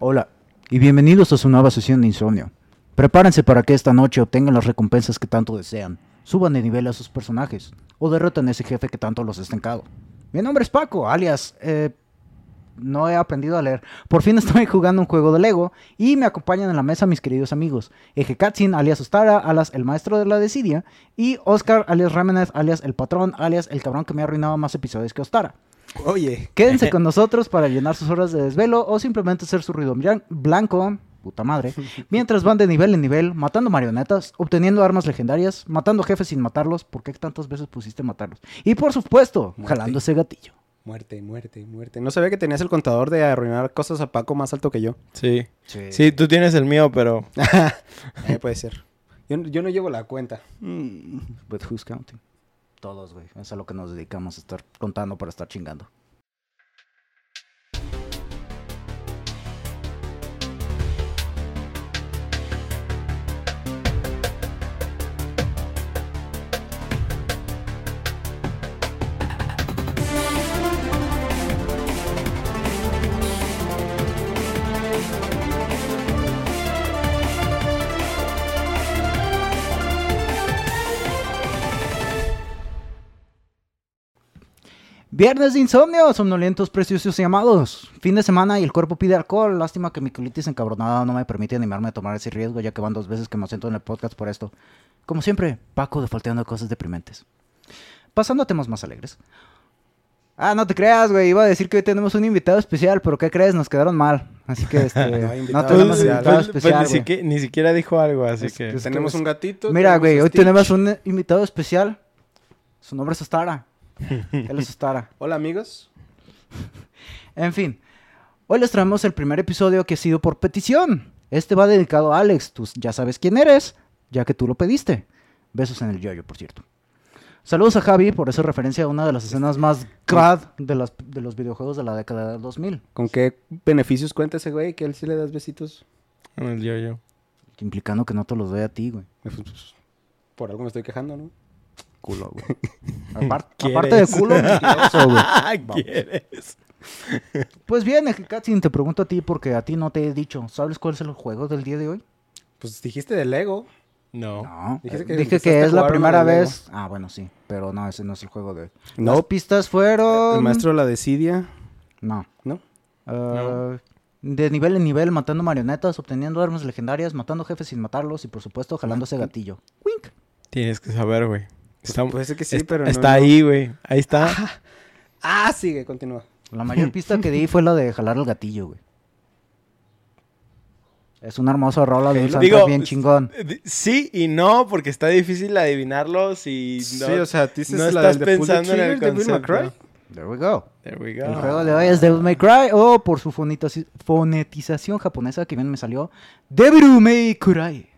Hola, y bienvenidos a su nueva sesión de insomnio. Prepárense para que esta noche obtengan las recompensas que tanto desean, suban de nivel a sus personajes, o derroten a ese jefe que tanto los ha estancado. Mi nombre es Paco, alias... Eh, no he aprendido a leer. Por fin estoy jugando un juego de Lego y me acompañan en la mesa mis queridos amigos. Eje Katsin, alias Ostara, alias el maestro de la desidia, y Oscar, alias Remenez, alias el patrón, alias el cabrón que me ha arruinado más episodios que Ostara. Oye. Quédense con nosotros para llenar sus horas de desvelo o simplemente hacer su ruido blan- blanco, puta madre, mientras van de nivel en nivel, matando marionetas, obteniendo armas legendarias, matando jefes sin matarlos, ¿por qué tantas veces pusiste matarlos? Y por supuesto, Muerte. jalando ese gatillo. Muerte, muerte, muerte. No sabía que tenías el contador de arruinar cosas a Paco más alto que yo. Sí. Sí, tú tienes el mío, pero... Eh, puede ser. Yo, yo no llevo la cuenta. Mm, But who's counting? Todos, güey. Es a lo que nos dedicamos estar contando para estar chingando. Viernes de insomnio, somnolientos, preciosos y amados. Fin de semana y el cuerpo pide alcohol. Lástima que mi colitis encabronada no me permite animarme a tomar ese riesgo, ya que van dos veces que me siento en el podcast por esto. Como siempre, Paco defalteando cosas deprimentes. Pasando a temas más alegres. Ah, no te creas, güey. Iba a decir que hoy tenemos un invitado especial, pero ¿qué crees? Nos quedaron mal. Así que este, No hay no, invitado tenemos especial. invitado Pues- pues especial. ni, siquiera, ni siquiera dijo algo, así Es- que... tenemos un gatito. Mira, güey, a hoy tenemos un invitado especial. Su nombre es Ostara. Él es Ostara. Hola, amigos. En fin, hoy les traemos el primer episodio que ha sido por petición. Este va dedicado a Alex, tú ya sabes quién eres, ya que tú lo pediste. Besos en el yoyo, por cierto. Saludos a Javi por esa referencia a una de las escenas más crad de, las, de los videojuegos de la década del 2000. ¿Con qué beneficios cuenta ese güey? Que a él sí le das besitos. En el yo-yo. Implicando que no te los doy a ti, güey. Por algo me estoy quejando, ¿no? Aparte de culo, mentiroso, güey. ¿Quieres? Pues bien, Katsin, te pregunto a ti porque a ti no te he dicho. ¿Sabes cuál es el juego del día de hoy? Pues dijiste de Lego. No. No, Dijiste que dije que es la primera Lego. vez. Ah, bueno, sí, pero no, ese no es el juego de hoy. No. Las pistas fueron. El maestro la desidia. No. ¿No? Ah, De nivel en nivel, matando marionetas, obteniendo armas legendarias, matando jefes sin matarlos y por supuesto jalando ese gatillo. Wink. Tienes que saber, güey. Está, puede ser que sí, está- pero no- Está no. ahí, güey. Ahí está. Ah, sigue, continúa. La mayor pista que di fue la de jalar el gatillo, güey. Es una hermosa rola de un Digo, bien chingón. Sí y no, porque está difícil adivinarlo si no, sí, o sea, dices no la estás pensando en el Trigger, Devil May concepto. Cry. There we go. There we El go. juego de hoy es Devil May Cry o por su fonetizaci- fonetización japonesa que bien me salió, Devil May Cry.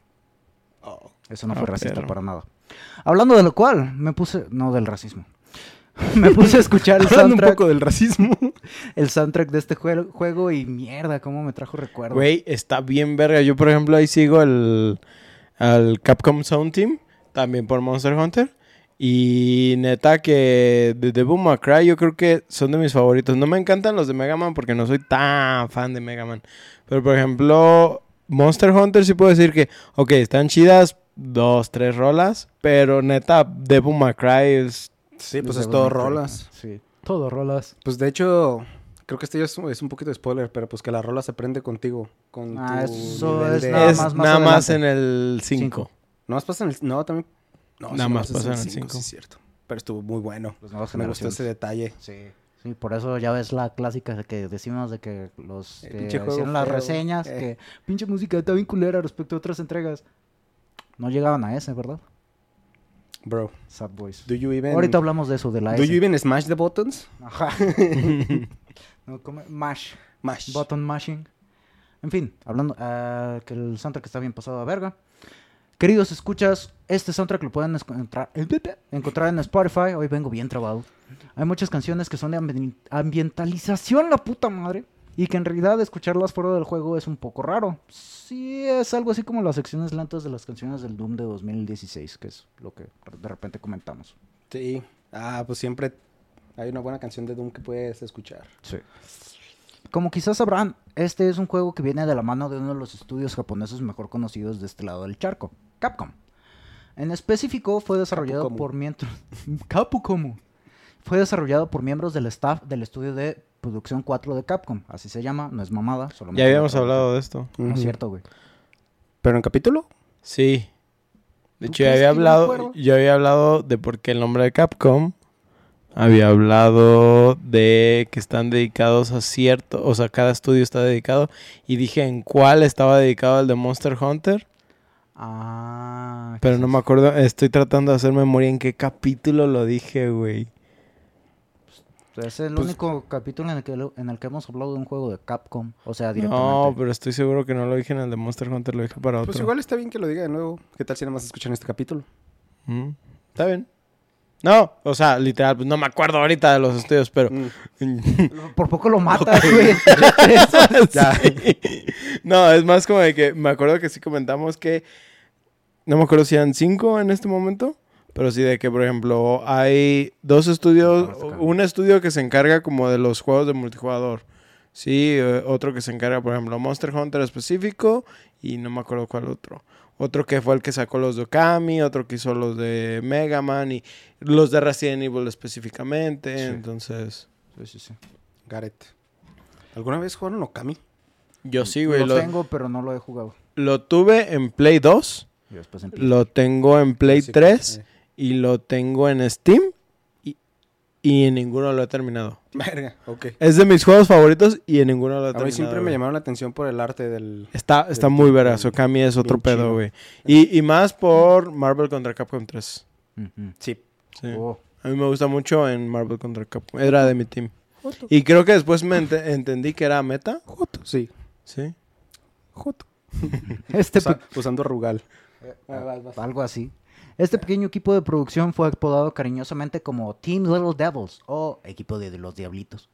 Oh. Eso no fue racista para nada. Hablando de lo cual, me puse. No, del racismo. me puse a escuchar el Hablando un soundtrack, poco del racismo. el soundtrack de este jue- juego y mierda, cómo me trajo recuerdos. Güey, está bien verga. Yo, por ejemplo, ahí sigo el, al Capcom Sound Team, también por Monster Hunter. Y neta que de Devil May Cry yo creo que son de mis favoritos. No me encantan los de Mega Man porque no soy tan fan de Mega Man. Pero, por ejemplo, Monster Hunter sí puedo decir que, ok, están chidas dos, tres rolas. Pero neta, Devil May Cry es... Sí, pues es todo rolas. Sí, todo rolas. Pues de hecho, creo que este ya es, es un poquito de spoiler, pero pues que la rola se prende contigo. Con Ah, tu eso es de- nada es más- nada más en el 5. Cinco. No más pasa en el... No, también... No, Nada sí, más nomás es pasa en el cinco, cinco. Sí, es cierto. Pero estuvo muy bueno. Nuevas Me gustó ese detalle. Sí. Sí, por eso ya ves la clásica que decimos de que los que pinche juego hicieron las reseñas, eh. que pinche música está bien culera respecto a otras entregas. No llegaban a ese, ¿verdad? Bro, Sad Boys. do you even... Ahorita hablamos de eso, de la Do S. you even smash the buttons? Ajá. no, ¿cómo? Mash. Mash. Button mashing. En fin, hablando ah, que el soundtrack está bien pasado a verga. Queridos escuchas, este soundtrack lo pueden encontrar, encontrar en Spotify. Hoy vengo bien trabado. Hay muchas canciones que son de ambi- ambientalización, la puta madre. Y que en realidad escucharlas fuera del juego es un poco raro. Sí, es algo así como las secciones lentas de las canciones del Doom de 2016, que es lo que de repente comentamos. Sí. Ah, pues siempre hay una buena canción de Doom que puedes escuchar. Sí. Como quizás sabrán, este es un juego que viene de la mano de uno de los estudios japoneses mejor conocidos de este lado del charco, Capcom. En específico fue desarrollado Capcom. por. Capcom. Fue desarrollado por miembros del staff del estudio de producción 4 de Capcom. Así se llama, no es mamada. Solo Ya habíamos hablado de esto. No es cierto, güey. ¿Pero en capítulo? Sí. De ¿Tú hecho, yo había hablado, yo había hablado de por qué el nombre de Capcom. Había hablado de que están dedicados a cierto, o sea, cada estudio está dedicado. Y dije en cuál estaba dedicado el de Monster Hunter. Ah. Pero no me acuerdo, estoy tratando de hacer memoria en qué capítulo lo dije, güey. Es el Pues- único capítulo en el, que, en el que hemos hablado de un juego de Capcom. O sea, directamente. No, pero estoy seguro que no lo dije en el de Monster Hunter, lo dije para otro. Pues igual está bien que lo diga de nuevo. ¿Qué tal si nada más escuchan este capítulo? Mm, Está bien. No, o sea, literal, pues no me acuerdo ahorita de los estudios, pero... Mm. Por poco lo matas, güey. Ya. Sí. No, es más como de que me acuerdo que sí comentamos que no me acuerdo si eran cinco en este momento, pero sí de que, por ejemplo, hay dos estudios, un estudio que se encarga como de los juegos de multijugador. Sí, eh, otro que se encarga, por ejemplo, Monster Hunter específico y no me acuerdo cuál otro. Otro que fue el que sacó los de Okami, otro que hizo los de Mega Man y los de Resident Evil específicamente. Sí. entonces, Sí, sí, sí. Gareth. ¿Alguna vez jugaron Okami? yo sí, güey. lo, Lo, tengo, pero no lo he jugado. lo tuve en Play 2. Y después empiezo. Lo tengo en Play Sí, 3 eh. Y lo tengo en Steam y, y en ninguno lo he terminado. Verga, ok. Es de mis juegos favoritos y en ninguno lo he A terminado. mí siempre me llamaron la atención por el arte del... Está, está del- muy del- Okami es otro pedo, güey. Y, y más por Marvel contra Capcom 3. Ujú. Sí. Sí. Oh, A mí me gusta mucho en Marvel contra Capcom. Era de mi team. Y creo que después me ente- entendí que era meta. Joto. Sí. Sí. Joto. Este Usa- usando Rugal. algo así. Este pequeño equipo de producción fue apodado cariñosamente como Team Little Devils o equipo de los diablitos.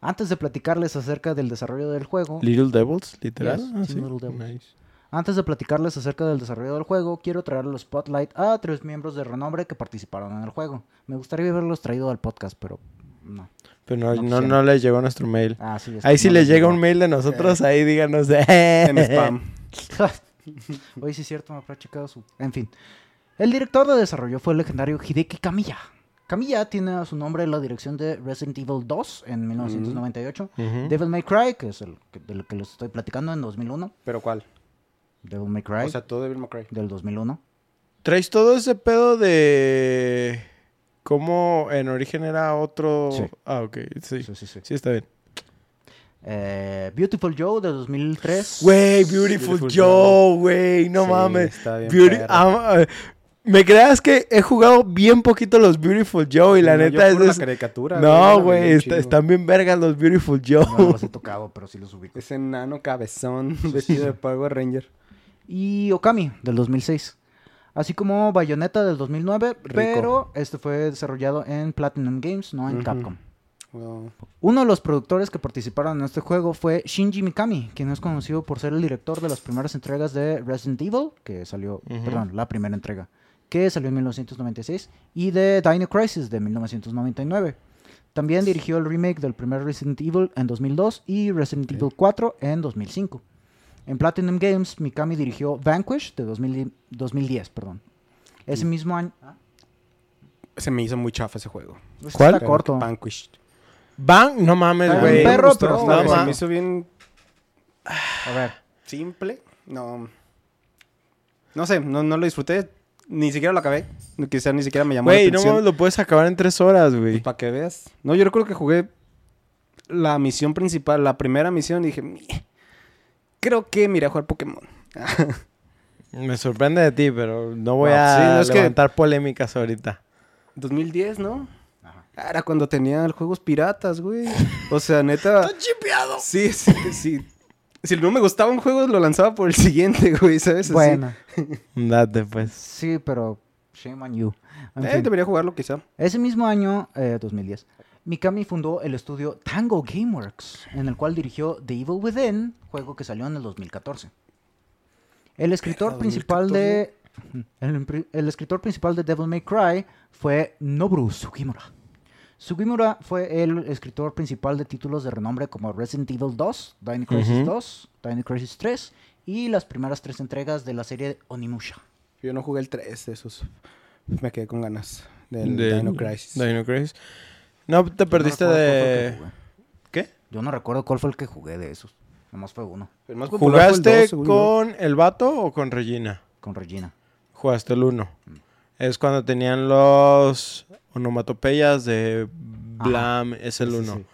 Antes de platicarles acerca del desarrollo del juego, Little Devils, literal. Yes, Ah, Team sí. Little Devils. Nice. antes de platicarles acerca del desarrollo del juego, quiero traer los spotlight a tres miembros de renombre que participaron en el juego. Me gustaría haberlos traído al podcast, pero no. Pero no, No no, quisieron. no les llegó nuestro mail. Ah, sí, es Ahí si les llega un mail de nosotros, ahí díganos de... En spam. Oye, sí es cierto, me habrá checado su... En fin. El director de desarrollo fue el legendario Hideki Kamiya. Kamiya tiene a su nombre la dirección de Resident Evil 2 en 1998. Ujú. Devil May Cry, que es el que- del que les estoy platicando, en 2001. ¿Pero cuál? Devil May Cry, O sea, todo Devil May Cry. del 2001. ¿Traes todo ese pedo de cómo en origen era otro? Sí. Ah, ok, sí. Sí, sí, sí. Sí, está bien. Eh, Beautiful Joe, de 2003. Güey, Beautiful, Beautiful Joe, güey, no Sí, mames. está bien Beauty- perro. eh, me creas que he jugado bien poquito los Beautiful Joe y la No, yo neta es... la caricatura. no, güey, está- están bien vergas los Beautiful Joe. No los he tocado, pero sí los ubico. Ese enano cabezón vestido de Power Ranger. Y Okami, del 2006. Así como Bayonetta, del 2009. Pero este fue desarrollado en Platinum Games, no en. Capcom. Wow. Uno de los productores que participaron en este juego fue Shinji Mikami, quien es conocido por ser el director de las primeras entregas de Resident Evil, que salió, perdón, la primera entrega, que salió en 1996, y de Dino Crisis de 1999. También dirigió el remake del primer Resident Evil en 2002 y Resident Evil 4 en 2005. En Platinum Games, Mikami dirigió Vanquish de 2000 2010, perdón. Ese mismo año... ¿Ah? Se me hizo muy chafa ese juego. ¿Cuál? Está corto. Vanquish. Van, no mames, güey. un perro, pero está Se me hizo bien A ver. simple. No. No sé, no, no lo disfruté. Ni siquiera lo acabé. Quizá ni siquiera me llamó Güey, la no mames, lo puedes acabar en tres horas, güey. Para que veas. No, yo recuerdo que jugué la misión principal, la primera misión, y dije, "Mie, creo que miré a jugar Pokémon. Me sorprende de ti, pero no voy Wow, a sí, no, es que- levantar polémicas ahorita. 2010, ¿no? Era cuando tenía juegos piratas, güey. O sea, neta. chipeado! Sí, sí, sí. Si no me gustaba un juego, lo lanzaba por el siguiente, güey, ¿sabes? Así. Bueno, Date, pues. sí, pero shame on you. En Eh, fin. debería jugarlo quizá. Ese mismo año, eh, 2010, Mikami fundó el estudio Tango Gameworks, en el cual dirigió The Evil Within, juego que salió en el 2014. El escritor principal de el escritor principal de Devil May Cry fue Noboru Sugimura. Sugimura fue el escritor principal de títulos de renombre como Resident Evil 2, Dino Crisis Ujú. 2, Dino Crisis 3 y las primeras tres entregas de la serie Onimusha. Yo no jugué el 3 de esos. Me quedé con ganas del Del Dino Crisis. Dino Crisis. No, te perdiste no de... ¿Qué? Yo no recuerdo cuál fue el que jugué de esos. Nomás fue uno, El más popular fue el ¿Jugaste 2, según yo. con el vato o con Regina? con Regina. Jugaste el 1. Es cuando tenían los onomatopeyas de Blam, es el Sí, 1. sí.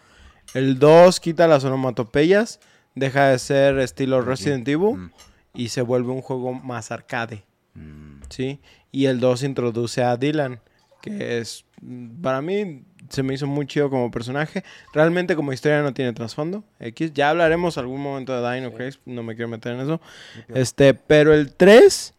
El 2 quita las onomatopeyas, deja de ser estilo Resident- Evil Mm. y se vuelve un juego más arcade, Mm. ¿sí? Y el 2 introduce a Dylan, que es, para mí, se me hizo muy chido como personaje. Realmente como historia no tiene trasfondo. X, ya hablaremos algún momento de Dino Crisis, no me quiero meter en eso. Este, pero el 3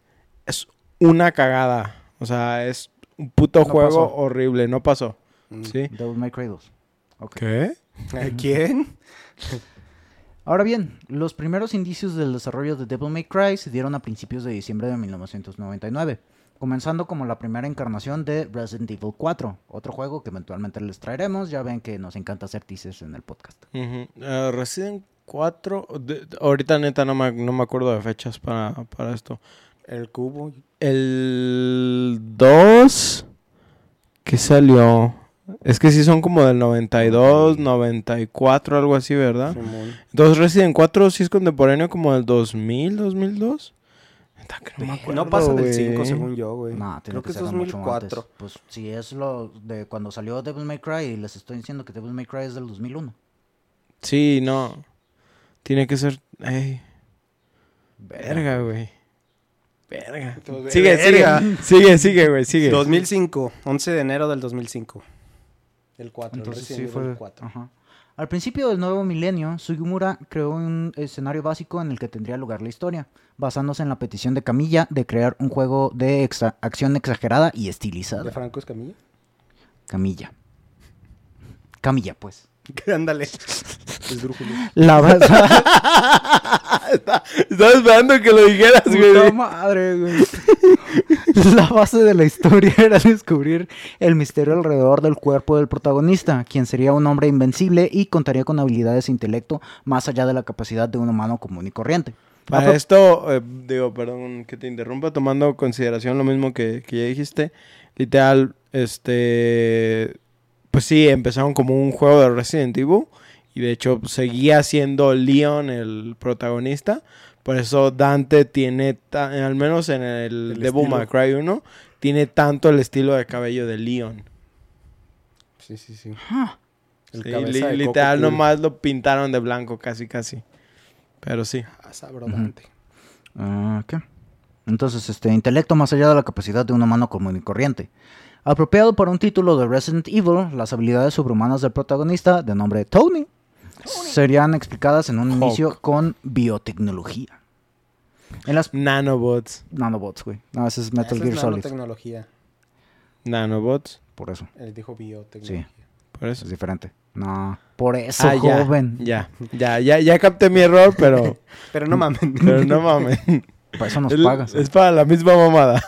es una cagada. O sea, es un puto No juego pasó. horrible, no pasó. Mm. ¿Sí? Devil May Cry 2. Ok. ¿Qué? ¿A ¿Quién? Ahora bien, los primeros indicios del desarrollo de Devil May Cry se dieron a principios de diciembre de 1999, comenzando como la primera encarnación de Resident Evil 4, otro juego que eventualmente les traeremos, ya ven que nos encanta hacer teasers en el podcast. Ujú. Eh, Resident 4, de- de- ahorita neta no me, no me acuerdo de fechas para, para esto. El cubo. El 2, ¿qué salió? Es que sí son como del 92, 94, algo así, ¿verdad? Simón. Entonces Resident 4 sí es contemporáneo como del 2000, 2002. Neta que no me acuerdo, No pasa del güey. 5 según yo, güey. No, Creo que que es ser de mucho 2004. antes. Pues si es lo de cuando salió Devil May Cry y les estoy diciendo que Devil May Cry es del 2001. Sí, no. Tiene que ser... Ey, verga, güey. Verga. Entonces, Sigue, verga. sigue. Sigue, sigue, güey, sigue. 2005, 11 de enero del 2005. El 4, Entonces sí fue. 4. ajá. Al principio del nuevo milenio, Sugimura creó un escenario básico en el que tendría lugar la historia, basándose en la petición de Camilla de crear un juego de exa- acción exagerada y ¿De estilizada. Franco Escamilla? Camilla. Camilla, pues. Ándale. Esdrújulo. La base... Estaba esperando que lo dijeras, Puta güey. madre, güey. La base de la historia era descubrir el misterio alrededor del cuerpo del protagonista, quien sería un hombre invencible y contaría con habilidades e intelecto más allá de la capacidad de un humano común y corriente. Para esto, eh, digo, perdón que te interrumpa, tomando en consideración lo mismo que, que ya dijiste, literal, este, pues sí, empezaron como un juego de Resident Evil y de hecho seguía siendo Leon el protagonista, por eso Dante tiene, al menos en el, El Devil. May Cry 1, tiene tanto el estilo de cabello de Leon. Sí, sí, sí. El Sí, cabeza li- de Coco literal, nomás lo pintaron de blanco, casi, casi. Pero sí. Ah, sabrodante. ah, ¿qué? Entonces, este intelecto más allá de la capacidad de un humano común y corriente. Apropiado para un título de Resident Evil, las habilidades sobrehumanas del protagonista, de nombre Tony, serían explicadas en un Hulk. inicio con biotecnología. En las Nanobots. nanobots, güey. No, ese es Metal Gear es Solid. nanotecnología. Nanobots. Por eso, Él dijo biotecnología. Por eso. es diferente. No, por eso, Ah, ya, joven. Ya, ya, ya, ya capté mi error, pero, Pero no mames. pero no mames. Para eso nos El- pagas. es para la misma mamada.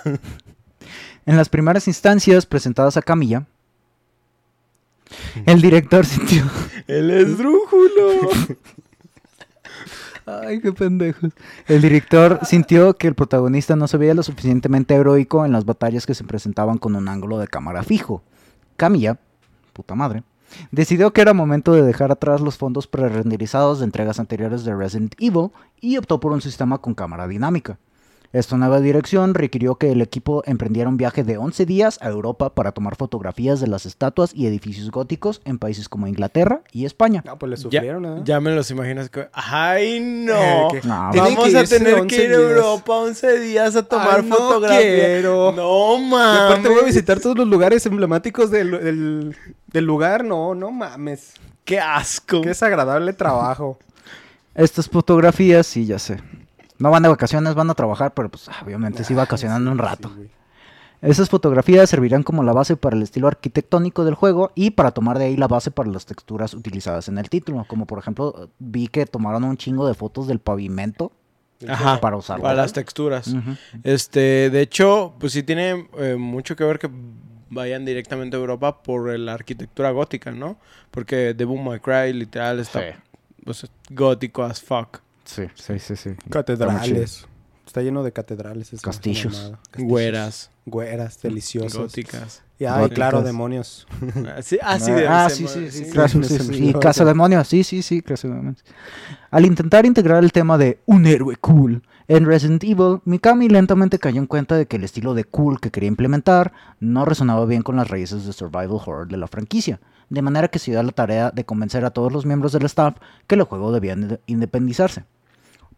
En las primeras instancias presentadas a Camilla, el director sintió... El esdrújulo. Ay, qué pendejos. El director sintió que el protagonista no se veía lo suficientemente heroico en las batallas que se presentaban con un ángulo de cámara fijo. Camilla, puta madre, decidió que era momento de dejar atrás los fondos pre-renderizados de entregas anteriores de Resident Evil y optó por un sistema con cámara dinámica. Esta nueva dirección requirió que el equipo emprendiera un viaje de 11 días a Europa para tomar fotografías de las estatuas y edificios góticos en países como Inglaterra y España. No, pues le Ya, sufrieron, ¿eh? ya me los imaginas. que- ¡Ay, no! Eh, que- No, Tienen Vamos a tener que 11 ir a. Europa 11 días a tomar Ay, no fotografías. quiero. No, Y mames. aparte voy a visitar todos los lugares emblemáticos del, del, del lugar. No, no mames. ¡Qué asco! Qué desagradable trabajo. Estas fotografías, sí, ya sé. No van de vacaciones, van a trabajar, pero pues ah, obviamente sí vacacionando un rato. Sí. Esas fotografías servirán como la base para el estilo arquitectónico del juego y para tomar de ahí la base para las texturas utilizadas en el título. Como por ejemplo, vi que tomaron un chingo de fotos del pavimento Ajá, para usarlo. para las texturas. Este, de hecho, pues sí tiene eh, mucho que ver que vayan directamente a Europa por la arquitectura gótica, ¿no? Porque Devil May Cry literal está pues, gótico as fuck. Sí, sí, sí, sí. Catedrales. Está lleno de catedrales. esa Castillos. Castillos. Güeras, Güeras, deliciosas. góticas. Y Góticas. claro, demonios. Ah, sí, ah, sí, Ah, ser, sí, sí, sí, sí. claro, sí, se sí, me sí. Y Casa Demonios, sí, sí, sí, Casa Demonios. Al intentar integrar el tema de un héroe cool en Resident Evil, Mikami lentamente cayó en cuenta de que el estilo de cool que quería implementar no resonaba bien con las raíces de survival horror de la franquicia, de manera que se dio a la tarea de convencer a todos los miembros del staff que el juego debía inde- independizarse.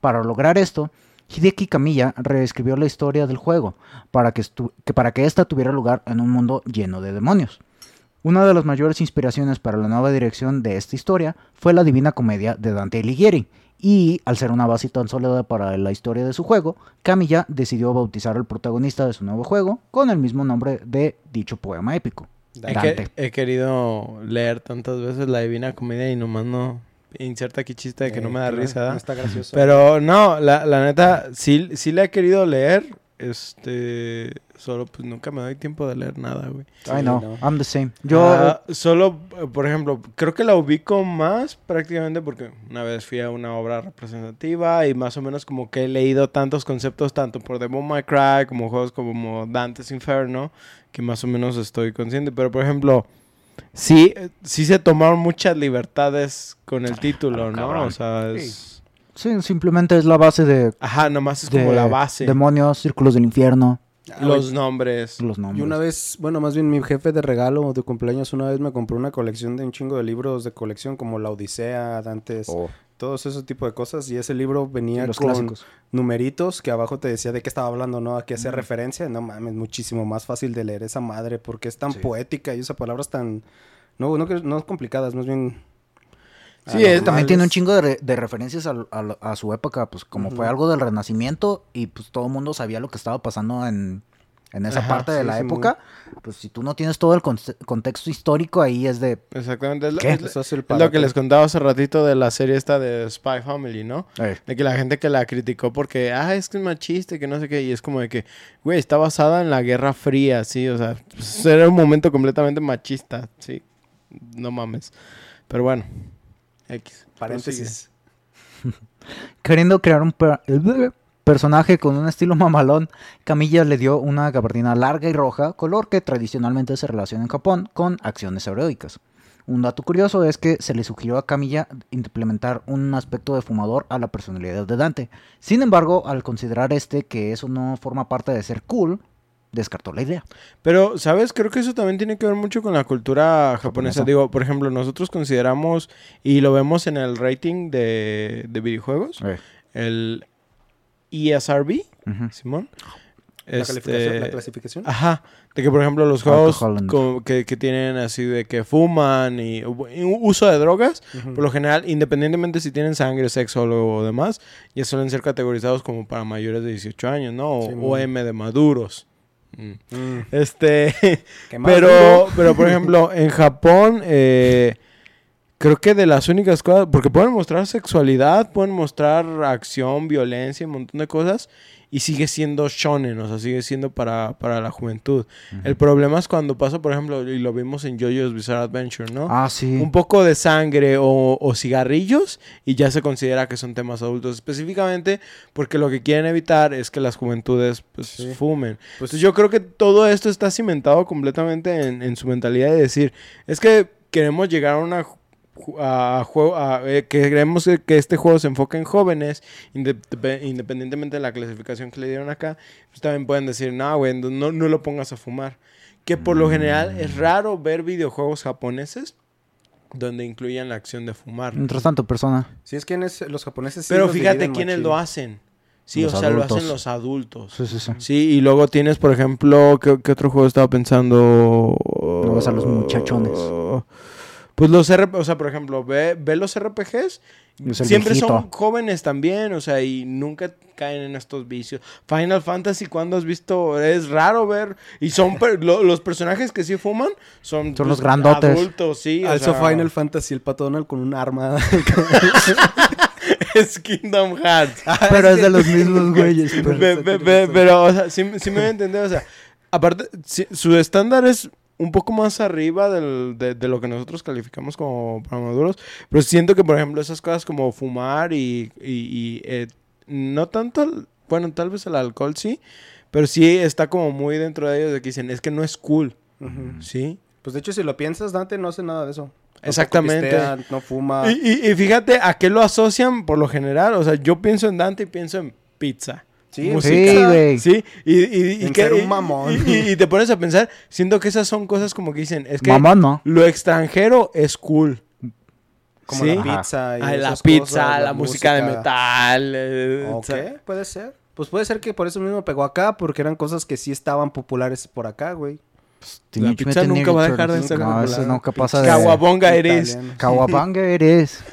Para lograr esto, Hideki Kamiya reescribió la historia del juego para que, que para que ésta tuviera lugar en un mundo lleno de demonios. Una de las mayores inspiraciones para la nueva dirección de esta historia fue la Divina Comedia de Dante Alighieri, y al ser una base tan sólida para la historia de su juego, Kamiya decidió bautizar al protagonista de su nuevo juego con el mismo nombre de dicho poema épico. He, Dante. que- he querido leer tantas veces la Divina Comedia y nomás no inserta aquí chiste de que no me da Eh, risa. No está gracioso. Pero no, la, la neta, sí, sí la he querido leer. Este. Solo pues nunca me doy tiempo de leer nada, güey. Sí, I know, no. I'm the same. Yo, Ah, solo, eh, por ejemplo, creo que la ubico más prácticamente porque una vez fui a una obra representativa y más o menos como que he leído tantos conceptos tanto por Devil May Cry como juegos como Dante's Inferno que más o menos estoy consciente. Pero por ejemplo, sí, sí se tomaron muchas libertades con el título, ¿no? cabrón. O sea, es... sí, simplemente es la base de, Ajá, nomás es de como la base. demonios, círculos del infierno, Ah, Los nombres. los nombres. Y una vez, bueno, más bien mi jefe de regalo de cumpleaños una vez me compró una colección de un chingo de libros de colección como La Odisea, Dantes, Oh, todos esos tipos de cosas. Y ese libro venía los con clásicos. numeritos que abajo te decía de qué estaba hablando, ¿no? A qué hacía Mm. referencia. No mames, muchísimo más fácil de leer esa madre porque es tan Sí. poética y usa palabras tan... No, no, no complicadas, más bien... Sí, También tiene un chingo de, re- de referencias a, su época, pues como fue algo del Renacimiento y pues todo el mundo sabía lo que estaba pasando en, en esa Ajá, parte de sí, la sí, época. Pues si tú no tienes todo el conte- contexto histórico ahí es de... Exactamente. Es, lo- ¿Qué? es lo- es que les contaba hace ratito de la serie esta de Spy Family, ¿no? De que la gente que la criticó porque, ah, es que es machista y que no sé qué. Y es como de que, güey, está basada en la Guerra Fría, sí. O sea, pues, era un momento completamente machista, sí. No mames. Pero bueno, X. Paréntesis. Queriendo crear un personaje con un estilo mamalón, Camilla le dio una gabardina larga y roja, color que tradicionalmente se relaciona en Japón con acciones heroicas. Un dato curioso es que se le sugirió a Camilla implementar un aspecto de fumador a la personalidad de Dante. Sin embargo, al considerar este que eso no forma parte de ser cool, descartó la idea. Pero, ¿sabes? Creo que eso también tiene que ver mucho con la cultura japonesa. Japonesa. Digo, por ejemplo, nosotros consideramos, y lo vemos en el rating de, de videojuegos, el ESRB. Simón. La, Este, calificación, la clasificación. Ajá, de que por ejemplo los juegos que, que tienen así de que fuman y, y uso de drogas, por lo general, independientemente si tienen sangre, sexo o demás, ya suelen ser categorizados como para mayores de 18 años, ¿no? O, Sí, o mon. M de maduros. Mm. Mm. Este, ¿Qué más pero, pero por ejemplo, en Japón, eh, creo que de las únicas cosas, porque pueden mostrar sexualidad, pueden mostrar acción, violencia un montón de cosas, y sigue siendo shonen, o sea, sigue siendo para, para la juventud. El problema es cuando pasa, por ejemplo, y lo vimos en JoJo's Bizarre Adventure, ¿no? Ah, sí. Un poco de sangre o, o cigarrillos y ya se considera que son temas adultos. Específicamente porque lo que quieren evitar es que las juventudes pues, Sí. fumen. Pues- Entonces yo creo que todo esto está cimentado completamente en, en su mentalidad de decir, es que queremos llegar a una a juego, a, eh, que queremos que- este juego se enfoque en jóvenes, indep- independientemente de la clasificación que le dieron acá, pues también pueden decir, no, güey, no, no lo pongas a fumar. Que por lo general es raro ver videojuegos japoneses donde incluyan la acción de fumar. Mientras tanto, persona. Si es que los japoneses sí Pero los fíjate quiénes machín. lo hacen. Sí, Los o sea, lo hacen los adultos. Sí, sí, sí. Sí, y luego tienes, por ejemplo, ¿qué, qué otro juego estaba pensando? Luego vas a los muchachones. Pues los RP, o sea, por ejemplo, ve, ve los RPGs. Es Siempre viejito. son jóvenes también, o sea, y nunca caen en estos vicios. Final Fantasy, ¿cuándo has visto? Es raro ver. Y son per- lo- los personajes que sí fuman son, Son los pues, grandotes. adultos, sí. o Alzo sea, Final Fantasy, el pato Donald con un arma. es Kingdom Hearts. Pero es de los mismos güeyes. Pero- pero, o sea, sí, sí me voy a entender, o sea, aparte, sí, su estándar es un poco más arriba del- de, de lo que nosotros calificamos como para maduros. Pero siento que, por ejemplo, esas cosas como fumar y, y- y, eh, no tanto, bueno, tal vez el alcohol sí, pero sí está como muy dentro de ellos de que dicen, es que no es cool. ¿sí? Pues de hecho, si lo piensas, Dante no hace nada de eso. Exactamente. pistea, no fuma. Y, y- y fíjate a qué lo asocian por lo general. O sea, yo pienso en Dante y pienso en pizza. Sí, música. Sí, pizza. güey. Sí, y, y, y que- ser un y- mamón. Y, y- y te pones a pensar, siento que esas son cosas como que dicen, es que Mamón, ¿no? lo extranjero es cool. Como Sí. la pizza. Y Ay, la pizza, cosas, la, música, de metal. eh. Puede ser. Pues puede ser que por eso mismo pegó acá, porque eran cosas que sí estaban populares por acá, güey. Teenage pizza Mutant nunca va a dejar de ser No, eso popular. nunca pasa de... Kawabonga eres. Kawabanga eres.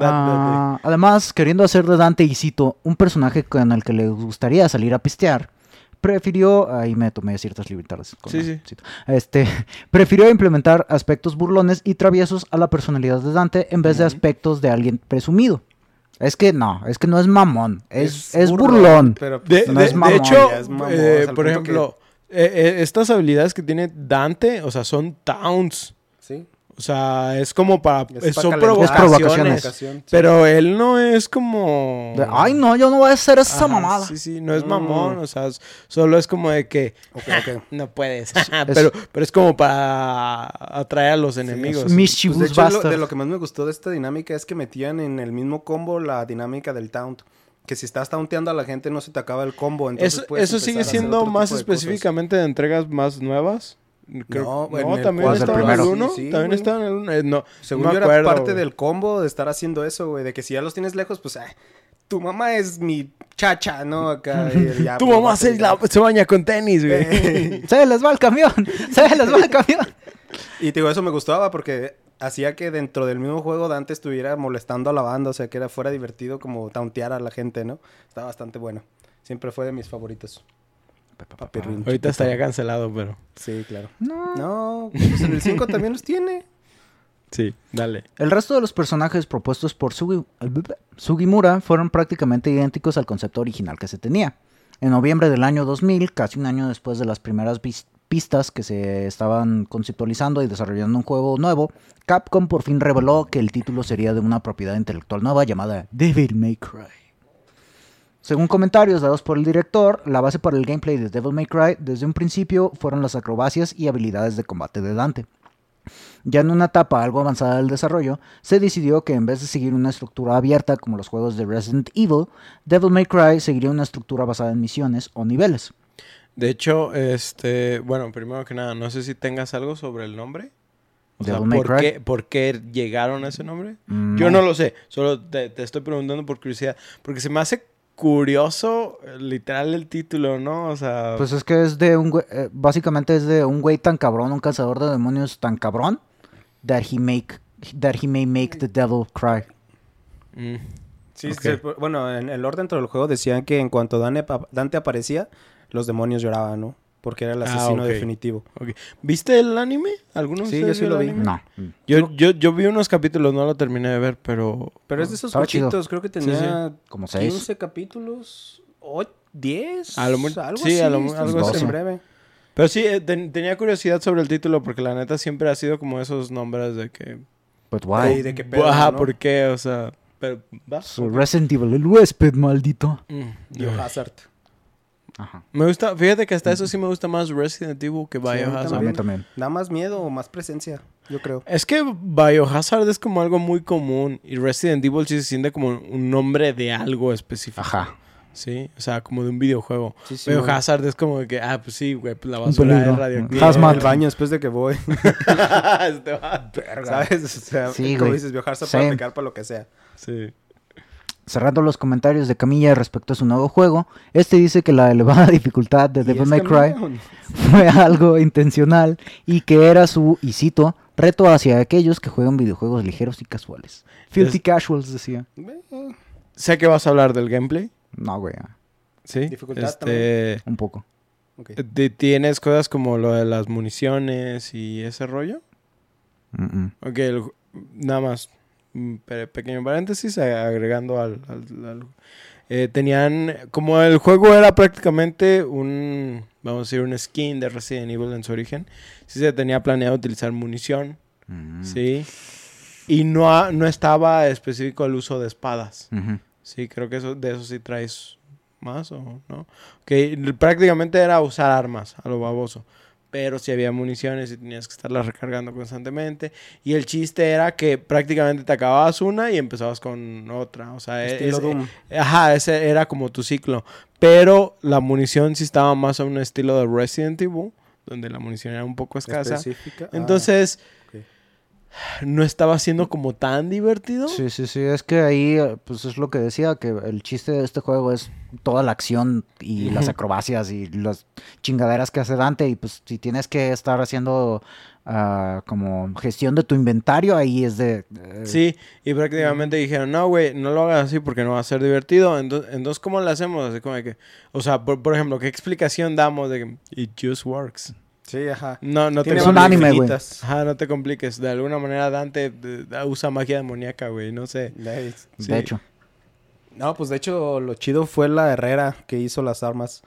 Ah, además, queriendo hacer de Dante y cito un personaje con el que le gustaría salir a pistear, prefirió, ahí me tomé ciertas libertades. con Sí, la sí. Este, prefirió implementar aspectos burlones y traviesos a la personalidad de Dante en vez de aspectos de alguien presumido. Es que no, es que no es mamón, es, es, burlón, burlón. Pero De, No de- es de mamón, hecho, es mamón, eh, el por ejemplo, eh, eh, estas habilidades que tiene Dante, o sea, son towns. sí. O sea, es como para... Es son provocaciones. provocaciones. sí. Pero él no es como... De, Ay, no, yo no voy a hacer esa Ajá, mamada. Sí, sí, no es Mm. mamón, o sea, es- solo es como de que no puedes, pero, pero es como para atraer a los enemigos. es Mischievous Pues de hecho, lo- de lo que más me gustó de esta dinámica es que metían en el mismo combo la dinámica del taunt. Que si estás taunteando a la gente no se te acaba el combo. Entonces Eso, sigue siendo más específicamente de entregas más nuevas. Creo- No, no, en el también estaba en el primero. 1. Sí, sí, también güey. estaba en el 1. no, Según no yo era parte güey. del combo de estar haciendo eso, güey. De que si ya los tienes lejos, pues... ay, tu mamá es mi chacha, ¿no? Acá. y ya, Tu pues, mamá se, llegar. la- se baña con tenis, güey. Se les va el camión, se les va el camión. Y te digo, eso me gustaba porque hacía que dentro del mismo juego Dante estuviera molestando a la banda, o sea, que era fuera divertido como tauntear a la gente, ¿no? Está bastante bueno. Siempre fue de mis favoritos. Papirrín. Ahorita estaría cancelado, pero... Sí, claro. No. No, pues en el 5 también los tiene. Sí, dale. El resto de los personajes propuestos por Sugi- Sugimura fueron prácticamente idénticos al concepto original que se tenía. En noviembre del año 2000, casi un año después de las primeras pistas que se estaban conceptualizando y desarrollando un juego nuevo, Capcom por fin reveló que el título sería de una propiedad intelectual nueva llamada Devil May Cry. Según comentarios dados por el director, la base para el gameplay de Devil May Cry desde un principio fueron las acrobacias y habilidades de combate de Dante. Ya en una etapa algo avanzada del desarrollo, se decidió que en vez de seguir una estructura abierta como los juegos de Resident Evil, Devil May Cry seguiría una estructura basada en misiones o niveles. De hecho, este... Bueno, primero que nada, no sé si tengas algo sobre el nombre. O sea, ¿por Cry. qué, ¿por qué llegaron a ese nombre? Mm, Yo no lo sé, solo te, te estoy preguntando por curiosidad. Porque se me hace curioso, literal, el título, ¿no? O sea... Pues es que es de un güey, eh, básicamente es de un güey tan cabrón, un cazador de demonios tan cabrón, that he make, that he may make the devil cry. mm, Sí, sí, bueno, en el orden dentro del juego decían que en cuanto Dante, Dante aparecía, los demonios lloraban, ¿no? Porque era el Ah, asesino definitivo. ¿Viste el anime? ¿Alguno de Sí, yo sí lo vi. anime? No. Yo, yo, yo vi unos capítulos, no lo terminé de ver, pero... Pero es de esos cortitos, creo que Sí, sí. tenía Como seis. 15 capítulos, o 10, A lo algo sí, así, a lo algo así. en breve. Pero sí, eh, ten- tenía curiosidad sobre el título porque la neta siempre ha sido como esos nombres de que... But why? de qué pedo, Ajá, ¿no? ¿por qué? O sea... Pero, ¿va? So, Resident Evil, el huésped maldito. Mm, Biohazard. Ajá. Me gusta, fíjate que hasta eso sí me gusta más Resident Evil que Sí, a mí Biohazard. también. Da más miedo o más presencia, yo creo. Es que Biohazard es como algo muy común y Resident Evil sí se siente como un nombre de algo específico. Ajá. Sí, o sea, como de un videojuego. Sí, sí, Biohazard es como de que, ah, pues sí, güey, pues la basura es peligro. radioactiva. Hazmat. el baño después de que voy. Este va- ¿Sabes? O sea, Sí, como dices, Biohazard aplicar para lo que sea. sí. Cerrando los comentarios de Camilla respecto a su nuevo juego, este dice que la elevada dificultad de ¿Y Devil May Cry fue algo intencional y que era su, y cito, reto hacia aquellos que juegan videojuegos ligeros y casuales. Filthy Es- casuals, decía. Eh, Sé que vas a hablar del gameplay. No, güey, Sí. Dificultad este, un poco. ok. ti- ¿Tienes cosas como lo de las municiones y ese rollo? Mm, mm. Ok, el nada más. Pe- pequeño paréntesis agregando al. al- al- eh, tenían, como el juego era prácticamente un, vamos a decir, un skin de Resident Evil en su origen, sí se tenía planeado utilizar munición, Mm. sí, y no, ha- no estaba específico el uso de espadas. Ujú. Sí, creo que eso, de eso sí traes más o no. Que prácticamente era usar armas a lo baboso. Pero si había municiones y tenías que estarlas recargando constantemente. Y el chiste era que prácticamente te acababas una y empezabas con otra. O sea, e- Doom. ajá, ese era como tu ciclo. Pero la munición sí estaba más a un estilo de Resident Evil, donde la munición era un poco escasa. Específica. Ah, Entonces. No estaba siendo como tan divertido. Sí, sí, sí, es que ahí, eh, pues es lo que decía, que el chiste de este juego es toda la acción y las acrobacias y las chingaderas que hace Dante y pues si tienes que estar haciendo ah, como gestión de tu inventario, ahí es de... eh, Sí, y prácticamente dijeron, no, güey, no lo hagas así porque no va a ser divertido. Entonces, entonces ¿cómo lo hacemos? Así como que, o sea, por, por ejemplo, ¿qué explicación damos de que it just works? Sí, ajá. No, no te Tiene un anime, güey. Ajá, no te compliques. De alguna manera Dante usa magia demoníaca, güey, no sé. De Sí. hecho. No, pues de hecho lo chido fue la herrera que hizo las armas.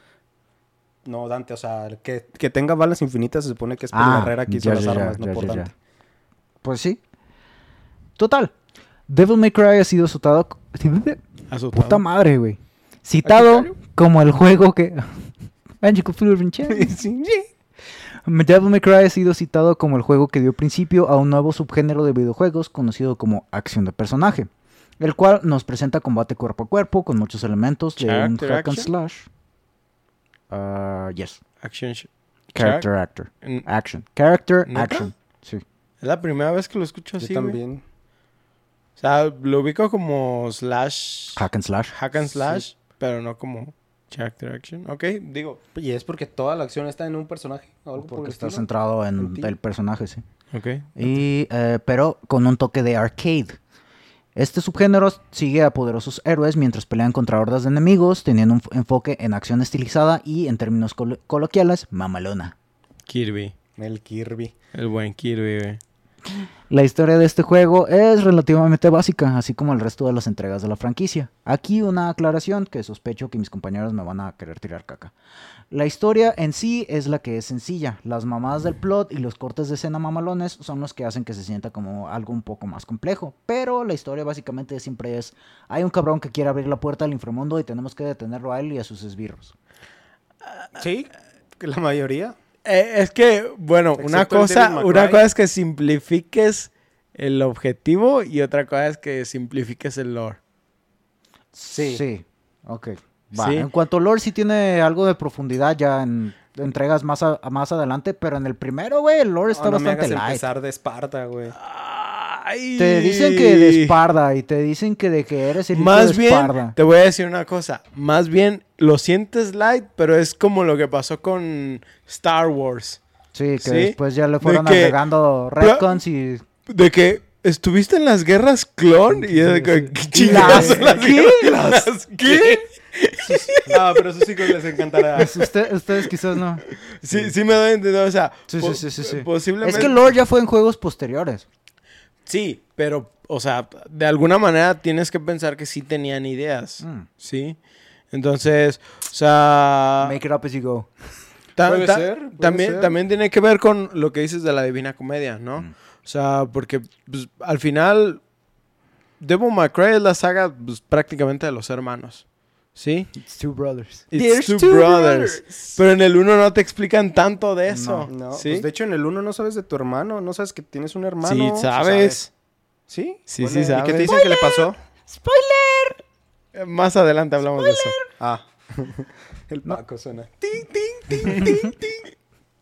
No, Dante, o sea, el que, que tenga balas infinitas se supone que es por la Ah, herrera que hizo ya, las ya, ya, armas, no ya, por. Dante. Pues sí. Total. Devil May Cry ha sido citado... Asustado. Puta madre, güey. Citado como el juego que... Adventure. Devil May Cry ha sido citado como el juego que dio principio a un nuevo subgénero de videojuegos conocido como acción de personaje, el cual nos presenta combate cuerpo a cuerpo con muchos elementos de un hack and slash. Ah, yes, Action. character actor. Action. Character ¿Neta? action. Sí. Es la primera vez que lo escucho Yo así, güey. también. O sea, lo ubico como slash... Hack and slash. Hack and slash, pero no como character action. Ok, digo. Y es porque toda la acción está en un personaje. o algo por Porque el está estilo. centrado en el personaje, sí. Ok. Y, eh, pero con un toque de arcade. Este subgénero sigue a poderosos héroes mientras pelean contra hordas de enemigos, teniendo un enfoque en acción estilizada y, en términos colo- coloquiales, mamalona. Kirby. El Kirby. El buen Kirby, güey. La historia de este juego es relativamente básica, así como el resto de las entregas de la franquicia. Aquí una aclaración que sospecho que mis compañeros me van a querer tirar caca. La historia en sí es la que es sencilla. Las mamadas del plot y los cortes de escena mamalones son los que hacen que se sienta como algo un poco más complejo. Pero la historia básicamente siempre es, hay un cabrón que quiere abrir la puerta al inframundo y tenemos que detenerlo a él y a sus esbirros. Sí, la mayoría. Eh, es que, bueno, una Excepto cosa, una cosa es que simplifiques el objetivo y otra cosa es que simplifiques el lore. Sí. Sí, ok. Va. Sí. En cuanto a lore sí tiene algo de profundidad ya en entregas más, a- más adelante, pero en el primero, güey, el lore está No, no me bastante hagas light. empezar de Esparta, güey. Ay. Te dicen que de Esparda y te dicen que de que eres el hijo Más de bien, Esparda. te voy a decir una cosa. Más bien, lo sientes light, pero es como lo que pasó con Star Wars. Sí, que ¿sí? después ya le fueron que- agregando retcons y... De que estuviste en las guerras clon y es de que, ¿qué chingados las ¿Qué? guerras? ¿Las qué? Ah, pero a sus hijos les encantará. Pues usted- ustedes quizás no. Sí, sí me doy a entender, o sea, Sí, po- sí, sí, sí, sí. posiblemente... Es que el lore ya fue en juegos posteriores. Sí, pero, o sea, de alguna manera tienes que pensar que sí tenían ideas, Mm. ¿sí? Entonces, o sea... Make it up as you go. ta- Puede ta- ser, puede también, ser. también tiene que ver con lo que dices de la Divina Comedia, ¿no? Mm. O sea, porque pues, al final Devil May Cry es la saga pues, prácticamente de los hermanos, ¿sí? It's two brothers. It's There's two, two brothers. brothers. Pero en el uno no te explican tanto de eso. No, ¿sí? pues de hecho en el 1 no sabes de tu hermano, no sabes que tienes un hermano. sí, sabes. ¿Sí? Sí, sí ¿Y qué sabes. te dicen que le pasó? Eh, Más adelante hablamos de eso. Ah. El Paco suena.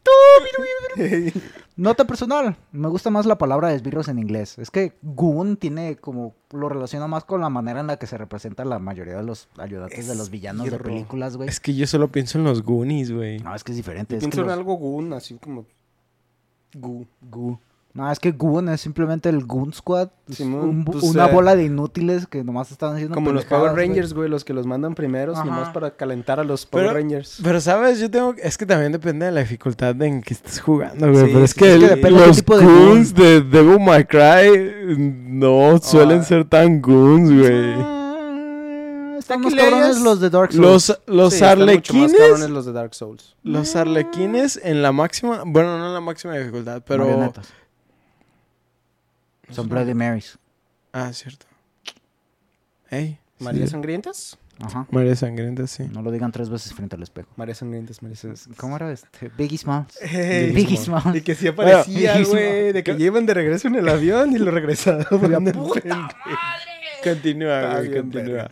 Nota personal, me gusta más la palabra esbirros en inglés. Es que goon tiene como lo relaciona más con la manera en la que se representa la mayoría de los ayudantes de los villanos de películas, güey. Es que yo solo pienso en los Goonies, güey. No, es que es diferente. Yo Es que pienso en los- algo goon, así como... Gu. Gu. No, es que Goon es simplemente el Goon Squad. Simón, un pues, una eh, bola de inútiles que nomás están haciendo Como los Power. Rangers, güey, los que los mandan primeros, Ajá. nomás para calentar a los Power Pero- Rangers. Pero, ¿sabes? Yo tengo... Es que también depende de la dificultad en que estés jugando, güey. Sí, pero es sí, que, es el- que depende del los tipo de goons de Devil May Cry no suelen Ah. ser tan goons, güey. Ah, están más cabrones los de Dark Souls. Los, los Sí, están mucho más arlequines. los de Dark Souls. Los arlequines en la máxima. Bueno, no en la máxima dificultad, pero. Marionetas. Son Bloody Marys. Ah, cierto. Ey. ¿María sí. Sangrientas? Ajá. María Sangrienta, sí. No lo digan tres veces frente al espejo. María Sangrientas, María Sangrientas. ¿Cómo era este? Biggie Smalls. Ey, Biggie Smalls. Y que sí aparecía, Bueno, güey. De que llevan de regreso en el avión y lo en el tren. Continúa, güey, continúa.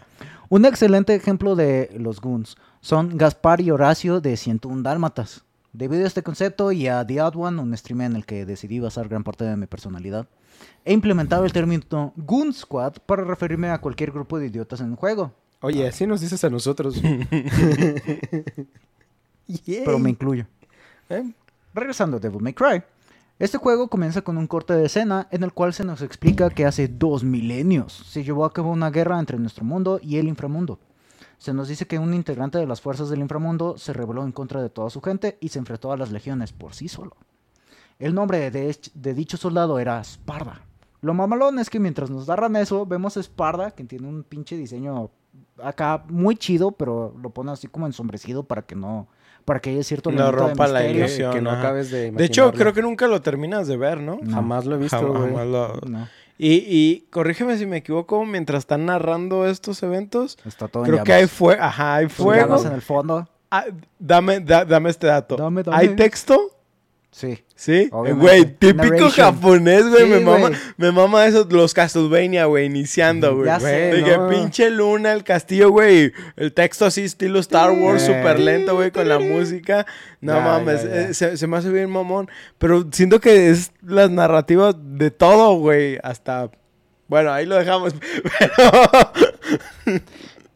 Un excelente ejemplo de los Goons son Gaspar y Horacio de 101 Dálmatas. Debido a este concepto y a The Odd One, un stream en el que decidí basar gran parte de mi personalidad, he implementado el término Goon Squad para referirme a cualquier grupo de idiotas en un juego, Oye, así nos dices a nosotros. pero me incluyo. ¿Eh? Regresando a Devil May Cry. Este juego comienza con un corte de escena en el cual se nos explica que hace dos milenios se llevó a cabo una guerra entre nuestro mundo y el inframundo. Se nos dice que un integrante de las fuerzas del inframundo se rebeló en contra de toda su gente y se enfrentó a las legiones por sí solo. El nombre de, dicho soldado era Sparda. Lo mamalón es que mientras nos narran eso, vemos a Sparda, que tiene un pinche diseño acá muy chido, pero lo pone así como ensombrecido para que no, para que haya cierto No elemento de rompa la ilusión. que no acabes de De hecho, creo que nunca lo terminas de ver, ¿no? No. Jamás lo he visto, jamás lo- No, Y, y corrígeme si me equivoco, mientras están narrando estos eventos, está todo en creo que hay fuego. Ajá, hay llamas fuego. en el fondo. Ah, dame, da- dame este dato. Dame, dame. ¿Hay texto? Sí. Sí, Obviamente. güey, típico Narration. japonés, güey, Sí, me mama, güey. me mama eso, los Castlevania, güey, iniciando, güey. Ya sé, De que pinche luna, el castillo, güey, el texto así estilo Star Wars, Sí. súper lento, güey, con la música. No Ya, mames, ya. eh, se, se me hace bien mamón, pero siento que es las narrativas de todo, güey, hasta... Bueno, ahí lo dejamos, pero...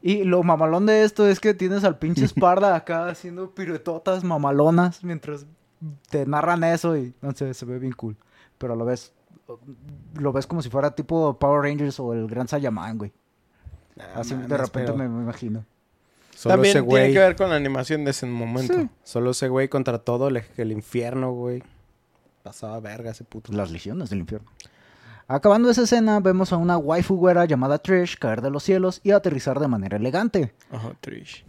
Y lo mamalón de esto es que tienes al pinche Sparda acá haciendo piruetotas mamalonas mientras te narran eso y no sé, se ve bien cool. Pero lo ves lo ves como si fuera tipo Power Rangers o el Gran Saiyaman, güey. Ah, Así de mames, repente me, me imagino. Solo También ese tiene güey. que ver con la animación de ese momento. Sí. Solo ese güey contra todo el, el infierno, güey. Pasaba verga ese puto. Las legiones del infierno. Acabando esa escena, vemos a una waifu güera llamada Trish caer de los cielos y aterrizar de manera elegante. Ajá, Trish.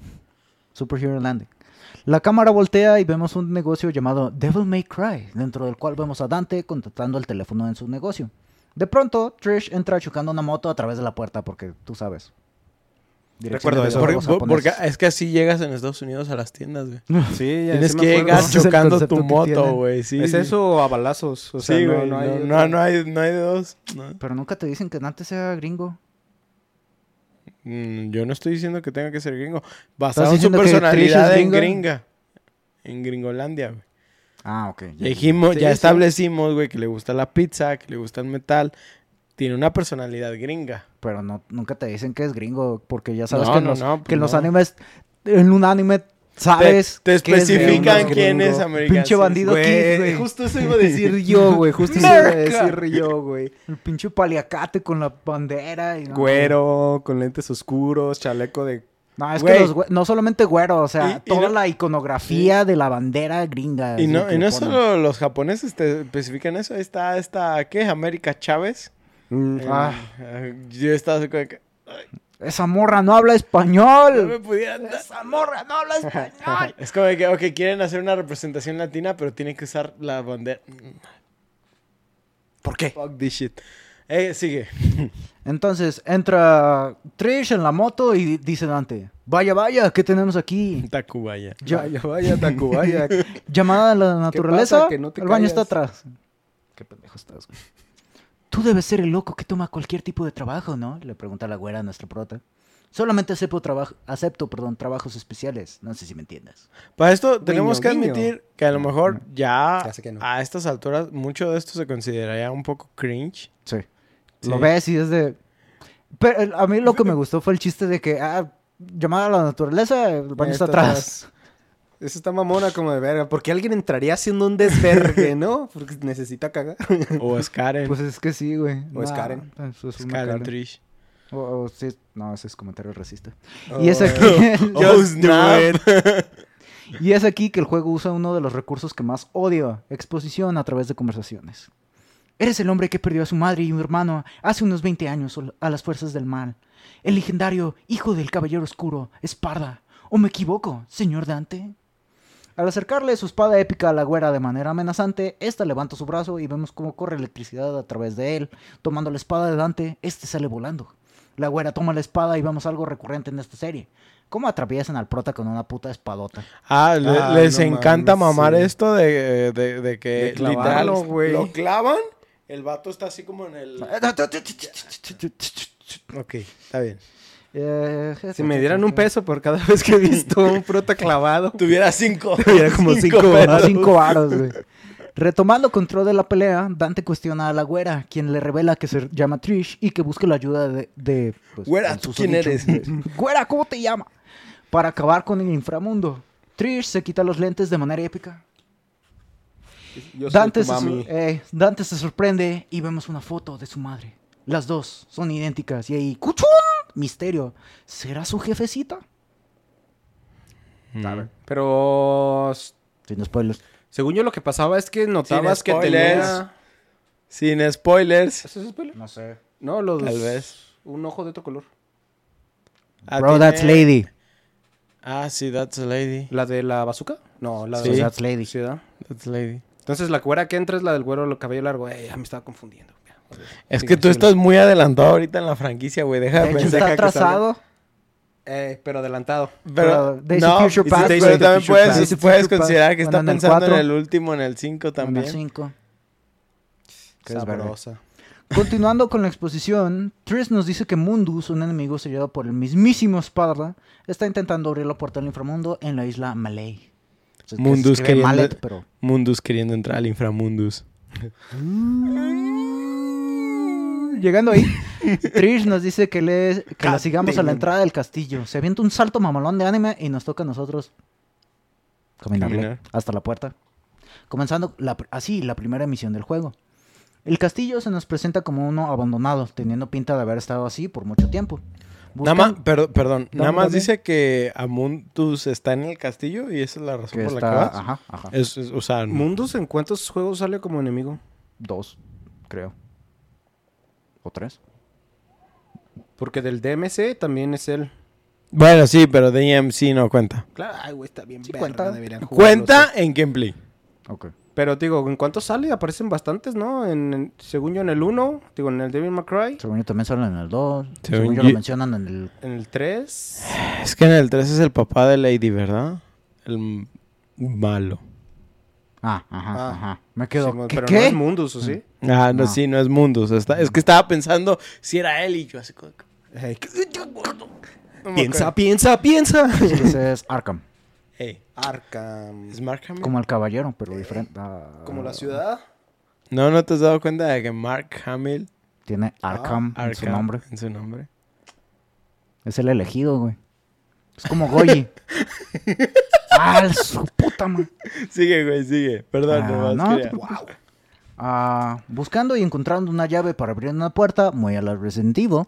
Superhero Landing. La cámara voltea y vemos un negocio llamado Devil May Cry, dentro del cual vemos a Dante contactando el teléfono en su negocio. De pronto, Trish entra chocando una moto a través de la puerta, porque tú sabes. Recuerdo eso. Porque, porque es que así llegas en Estados Unidos a las tiendas, güey. Sí, ya Tienes sí que llegar chocando tu moto, güey. Sí, ¿Es sí. eso a balazos? O sea, sí, no, güey. no, hay No, no, no hay, no hay de dos. No. Pero nunca te dicen que Dante sea gringo. Mm, yo no estoy diciendo que tenga que ser gringo. Basado en su personalidad en gringa? gringa. En Gringolandia, güey. Ah, ok. Ya dijimos, Sí, ya sí. establecimos, güey, que le gusta la pizza, que le gusta el metal. Tiene una personalidad gringa. Pero no, nunca te dicen que es gringo, porque ya sabes No, que, no, los, no, que en pues los animes, en un anime, sabes te especifican quién es americano. Pinche bandido Güey, Kid, güey. justo eso iba a decir yo, güey. Justo eso iba a decir yo, güey. El pinche paliacate con la bandera. Y no, Güero, con lentes oscuros, chaleco de... No, es Güey. que los no solamente güero, o sea, Y- y toda no- la iconografía de la bandera gringa. Y no, y no solo los japoneses te especifican eso. Ahí está esta, ¿qué? América Chávez. Mm, Ah. Eh, yo estaba que... Esa morra no habla No español. me pudiera dar- Esa morra no habla español. Es como que, ok, quieren hacer una representación latina, pero tienen que usar la bandera. ¿Por qué? Fuck this shit. Eh, sigue. Entonces entra Trish en la moto y dice Dante, vaya, vaya, ¿qué tenemos aquí? Tacubaya. Ya- Vaya, vaya, Tacubaya. Llamada a la naturaleza, pasa? Que no te el baño está atrás. Qué pendejo estás, güey. Tú debes ser el loco que toma cualquier tipo de trabajo, ¿no? Le pregunta la güera a nuestra prota. Solamente acepto, trabajo, acepto perdón, trabajos especiales. No sé si me entiendes. Para esto tenemos que guiño. admitir que a lo mejor ya, Ya sé que no. a estas alturas mucho de esto se consideraría un poco cringe. Sí. Sí. Lo ves y es de... Pero a mí lo que me gustó fue el chiste de que, ah, llamada a la naturaleza, el baño está atrás. Eso está mamona como de verga. Porque alguien entraría haciendo un desvergue, ¿no? Porque necesita cagar. O es Karen. Pues es que sí, güey. O es Karen. Eso es es una Karen Karen. Trish. O- o sí, no, ese es comentario racista. Oh. Y es aquí... Oh, snap. it. Y es aquí que el juego usa uno de los recursos que más odio, exposición a través de conversaciones. Eres el hombre que perdió a su madre y un hermano hace unos 20 años a las fuerzas del mal. El legendario hijo del caballero oscuro, Esparda. ¿O me equivoco, señor Dante? Al acercarle su espada épica a la güera de manera amenazante, esta levanta su brazo y vemos cómo corre electricidad a través de él. Tomando la espada de Dante, este sale volando. La güera toma la espada y vemos algo recurrente en esta serie. Cómo atraviesan al prota con una puta espadota. Ah, le- Ah, les no encanta mames, mamar sí. esto de, de, de que De literal clavarlo, güey. lo clavan. El vato está así como en el. Ok, está bien. Eh, Si me dieran un peso por cada vez que he visto un prota clavado. Tuviera cinco. Tuviera como cinco cinco varos, güey. Retomando control de la pelea, Dante cuestiona a la güera, quien le revela que se llama Trish y que busca la ayuda de... de, pues, Güera, ¿tú quién eres? güera, ¿cómo te llama? Para acabar con el inframundo. Trish se quita los lentes de manera épica. Yo soy Dante tu se, eh, Dante se sorprende y vemos una foto de su madre. Las dos son idénticas y ahí... ¡Cuchún! Misterio. ¿Será su jefecita? A ver, Pero Sin spoilers. según yo lo que pasaba es que notabas que tenía... Sin spoilers. ¿Eso es spoiler? No sé. No, los... Tal vez. Un ojo de otro color. Ah, Bro, tiene- that's lady. Ah, sí, that's a lady. ¿La de la bazooka? No, la Sí. de... That's lady. Sí, ¿verdad? That's lady. Entonces la güera que entra es la del güero el cabello largo. Eh, ya me estaba confundiendo. Es que tú estás muy adelantado ahorita en la franquicia, güey. Deja De pensar. está atrasado. Eh, pero adelantado. Pero, Pero no, Future Past, pero también Future puedes, Past. Puedes considerar que está Bueno, en el pensando en el último, en el 5 también. Una cinco. Qué Sabrosa. Continuando con la exposición, Trish nos dice que Mundus, un enemigo sellado por el mismísimo Sparda, está intentando abrir la puerta al inframundo en la isla Malay. O sea, Mundus queriendo- pero... Mundus queriendo entrar al inframundus. Llegando ahí, Trish nos dice que, le, que la sigamos a la entrada del castillo. Se avienta un salto mamalón de anime y nos toca a nosotros caminarle Caminar. hasta la puerta. Comenzando la así la primera emisión del juego. El castillo se nos presenta como uno abandonado, teniendo pinta de haber estado así por mucho tiempo. Nada más, pero- perdón, nada más dame. dice que Amundus está en el castillo y esa es la razón que por está- la que vas. Ajá, ajá. Es, es- o sea, ¿Mundus en cuántos juegos sale como enemigo? Dos, creo. O tres. Porque del DMC también es él. bueno, sí, pero DMC no cuenta. Claro, ay, güey, está bien Sí verga, cuenta. deberían jugarlo, Cuenta sí. en gameplay. Ok. Pero digo, ¿en cuántos sale? Aparecen bastantes, ¿no? En, en- según yo en el 1, digo, en el Devil May Cry, Según yo también salen en el 2. Según Según yo yo- lo mencionan en el... en el 3. Es que en el 3 es el papá de Lady, ¿verdad? El m- malo. Ah, ajá, Ah. ajá. Me quedo... Simón, ¿Qué? pero qué? no es Mundus, ¿o sí? Ah, no, No. sí, no es Mundus. Está, es que estaba pensando si era él y yo así como... No piensa, piensa, piensa. Sí, ese es Arkham. Ey, Arkham. ¿es Mark Hamill? Como el caballero, pero diferente. ah, Como la ciudad. No, ¿no te has dado cuenta de que Mark Hamill... Tiene Arkham, en su nombre. En su nombre. Es el elegido, güey. Es como Goyi. ¡Ah, su puta madre! Sigue, güey, sigue. Perdón, Ah, no, preocupes. Ah, buscando y encontrando una llave para abrir una puerta, muy a la Resident Evil,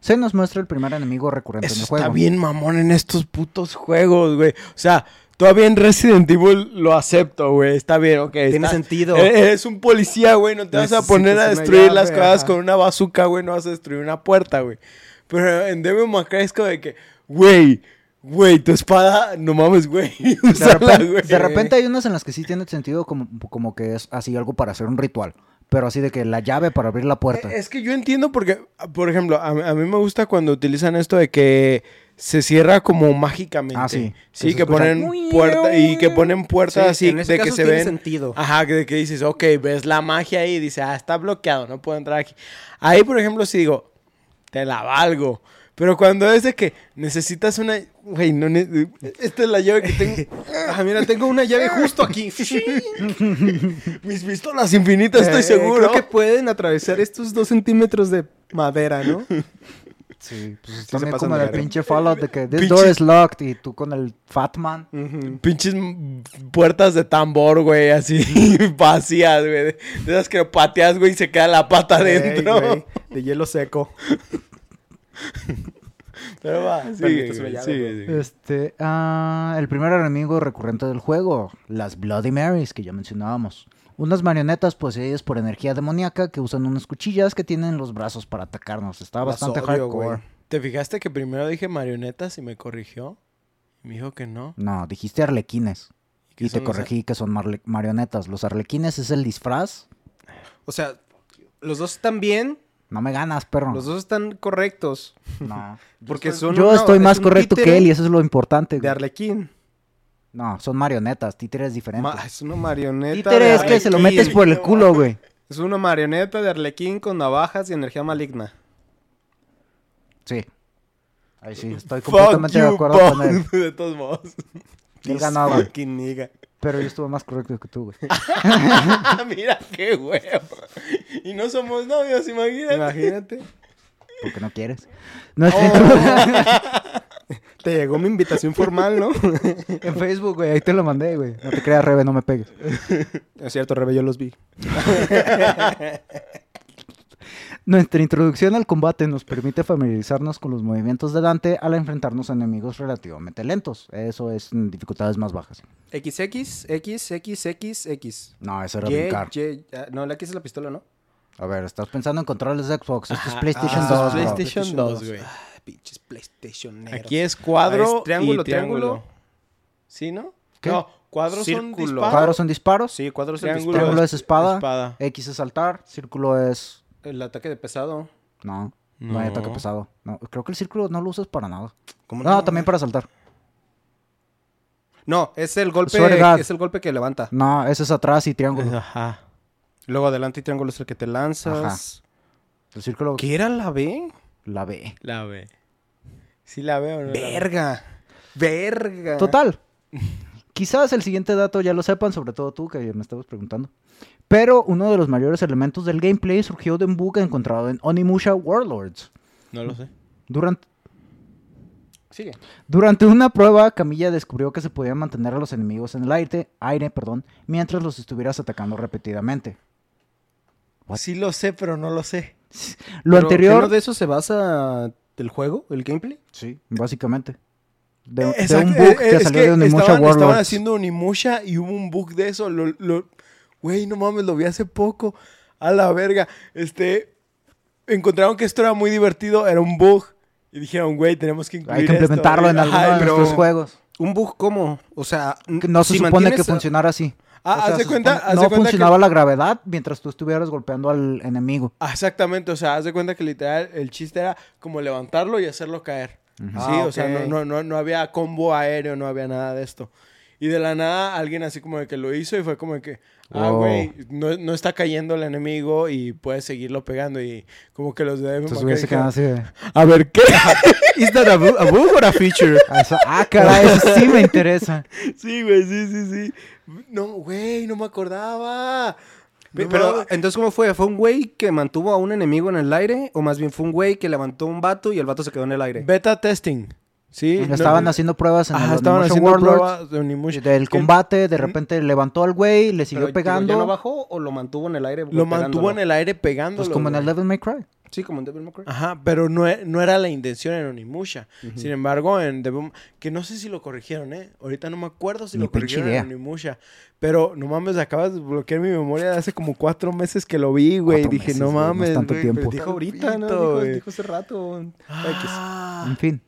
se nos muestra el primer enemigo recurrente en el está juego. bien mamón en estos putos juegos, güey. O sea, todavía en Resident Evil lo acepto, güey. Está bien, ok. Tiene está- sentido. E- Eres un policía, güey. No te vas a poner a destruir llave, las cosas ajá. con una bazooka, güey. No vas a destruir una puerta, güey. Pero en Devil May es como de que, güey, güey, tu espada, no mames, güey. De repente, güey. de repente hay unas en las que sí tiene sentido como, como que es así algo para hacer un ritual. Pero así de que la llave para abrir la puerta. Eh, Es que yo entiendo porque, por ejemplo, a, a mí me gusta cuando utilizan esto de que se cierra como mágicamente. Ah, sí. Sí, Que que ponen puerta y que ponen puertas Sí, así en ese de que se tiene ven. sentido. Ajá, que, que dices, ok, ves la magia ahí y dices, ah, está bloqueado, no puedo entrar aquí. Ahí, por ejemplo, si digo, te la valgo. Pero cuando es de que necesitas una. Güey, no. Esta es la llave que tengo. Ah, mira, tengo una llave justo aquí. Mis pistolas infinitas, estoy Eh, seguro. Creo que pueden atravesar estos dos centímetros de madera, ¿no? Sí, pues se también como el pinche Fallout de que this Pinche- door is locked y tú con el Fat Man. Ujú. Pinches puertas de tambor, güey, así vacías, güey. De esas que pateas, güey, y se queda la pata adentro. güey, de hielo seco. Pero va, sigue, sigue, sigue. Este, ah, el primer enemigo recurrente del juego, las Bloody Marys que ya mencionábamos. Unas marionetas poseídas por energía demoníaca que usan unas cuchillas que tienen los brazos para atacarnos. Está Las bastante odio, hardcore. ¿Te fijaste que primero dije marionetas y me corrigió? Y me dijo que no. No, dijiste arlequines. Y te los corregí que son marle- marionetas. Los arlequines es el disfraz. O sea, los dos están bien, No me ganas, perro. los dos están correctos. No. Porque son Yo una- estoy es más correcto que él y eso es lo importante. De güey. Arlequín. No, son marionetas. Títere es diferente. Ma- es una marioneta. Títere de es que se lo metes por el culo, güey. Es una marioneta de Arlequín con navajas y energía maligna. Sí. Ahí sí, estoy completamente de acuerdo con él. De todos modos. Él ganó, güey. Pero yo estuve más correcto que tú, güey. Mira qué huevo. Y no somos novios, imagínate. Imagínate. Porque no quieres. No, Te llegó mi invitación formal, ¿no? en Facebook, güey. Ahí te lo mandé, güey. No te creas, Rebe, no me pegues. es cierto, Rebe, yo los vi. Nuestra introducción al combate nos permite familiarizarnos con los movimientos de Dante al enfrentarnos a enemigos relativamente lentos. Eso es en dificultades más bajas. XX, X, X, X, X. No, eso era Y, brincar. Y, ah, no, la X es la pistola, ¿no? A ver, estás pensando en controles de Xbox. Esto es PlayStation ah, 2, esto es bro. PlayStation 2, güey. Pinches PlayStation. Aquí es cuadro es triángulo, y triángulo. triángulo. ¿Sí, no? ¿Qué? No, cuadros son Círculo. disparos. Cuadros son disparos. Sí, cuadro es el Triángulo. es espada. Espada. X es saltar. Círculo es... El ataque de pesado. No, no, hay ataque pesado. No, creo que el círculo no lo usas para nada. ¿Cómo No, también para saltar. No, es el golpe, es el golpe que levanta. No, ese es atrás y triángulo. Ajá. Luego adelante y triángulo es el que te lanzas. El círculo... ¿Qué era la B? La B. La ve. Sí la veo, ¿no? la veo? Verga. Verga. Total. Quizás el siguiente dato ya lo sepan, sobre todo tú que me estabas preguntando. Pero uno de los mayores elementos del gameplay surgió de un bug encontrado en Onimusha Warlords. No lo sé. Durante, Sigue. durante una prueba, Camilla descubrió que se podían mantener a los enemigos en el aire, aire perdón, mientras los estuvieras atacando repetidamente. What? Sí lo sé, pero no lo sé. Lo Pero, anterior... ¿qué no de eso se basa el juego, el gameplay? Sí, básicamente. De, un bug eh, que es salió de Onimusha estaban, Warlords. estaban haciendo Onimusha y hubo un bug de eso. Lo, lo- güey, no mames, lo vi hace poco. A la verga. Este, encontraron que esto era muy divertido, era un bug. Y dijeron, güey, tenemos que incluir Hay que implementarlo en Ajá, alguno de pero- nuestros juegos. ¿Un bug cómo? O sea, Que no se si supone que a- funcionara así. Ah, O sea, haz de cuenta- de no cuenta que- funcionaba la gravedad mientras tú estuvieras golpeando al enemigo. Ah, Exactamente, o sea, haz de cuenta que literal el chiste era como levantarlo y hacerlo caer. Sí, Ah, o sea, no, no, no, no había combo aéreo, no había nada de esto. Y de la nada alguien así como de que lo hizo y fue como de que, ah, Oh. güey, no, no está cayendo el enemigo y puedes seguirlo pegando y como que los de Entonces hubiese quedado así de... a ver, ¿qué? ¿Is that a, bu- a bug or a feature? Ah, eso- ah, caray, eso sí me interesa. sí, güey, sí, sí, sí. No, güey, no me acordaba. Pero, entonces, ¿cómo fue? ¿Fue un güey que mantuvo a un enemigo en el aire? ¿O más bien fue un güey que levantó un vato y el vato se quedó en el aire? Beta testing. Sí. no- Estaban haciendo pruebas en Ajá, el estaban haciendo Warlords pruebas de del combate, de repente levantó al güey, le siguió Pero, digo, pegando. ¿Ya no bajó o lo mantuvo en el aire? Lo mantuvo en el aire pegándolo. pues como en el. Devil May Cry. Sí, como en Devil May Cry. Ajá, pero no, e- no era la intención en Onimusha. Sin embargo, en Boom, que no sé si lo corrigieron, ¿eh? Ahorita no me acuerdo si Ni lo corrigieron idea. en Onimusha. Pero no mames, acabas de bloquear mi memoria de hace como cuatro meses que lo vi, güey. Cuatro Dije, meses, no güey, no es mames. tanto güey, tiempo. pero Dijo ahorita, ¿no? Dijo, dijo hace rato. X. Ah. En fin.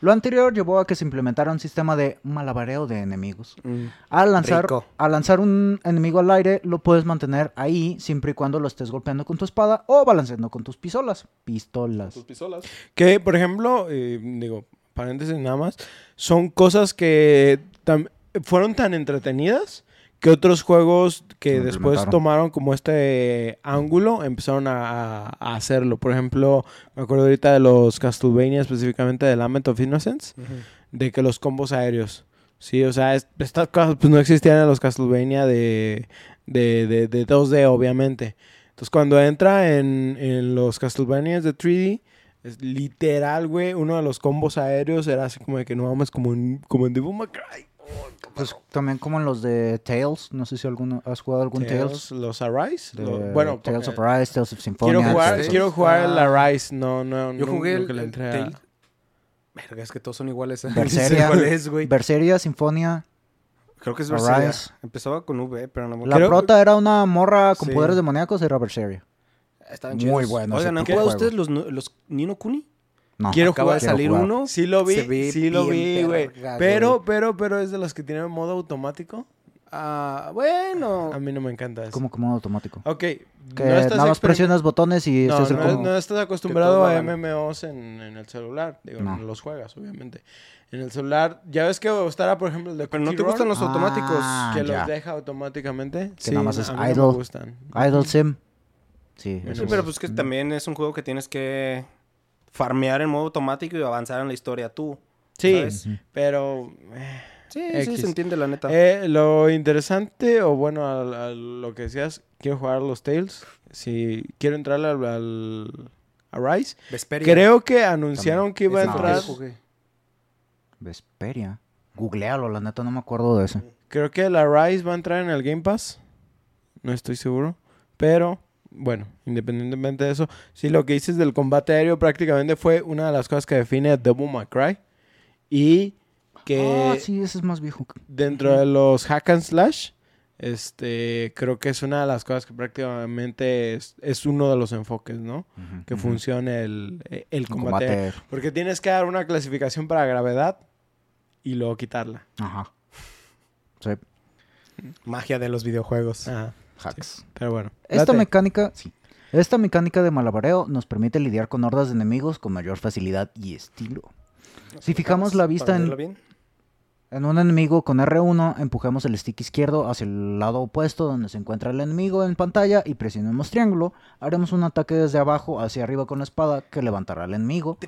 Lo anterior llevó a que se implementara un sistema de malabareo de enemigos. Mm. Al lanzar, Rico. al lanzar un enemigo al aire, lo puedes mantener ahí siempre y cuando lo estés golpeando con tu espada o balanceando con tus pistolas. Pistolas. pistolas. Que, por ejemplo, eh, digo, paréntesis nada más, son cosas que fueron tan entretenidas que otros juegos que después tomaron como este ángulo empezaron a, hacerlo. Por ejemplo, me acuerdo ahorita de los Castlevania, específicamente de Lament of Innocence, de que los combos aéreos. Sí, o sea, es- estas cosas pues, no existían en los Castlevania de, de, de, de 2D, obviamente. Entonces, cuando entra en, en los Castlevania de 3D, es literal, güey, uno de los combos aéreos era así como de que no vamos como en, como en Devil May Cry. Pues también como en los de Tales. No sé si alguno has jugado algún Tales. Tales, los Arise. de lo- bueno, Tales of Arise, Tales of Symphonia. quiero jugar, Tales of- quiero jugar el Ah. Arise, no, no, Yo no, jugué el, el entré a- Tale- Verga, es que todos son iguales. ¿eh? Berseria, ¿Cuál es, güey? Berseria, Sinfonia. Creo que es Berseria. Arise. Empezaba con V, pero no me La Creo- prota era una morra con Sí. poderes demoníacos, era Berseria. Estaban Muy bueno Oigan, ¿han jugado ustedes los, los Nino Kuni? No. Quiero Acaba de jugar, salir jugar. uno. Sí lo vi, sí lo vi, güey. Pero, pero, pero es de los que tienen modo automático. Ah, bueno. A mí no me encanta eso. Como como automático. Ok, Que no estás nada más presionas botones y No, se no, como... no estás acostumbrado a. MMOs en, en el celular. Digo, No. los juegas, obviamente. En el celular, ya ves que estará, por ejemplo, el de Pero no te gustan los Ah, automáticos. que ya. los deja automáticamente. Que nada más es a mí no me idle. gustan. Idle Sim. Sí, Sí, pero es- pues que también es un juego que tienes que farmear en modo automático y avanzar en la historia tú. Sí, ¿sabes? pero... eh, Sí, sí, se entiende la neta. Eh, lo interesante, o bueno, al- lo que decías, quiero jugar a los Tales. Si quiero entrarle al, al a Rise. Vesperia. Creo que anunciaron que iba a entrar. jugué. Vesperia. Googlealo, la neta no me acuerdo de eso. Creo que la Rise va a entrar en el Game Pass. No estoy seguro. Pero, bueno, independientemente de eso, sí, lo que dices del combate aéreo prácticamente fue una de las cosas que define a Devil May Cry. Y que Ah, sí, ese es más viejo. dentro de los hack and slash, este, creo que es una de las cosas que prácticamente es, es uno de los enfoques, ¿no? Que ujú. funcione el, el combate. aéreo. combate. Porque tienes que dar una clasificación para gravedad y luego quitarla. Ajá. Sí, Magia de los videojuegos. Ajá. Hacks. Pero bueno. Esta date. mecánica, sí. Esta mecánica de malabareo nos permite lidiar con hordas de enemigos con mayor facilidad y estilo. Si fijamos la vista bien. en un enemigo con R1, empujamos el stick izquierdo hacia el lado opuesto donde se encuentra el enemigo en pantalla y presionamos triángulo. Haremos un ataque desde abajo hacia arriba con la espada que levantará al enemigo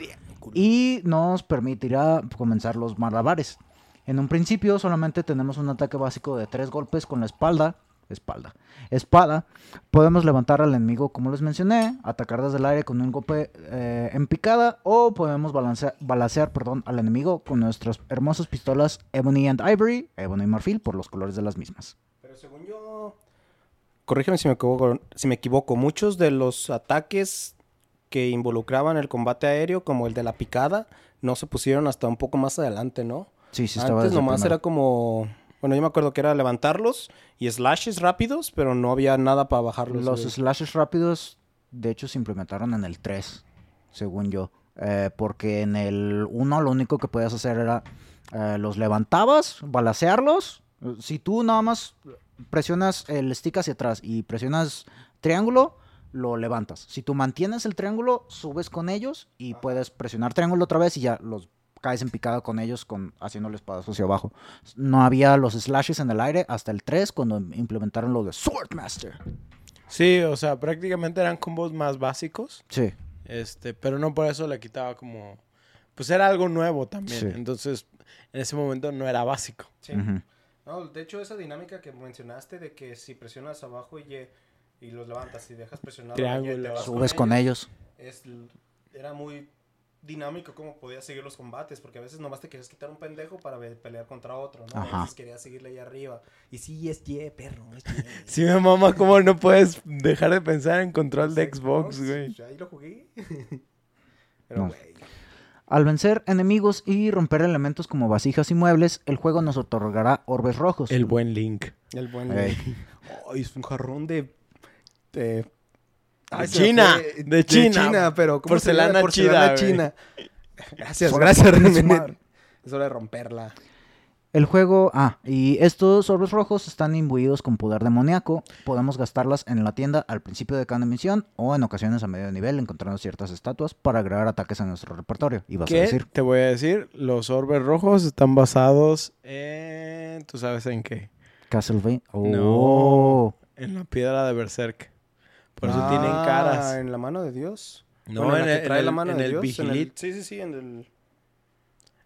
y nos permitirá comenzar los malabares. En un principio solamente tenemos un ataque básico de tres golpes con la espalda, espalda, espada. Podemos levantar al enemigo como les mencioné, atacar desde el aire con un golpe eh, en picada o podemos balancear, balancear perdón, al enemigo con nuestras hermosas pistolas Ebony and Ivory, Ebony y Marfil por los colores de las mismas. Pero según yo... Corrígeme si me equivoco, si me equivoco. Muchos de los ataques que involucraban el combate aéreo, como el de la picada, no se pusieron hasta un poco más adelante, ¿no? Sí, sí, estaba Antes nomás primero. era como... Bueno, yo me acuerdo que era levantarlos y slashes rápidos, pero no había nada para bajarlos. Los slashes rápidos, de hecho, se implementaron en el 3, según yo. Eh, porque en el 1 lo único que podías hacer era eh, los levantabas, balacearlos. Si tú nada más presionas el stick hacia atrás y presionas triángulo, lo levantas. Si tú mantienes el triángulo, subes con ellos y puedes presionar triángulo otra vez y ya los caes en picada con ellos con haciéndole espadas hacia abajo. No había los slashes en el aire hasta el 3 cuando implementaron lo de Swordmaster. Sí, o sea, prácticamente eran combos más básicos. Sí. Este, pero no por eso le quitaba como. Pues era algo nuevo también. Sí. Entonces, en ese momento no era básico. Sí. No, de hecho, esa dinámica que mencionaste de que si presionas abajo y, Y y los levantas y dejas presionado Y, te vas Subes con ellos. es, era muy dinámico cómo podías seguir los combates, porque a veces nomás te querías quitar un pendejo para pelear contra otro, ¿no? Ajá. A veces querías seguirle ahí arriba. Y sí, es Y, perro, es. Sí, me mama cómo no puedes dejar de pensar en control de Pues, Xbox, güey. Ahí lo jugué. Pero, No. güey. Al vencer enemigos y romper elementos como vasijas y muebles, el juego nos otorgará orbes rojos. El buen Link. El buen. Ey. Ay, es un jarrón de. de De se me China, fue. de China. pero ¿cómo se Porcelana llama? Porcelana chida, china. Gracias, Suena gracias, René. Es hora de romperla. El juego, ah, y estos orbes rojos están imbuidos con poder demoníaco. Podemos gastarlas en la tienda al principio de cada misión o en ocasiones a medio nivel encontrando ciertas estatuas para agregar ataques a nuestro repertorio. Y vas a ¿Qué? decir, Te voy a decir, los orbes rojos están basados en... ¿Tú sabes en qué? Castlevania. No. Oh. En la piedra de Berserk. Por eso Ah, tienen caras. En la mano de Dios. No, Bueno, en, el, trae en la el- mano en de el Dios. en el- Vigilit. Sí, sí, sí, en el.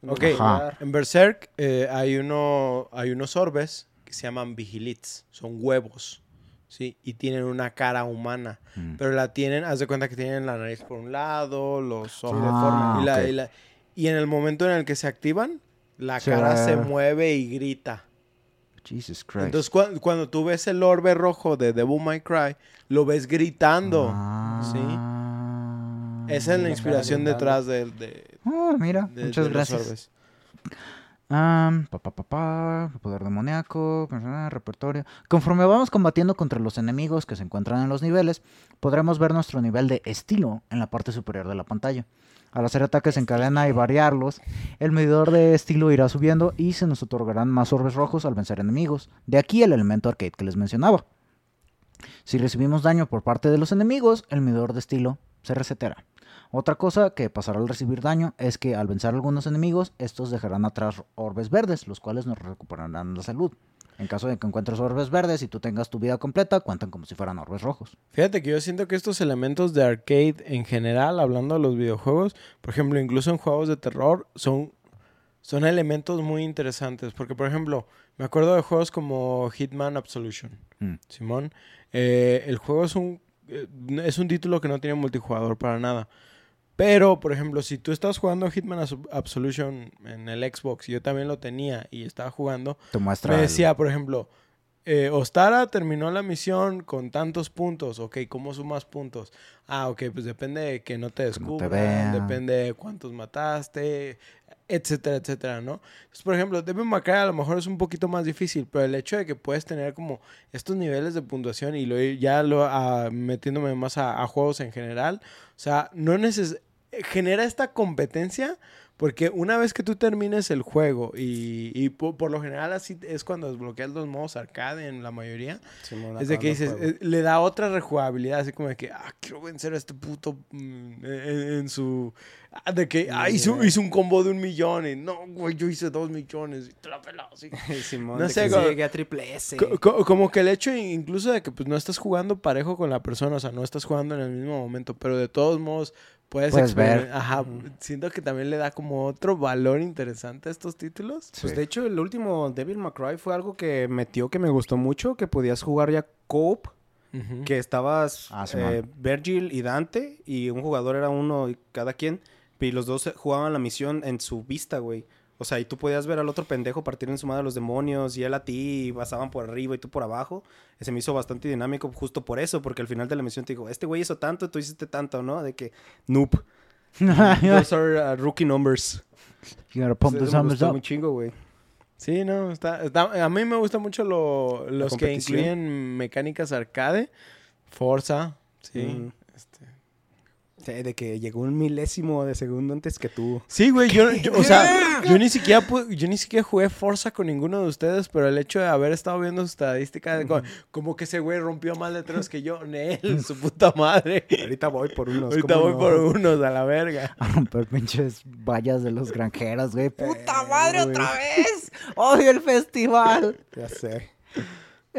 en Ok. Ajá. En Berserk eh, hay, uno, hay unos orbes que se llaman Vigilits. Son huevos. ¿sí? Y tienen una cara humana. Mm. Pero la tienen, haz de cuenta que tienen la nariz por un lado, los ojos Ah, y, la- ok. y la- y en el momento en el que se activan, la cara se mueve y grita. Jesus Christ. Entonces, cua- cuando tú ves el orbe rojo de Devil May Cry, lo ves gritando. Ah. Esa es la inspiración detrás de, de- Oh, mira, de- muchas de gracias. orbes. Ah, pa, pa, pa, pa, poder demoníaco, repertorio. Conforme vamos combatiendo contra los enemigos que se encuentran en los niveles, podremos ver nuestro nivel de estilo en la parte superior de la pantalla. Al hacer ataques en cadena y variarlos, el medidor de estilo irá subiendo y se nos otorgarán más orbes rojos al vencer enemigos. De aquí el elemento arcade que les mencionaba. Si recibimos daño por parte de los enemigos, el medidor de estilo se resetará. Otra cosa que pasará al recibir daño es que al vencer algunos enemigos, estos dejarán atrás orbes verdes, los cuales nos recuperarán la salud. En caso de que encuentres orbes verdes y tú tengas tu vida completa, cuentan como si fueran orbes rojos. Fíjate que yo siento que estos elementos de arcade en general, hablando de los videojuegos, por ejemplo, incluso en juegos de terror, son, son elementos muy interesantes. Porque, por ejemplo, me acuerdo de juegos como Hitman Absolution. Mm. Simón, eh, el juego es un, eh, es un título que no tiene multijugador para nada. Pero, por ejemplo, si tú estás jugando Hitman Abs- Absolution en el Xbox y yo también lo tenía y estaba jugando, me decía, por ejemplo, eh, Ostara terminó la misión con tantos puntos. Ok, ¿cómo sumas puntos? Ah, ok, pues depende de que no te Que no te descubran, depende de cuántos mataste, etcétera, etcétera, ¿no? Entonces, por ejemplo, Devil May Cry a lo mejor es un poquito más difícil, pero el hecho de que puedes tener como estos niveles de puntuación y lo, ya lo ah, metiéndome más a, a juegos en general, o sea, no neces genera esta competencia porque una vez que tú termines el juego y, y po- por, lo general así es cuando desbloqueas los modos arcade en la mayoría, es de que dices, eh, le da otra rejugabilidad, así como de que, ah, quiero vencer a este puto mm, en, en su... ah, de que, ah, hizo, hizo un combo de un millón y no, güey, yo hice dos millones y te la peló así. Simón, no de sé, que como- sí llegué a triple S. Co- co- como que el hecho incluso de que pues no estás jugando parejo con la persona, o sea, no estás jugando en el mismo momento, pero de todos modos puedes, Puedes ver. Ajá, siento que también le da como otro valor interesante a estos títulos. Pues de hecho, el último Devil May fue algo que metió que me gustó mucho, que podías jugar ya co-op, que estabas Ah, eh. Virgil y Dante, y un jugador era uno y cada quien, y los dos jugaban la misión en su vista, güey. O sea, y tú podías ver al otro pendejo partir en su madre a los demonios, y él a ti, y pasaban por arriba y tú por abajo. Se me hizo bastante dinámico justo por eso, porque al final de la misión te digo, este güey hizo tanto, tú hiciste tanto, ¿no? De que, noob. Those are uh, rookie numbers. You gotta pump Eso the numbers up. muy chingo, güey. Sí, no, está, está- a mí me gustan mucho lo- los que incluyen mecánicas arcade, Forza, sí. Mm. Sí, de que llegó un milésimo de segundo antes que tú. Sí, güey, yo, yo- o sea, yo ni siquiera pu- yo ni siquiera jugué Forza con ninguno de ustedes, pero el hecho de haber estado viendo su estadística, de como, como que ese güey rompió más letreros que yo, Nel, su puta madre. Ahorita voy por unos. Ahorita ¿cómo voy no? por unos a la verga. A romper pinches vallas de los granjeros, güey. ¡Puta Eh, madre güey. otra vez! ¡Odio el festival! Ya sé.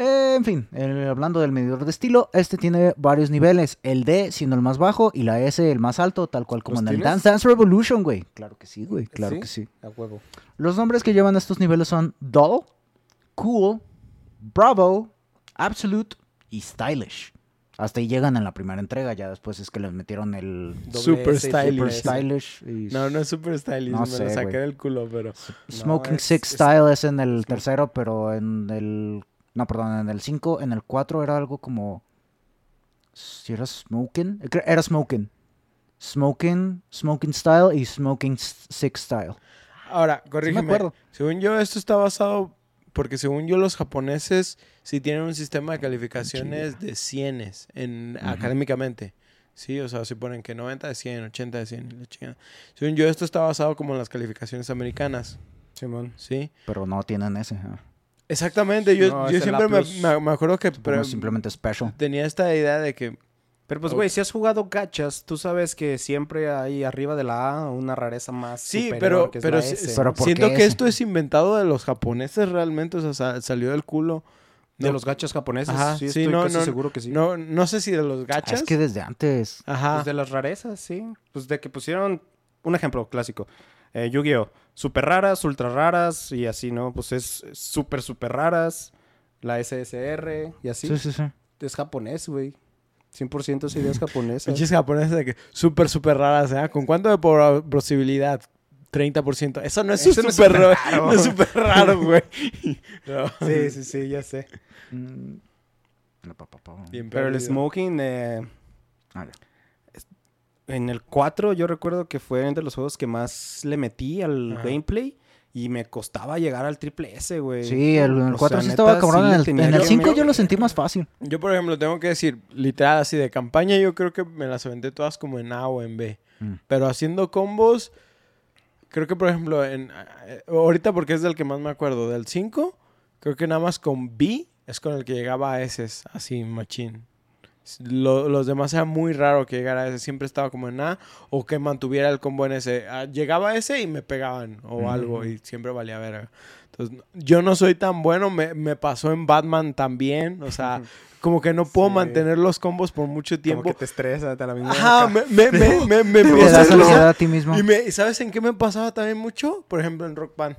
Eh, en fin, hablando del medidor de estilo, este tiene varios niveles. El D siendo el más bajo y la S el más alto, tal cual como ¿Los en el tienes? Dance Dance Revolution, güey. Claro que sí, güey. Claro ¿Sí? que sí. A huevo. Los nombres que llevan estos niveles son Dull, Cool, Bravo, Absolute y Stylish. Hasta ahí llegan en la primera entrega, ya después es que les metieron el Super S stylish. Super. Stylish. y No, no es super stylish, No me sé, lo saqué del culo, pero... Smoking No, es- Six es- Style es en el tercero, pero en el. No, perdón, en el 5, en el 4 era algo como. Si era Smoking. Cre- Era Smoking. Smoking, Smoking Style y Smoking S- Six Style. Ahora, corrígeme. acuerdo. Según yo, esto está basado... Porque según yo, los japoneses sí tienen un sistema de calificaciones de cienes en, Ujú. académicamente. Sí, o sea, si ponen que 90 de 100, 80 de 100 y la chingada. Según yo, esto está basado como en las calificaciones americanas. Simón. Sí. Pero no tienen ese. ah. Exactamente. Yo, No, siempre me, me- me acuerdo que Pero pre- simplemente special. tenía esta idea de que... Pero pues, güey, si has jugado gachas, tú sabes que siempre hay arriba de la A una rareza más Sí, superior, pero, que es pero, la si- S. Pero ¿por siento que ese? esto es inventado de los japoneses realmente. O sea, sa- salió del culo. De No- los gachas japoneses, Ajá, sí, sí, estoy no, casi no, seguro que sí. No, no sé si de los Ah, gachas. Es que desde antes. Ajá. Pues de las rarezas, sí. Pues de que pusieron un ejemplo clásico. Eh, Yu-Gi-Oh! Super raras, ultra raras y así, ¿no? Pues es súper, súper raras. La SSR y así. Sí, sí, sí. Es japonés, güey. 100% esa idea es japonesa. Pinches japoneses de que súper, súper raras, ¿eh? ¿Con cuánto de por- posibilidad? 30%. Eso no es Eso no es súper súper raro. raro. No es súper raro, güey. No. Sí, sí, sí, ya sé. Mm. Bien Pero el smoking, eh, Ah, ya. En el 4 yo recuerdo que fue entre los juegos que más le metí al Ajá. gameplay y me costaba llegar al triple S, güey. Sí, el, el O 4 sea, sí neta, estaba cabrón. sí en el, en el que 5 yo lo sentí más fácil. Yo, por ejemplo, tengo que decir, literal, así de campaña, yo creo que me las aventé todas como en A o en B. Mm. Pero haciendo combos, creo que, por ejemplo, en ahorita porque es del que más me acuerdo, del 5, creo que nada más con B es con el que llegaba a S, así, machín. Lo- los demás era muy raro que llegara a ese, siempre estaba como en A o que mantuviera el combo en ese. Ah, Llegaba a ese y me pegaban o algo y siempre valía verga. Entonces, yo no soy tan bueno, me, me pasó en Batman también, o sea, como que no puedo Sí. mantener los combos por mucho Como tiempo. que te estresa, te la misma. Ajá, me, me, me, me, me Te empieza a ti mismo. y me, ¿y ¿sabes en qué me pasaba también mucho? Por ejemplo, en Rock Band.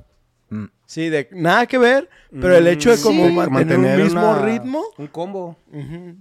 Mm. Sí, de nada que ver, pero el hecho de Mm, como sí, mantener, un mismo una- ritmo, Un combo.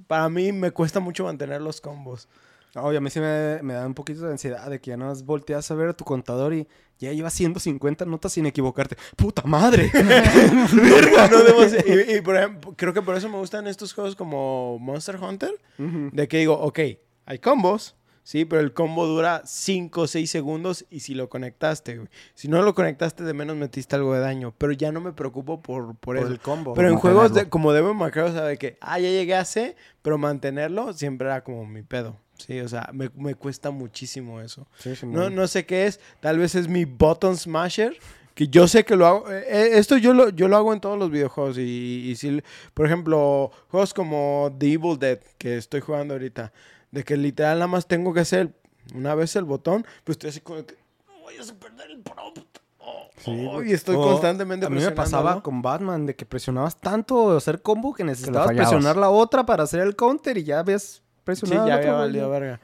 para mí me cuesta mucho mantener los combos. Y a mí sí me, me da un poquito de ansiedad de que ya no volteas a ver a tu contador y ya llevas 150 notas sin equivocarte. ¡Puta madre! Verga, no debo y, y, por ejemplo, creo que por eso me gustan estos juegos como Monster Hunter, de que digo, ok, hay combos, sí, pero el combo dura 5 o 6 segundos y si lo conectaste, güey. Si no lo conectaste, de menos metiste algo de daño, pero ya no me preocupo por, por, Por eso. el combo. Pero en mantenerlo. juegos de, como Devil May Cry, o sea, de que, ah, ya llegué a C, pero mantenerlo siempre era como mi pedo. Sí, o sea, me, me cuesta muchísimo eso. Sí, sí, No, no sé qué es, tal vez es mi button smasher, que yo sé que lo hago, eh, eh, esto yo lo, yo lo hago en todos los videojuegos y, y si, por ejemplo, juegos como The Evil Dead, que estoy jugando ahorita, de que literal nada más tengo que hacer una vez el botón, pues estoy así como que, no vayas a perder el prompt. Oh, Sí, oh, y estoy O constantemente A mí me pasaba con Batman de que presionabas tanto hacer combo que necesitabas presionar la otra para hacer el counter y ya habías Sí, presionado ya el había valido verga.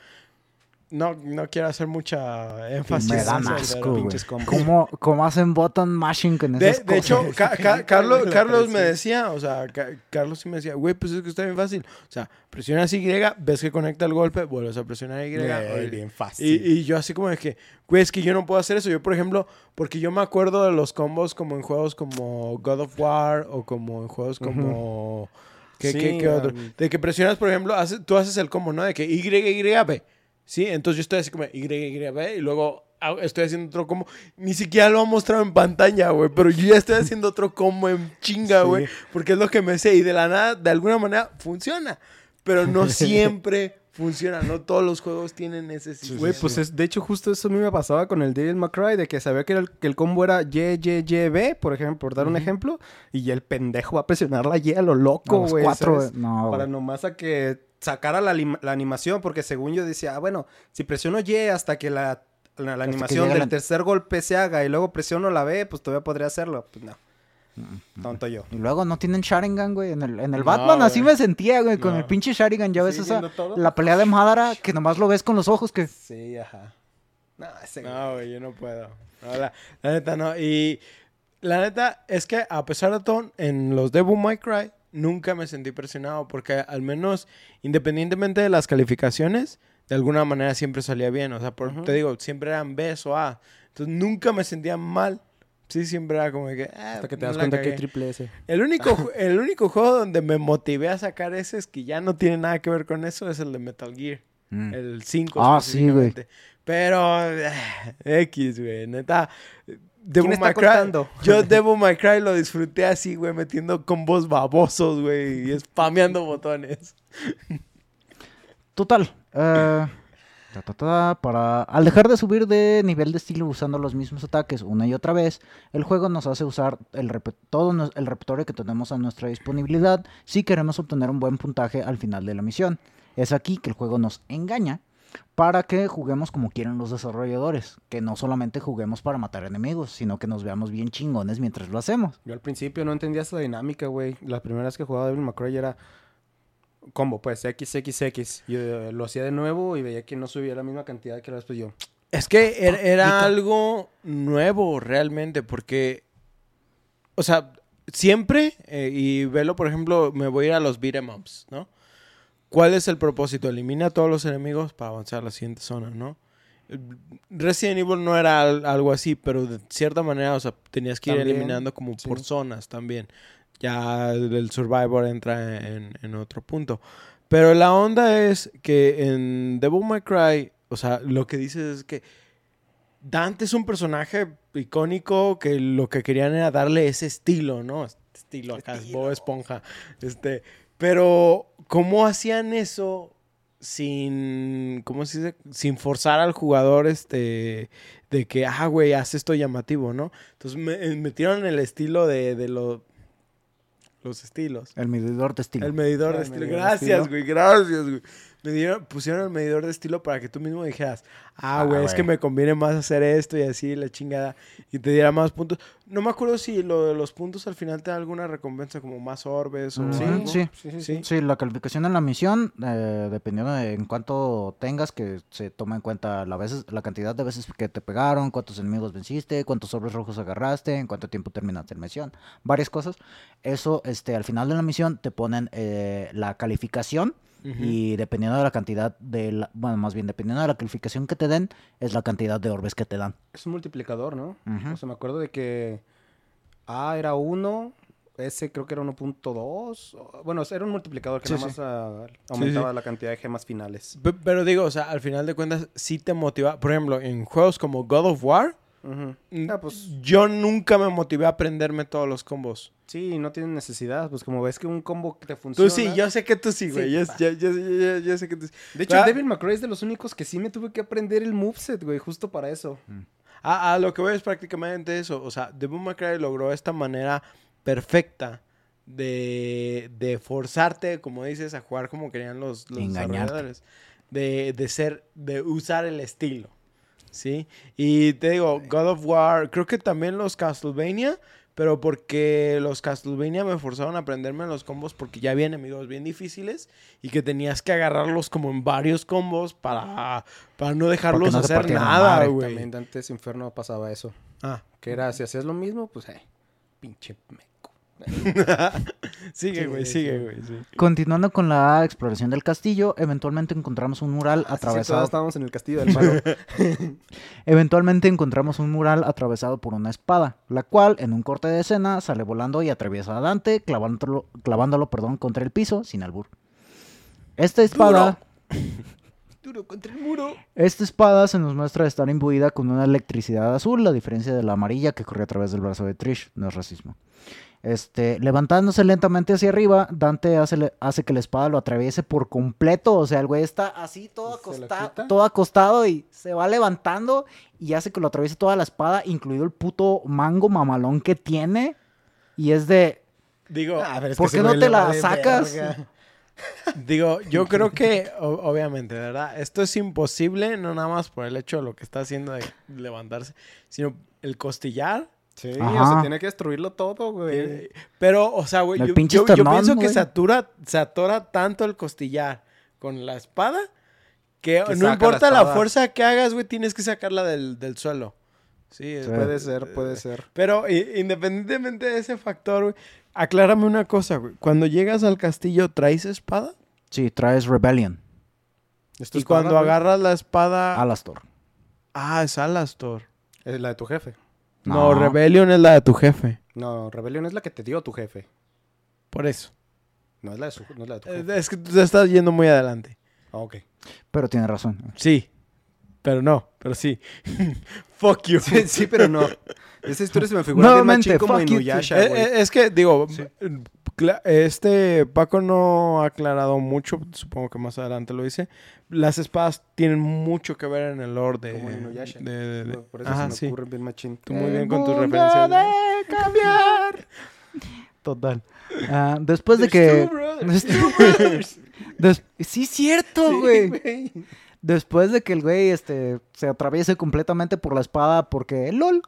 No, no quiero hacer mucha énfasis. Me dan asco, pero- güey. pinches combos. ¿Cómo, ¿Cómo hacen button mashing con De, esas de hecho, cosas? Ca- Ca- Carlos, Carlos me decía, o sea, Ca- Carlos sí me decía, güey, pues es que está bien fácil. O sea, presionas Y, ves que conecta el golpe, vuelves a presionar Y. Güey, y- bien fácil. y, y yo así como que, güey, es que yo no puedo hacer eso. Yo, por ejemplo, porque yo me acuerdo de los combos como en juegos como God of War o como en juegos como... ¿Qué, Sí, qué- qué otro? um, De que presionas, por ejemplo, tú haces el combo, ¿no? De que Y, Y, B. ¿Sí? Entonces yo estoy así como Y, Y, B y luego estoy haciendo otro combo. Ni siquiera lo han mostrado en pantalla, güey. Pero yo ya estoy haciendo otro combo en chinga, Sí. güey. Porque es lo que me sé. Y de la nada, de alguna manera, funciona. Pero no siempre funciona. No todos los juegos tienen ese sistema. Güey, pues es, de hecho justo eso a mí me pasaba con el Devil Cry, de que sabía que, el, que el combo era Y, Y, Y, B, por ejemplo, por dar un ejemplo, y el pendejo va a presionar la Y a lo No, loco, güey. cuatro, ¿sabes? no, Para nomás a que sacara la, la animación, porque según yo decía, ah, bueno, si presiono Y hasta que la, la, la que animación llegue del la- tercer golpe se haga y luego presiono la B, pues todavía podría hacerlo. Pues no. Tonto yo. Y luego no tienen Sharingan, güey. En el, en el No, Batman así me sentía, güey, con No. el pinche Sharingan. Ya ves esa, todo. la pelea de Madara, que nomás lo ves con los ojos, que... Sí, ajá. No, ese No, güey, yo no puedo. No, la, la neta no. Y la neta es que a pesar de todo, en los Devil May Cry nunca me sentí presionado porque al menos independientemente de las calificaciones, de alguna manera siempre salía bien. O sea, por- te digo, siempre eran B o A. Entonces nunca me sentía mal. Sí, siempre era como que... ah, Hasta que te das cuenta que hay cagué. triple S. El único, el único juego donde me motivé a sacar ese es que ya no tiene nada que ver con eso es el de Metal Gear. Mm. El 5 Ah, sí, güey. Pero eh, X, güey, neta. Devil está May Cry- contando? Yo Devil May Cry lo disfruté así, güey, metiendo combos babosos, güey, y spameando botones. Total. eh, ta, ta, ta, para, al dejar de subir de nivel de estilo usando los mismos ataques una y otra vez, el juego nos hace usar el todo el repertorio que tenemos a nuestra disponibilidad si queremos obtener un buen puntaje al final de la misión. Es aquí que el juego nos engaña para que juguemos como quieren los desarrolladores, que no solamente juguemos para matar enemigos, sino que nos veamos bien chingones mientras lo hacemos. Yo al principio no entendía esa dinámica, güey. Las primeras que jugaba Devil May Cry era combo, pues XXX. Yo eh, lo hacía de nuevo y veía que no subía la misma cantidad que la después yo. Es que era, era Neta. algo nuevo realmente, porque, o sea, siempre, eh, y velo, por ejemplo, me voy a ir a los beat'em ups, ¿no? ¿Cuál es el propósito? Elimina a todos los enemigos para avanzar a la siguiente zona, ¿no? Resident Evil no era al- algo así, pero de cierta manera, o sea, tenías que ir También, eliminando como por sí. zonas también. Ya el Survivor entra en, en otro punto. Pero la onda es que en Devil May Cry, o sea, lo que dices es que Dante es un personaje icónico que lo que querían era darle ese estilo, ¿no? Estilo acá, es Bob Esponja. Este, pero, ¿cómo hacían eso sin, ¿cómo se dice? Sin forzar al jugador, este, de que, ah, güey, haz esto llamativo, ¿no? Entonces me, eh, metieron el estilo de, de lo- los estilos. El medidor de estilo. El medidor Ah, de el estilo. medidor de Gracias, estilo. güey, gracias, güey. Me dieron- pusieron el medidor de estilo para que tú mismo dijeras, ah, Ah, güey, es que me conviene más hacer esto y así, la chingada, y te diera más puntos. No me acuerdo si lo de los puntos al final te da alguna recompensa como más orbes o Mm, algo. sí. sí, sí, Sí. sí. Sí, la calificación en la misión, eh, dependiendo de en cuánto tengas, que se toma en cuenta la, veces, la cantidad de veces que te pegaron, cuántos enemigos venciste, cuántos sobres rojos agarraste, en cuánto tiempo terminaste la misión, varias cosas. Eso, este, al final de la misión te ponen eh, la calificación Y dependiendo de la cantidad de, la- bueno, más bien dependiendo de la calificación que te den, es la cantidad de orbes que te dan. Es un multiplicador, ¿no? O sea, me acuerdo de que A era 1, S creo que era 1.2. o- Bueno, era un multiplicador que Sí, nada sí. más ah, sí. aumentaba la cantidad de gemas finales. Pe- Pero digo, o sea, al final de cuentas, sí te motiva. Por ejemplo, en juegos como God of War, Mm, Ah, pues yo nunca me motivé a aprenderme todos los combos. sí, no tienen necesidad. Pues como ves que un combo que te funciona. Tú sí, yo sé que tú sí, Sí, güey. yo, pa. yo- yo- yo- yo sé que tú sí. De hecho, Ah. Devil May Cry es de los únicos que sí me tuve que aprender el moveset, güey, justo para eso. A, a lo que voy es prácticamente eso. O sea, Devil May Cry logró esta manera perfecta de, de forzarte, como dices, a jugar como querían los, los desarrolladores. De, de ser, de usar el estilo. ¿Sí? Y te digo, God of War, creo que también los Castlevania, pero porque los Castlevania me forzaron a aprenderme los combos porque ya había enemigos bien difíciles y que tenías que agarrarlos como en varios combos para, para no dejarlos no hacer nada, güey. También Dantes Inferno pasaba eso. Ah, Que era, si hacías lo mismo, pues, eh, pinche. sigue, Sí, güey, sí. sigue, güey, sí. Continuando con la exploración del castillo, eventualmente encontramos un mural que atravesado. estábamos en el castillo del malo. Eventualmente encontramos un mural atravesado por una espada, la cual en un corte de escena sale volando y atraviesa a Dante, clavándolo, clavándolo perdón, contra el piso sin albur. Esta espada, Duro contra el muro. esta espada se nos muestra estar imbuida con una electricidad azul, a diferencia de la amarilla que corre a través del brazo de Trish, no es racismo. Este, levantándose lentamente hacia arriba, Dante hace, hace que la espada lo atraviese por completo. O sea, el güey está así todo, ¿Se la acosta- todo acostado y se va levantando y hace que lo atraviese toda la espada, incluido el puto mango mamalón que tiene. Y es de, Digo, Ah, es ¿Por qué no te la sacas? verga. digo, yo creo que, obviamente, ¿verdad? Esto es imposible, no nada más por el hecho de lo que está haciendo de levantarse, sino el costillar. Sí, Ajá. o sea, tiene que destruirlo todo, güey. eh, Pero, o sea, güey, yo, pienso que se, atura, se atora tanto el costillar con la espada que, Que no importa la fuerza que hagas, güey, tienes que sacarla del, del suelo. Sí. Puede ser, puede ser. Pero independientemente de ese factor, güey, aclárame una cosa, güey. Cuando llegas al castillo, ¿traes espada? sí, traes Rebellion, Esto Y cuando güey. agarras la espada... Alastor. Ah, es Alastor. Es la de tu jefe. No, No. Rebellion es la de tu jefe. No, Rebelión es la que te dio tu jefe. Por eso. No es la de, su- no es la de tu Eh, jefe. Es que tú te estás yendo muy adelante. Ah, ok. Pero tiene razón. Sí. Pero no, pero sí. Fuck you. Sí, sí, pero no. Esa historia se me figura bien machín como Inuyasha, Eh, güey. eh, es que, digo, este Paco no ha aclarado mucho, supongo que más adelante lo dice. Las espadas tienen mucho que ver en el lore de... como de- de- de- Por eso Ajá, se me sí. ocurre bien machín. Tú muy bien con tus referencias. ¿no? debe cambiar. Total. Ah, después de There's que... two brothers. Des- Sí, cierto, güey. Después de que el güey este, se atraviese completamente por la espada porque LOL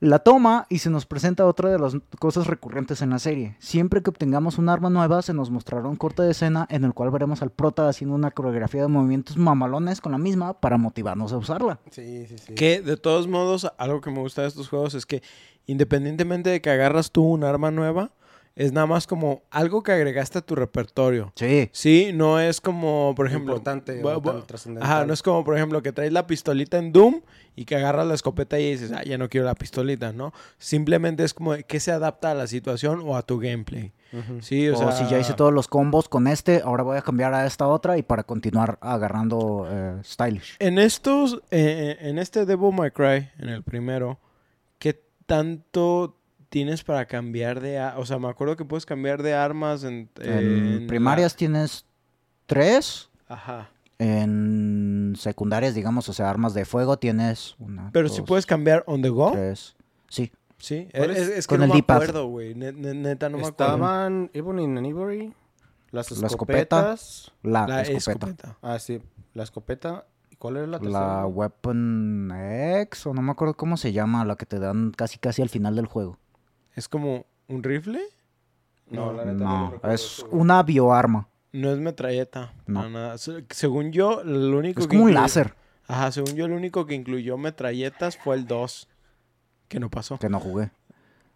la toma y se nos presenta otra de las cosas recurrentes en la serie. Siempre que obtengamos un arma nueva se nos mostrará un corte de escena en el cual veremos al prota haciendo una coreografía de movimientos mamalones con la misma para motivarnos a usarla. Sí, sí, sí. Que de todos modos, algo que me gusta de estos juegos es que independientemente de que agarras tú un arma nueva, es nada más como algo que agregaste a tu repertorio. Sí. Sí, no es como, por ejemplo... Importante trascendental. Ajá, no es como, por ejemplo, que traes la pistolita en Doom y que agarras la escopeta y dices, ah, ya no quiero la pistolita, ¿no? Simplemente es como que se adapta a la situación o a tu gameplay. Sí, o, O, sea... si ya hice todos los combos con este, ahora voy a cambiar a esta otra y para continuar agarrando eh, Stylish. En estos, eh, en este Devil May Cry, en el primero, ¿qué tanto tienes para cambiar de... O sea, me acuerdo que puedes cambiar de armas en... En en la- primarias tienes tres. Ajá. En secundarias, digamos, o sea, armas de fuego tienes una. Pero si puedes cambiar on the go. Tres. Sí. Sí. ¿Cuál Es, es? es que Con no el me acuerdo, güey. Ne- ne- Neta, no me acuerdo. Estaban Ebony and Ivory, las La escopeta. escopetas. La, La escopeta. escopeta. Ah, sí, la escopeta. ¿Y cuál era la tercera? La Weapon X, o no me acuerdo cómo se llama, la que te dan casi casi al final del juego. ¿Es como un rifle? No, la neta no, No, es una bioarma. No es metralleta. No. Nada. Se- Según yo, lo único Es que como un láser Ajá, según yo, lo único que incluyó metralletas fue el 2. Que no pasó. que no jugué.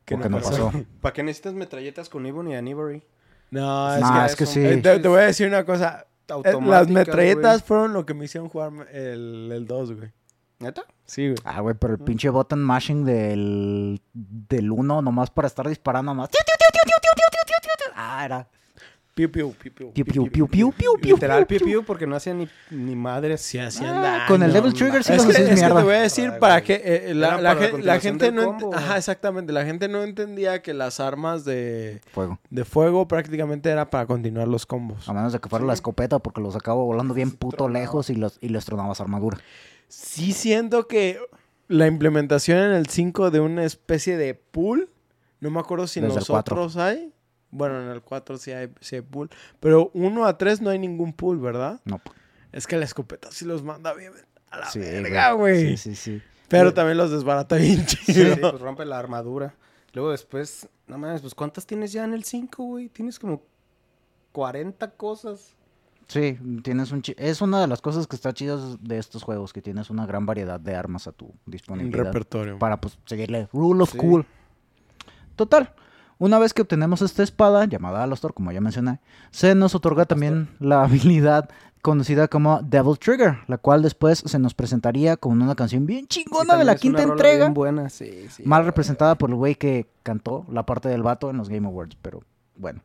Que porque no pasó. ¿Para qué necesitas metralletas con Ebony and Ivory? No, es No, que, es que sí. eh, te, te voy a decir una cosa. Eh, Las metralletas güey. fueron lo que me hicieron jugar el, el 2, güey. ¿Neta? Sí. Ah, güey, pero el pinche button mashing del, del 1, nomás para estar disparando más. Ah, era. Piu, piu, piu, piu. Piu, piu, piu, piu, piu, piu. Literal, piu, piu, porque no hacía ni, ni madre. Si hacían ah, Con el Devil Trigger sí los hacías mierda. Es que te voy a decir para que eh, eh, la, la, gente no... Ajá, exactamente. La gente no entendía que las armas de... Fuego. De fuego prácticamente era para continuar los combos. A menos de que fuera la escopeta porque los acababa volando bien puto lejos y los, y les tronabas armadura. Sí siento que la implementación en el 5 de una especie de pool, no me acuerdo si en Desde el los 4. otros hay. Bueno, en el 4 sí hay, sí hay pool. Pero 1 a 3 no hay ningún pool, ¿verdad? No. Es que la escopeta sí los manda bien a la Sí, verga, güey. Sí, sí, sí. Pero también los desbarata bien Sí, chido. sí, pues rompe la armadura. Luego después, no mames, pues ¿cuántas tienes ya en el 5, güey? Tienes como 40 cosas. Sí, tienes un chi- es una de las cosas que está chidas de estos juegos, que tienes una gran variedad de armas a tu Un disponibilidad. repertorio. para pues seguirle rule of Sí. cool. Total, una vez que obtenemos esta espada llamada Alastor, como ya mencioné, se nos otorga también la habilidad conocida como Devil Trigger, la cual después se nos presentaría con una canción bien Sí, chingona de la quinta entrega, bien buena, sí, sí. mal representada por el güey que cantó la parte del vato en los Game Awards, pero bueno.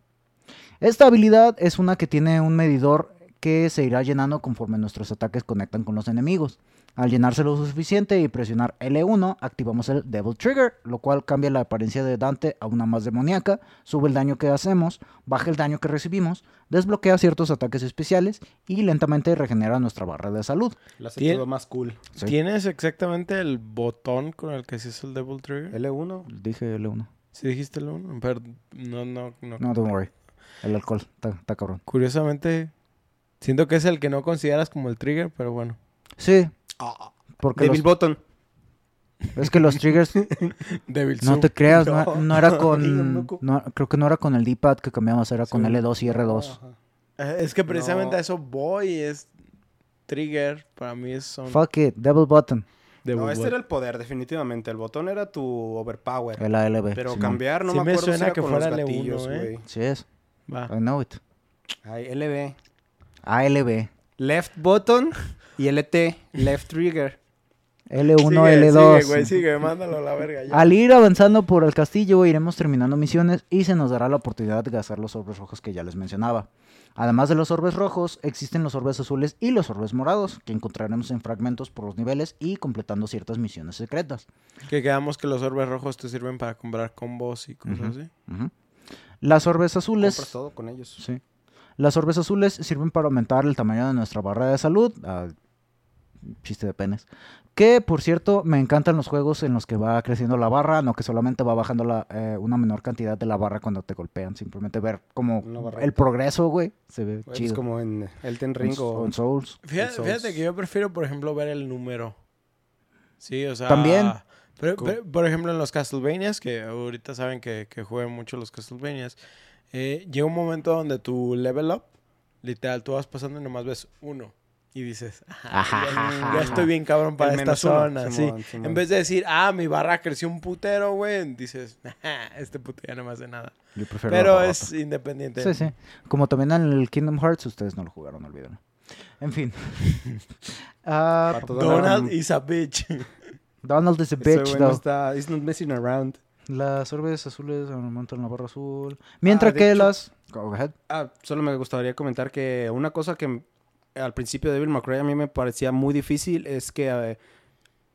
Esta habilidad es una que tiene un medidor que se irá llenando conforme nuestros ataques conectan con los enemigos. Al llenarse lo suficiente y presionar L1, activamos el Devil Trigger, lo cual cambia la apariencia de Dante a una más demoníaca, sube el daño que hacemos, baja el daño que recibimos, desbloquea ciertos ataques especiales y lentamente regenera nuestra barra de salud. La hace más cool. Sí. ¿Tienes exactamente el botón con el que se hizo el Devil Trigger? L1. ¿Sí Dije L1. dijiste el 1? Pero no, no, no. No, don't worry. El alcohol, está cabrón. Curiosamente, siento que es el que no consideras como el trigger, pero bueno. Sí, porque Devil los- Button. es que los triggers Devil No te creas, no, No. no era con. No, creo que no era con el D-pad que cambiamos, era con Sí. L2 y R2. Ajá. Eh, Es que precisamente No. a eso voy, es trigger, para mí es son Fuck it, Devil Button, Devil No, este era el poder, definitivamente. El botón era tu overpower. el ALB. Pero cambiar no Sí me me acuerdo si suena era que con fuera los L1, gatillos, ¿eh? güey. Sí es, Va. I know it. Ay, LB. ALB. Left button y LT. Left trigger. L1, Sigue, L2. Sigue, güey, sigue, mándalo a la verga ya. Al ir avanzando por el castillo iremos terminando misiones y se nos dará la oportunidad de gastar los orbes rojos que ya les mencionaba. Además de los orbes rojos, existen los orbes azules y los orbes morados, que encontraremos en fragmentos por los niveles y completando ciertas misiones secretas. Que quedamos que los orbes rojos te sirven para comprar combos y cosas así. Las orbes azules... Compras todo con ellos. Sí. Las orbes azules sirven para aumentar el tamaño de nuestra barra de salud. ah, chiste de penes. Que, por cierto, me encantan los juegos en los que va creciendo la barra, no que solamente va bajando la, eh, una menor cantidad de la barra cuando te golpean. Simplemente ver como el progreso, güey. Se ve Güey, Es chido. como en Elden En- Ring o... o en Souls. Fíjate, Souls. fíjate que yo prefiero, por ejemplo, ver el número. Sí, o sea... También. pero, por ejemplo, en los Castlevanias, que ahorita saben que, que juegan mucho los Castlevanias, eh, llega un momento donde tu level up, literal, tú vas pasando y nomás ves uno, Y dices, Ajá, "Ajá, ya, estoy bien cabrón para El esta uno, zona. sí. Simón, Simón. En vez de decir, ah, mi barra creció un putero, güey, dices, "Ajá, este puto ya no me hace nada. Yo prefiero Pero es independiente. Sí, sí. Como también en el Kingdom Hearts, ustedes no lo jugaron, olvídenlo. En fin. Ah, Pato Donald is a bitch. Donald is a Ese bitch, güey no though. está, he's not messing around. Las orbes azules aumentan la barra azul. Mientras Ah, de que hecho- las... Go ahead. Ah, solo me gustaría comentar que una cosa que al principio de Devil May Cry a mí me parecía muy difícil es que eh,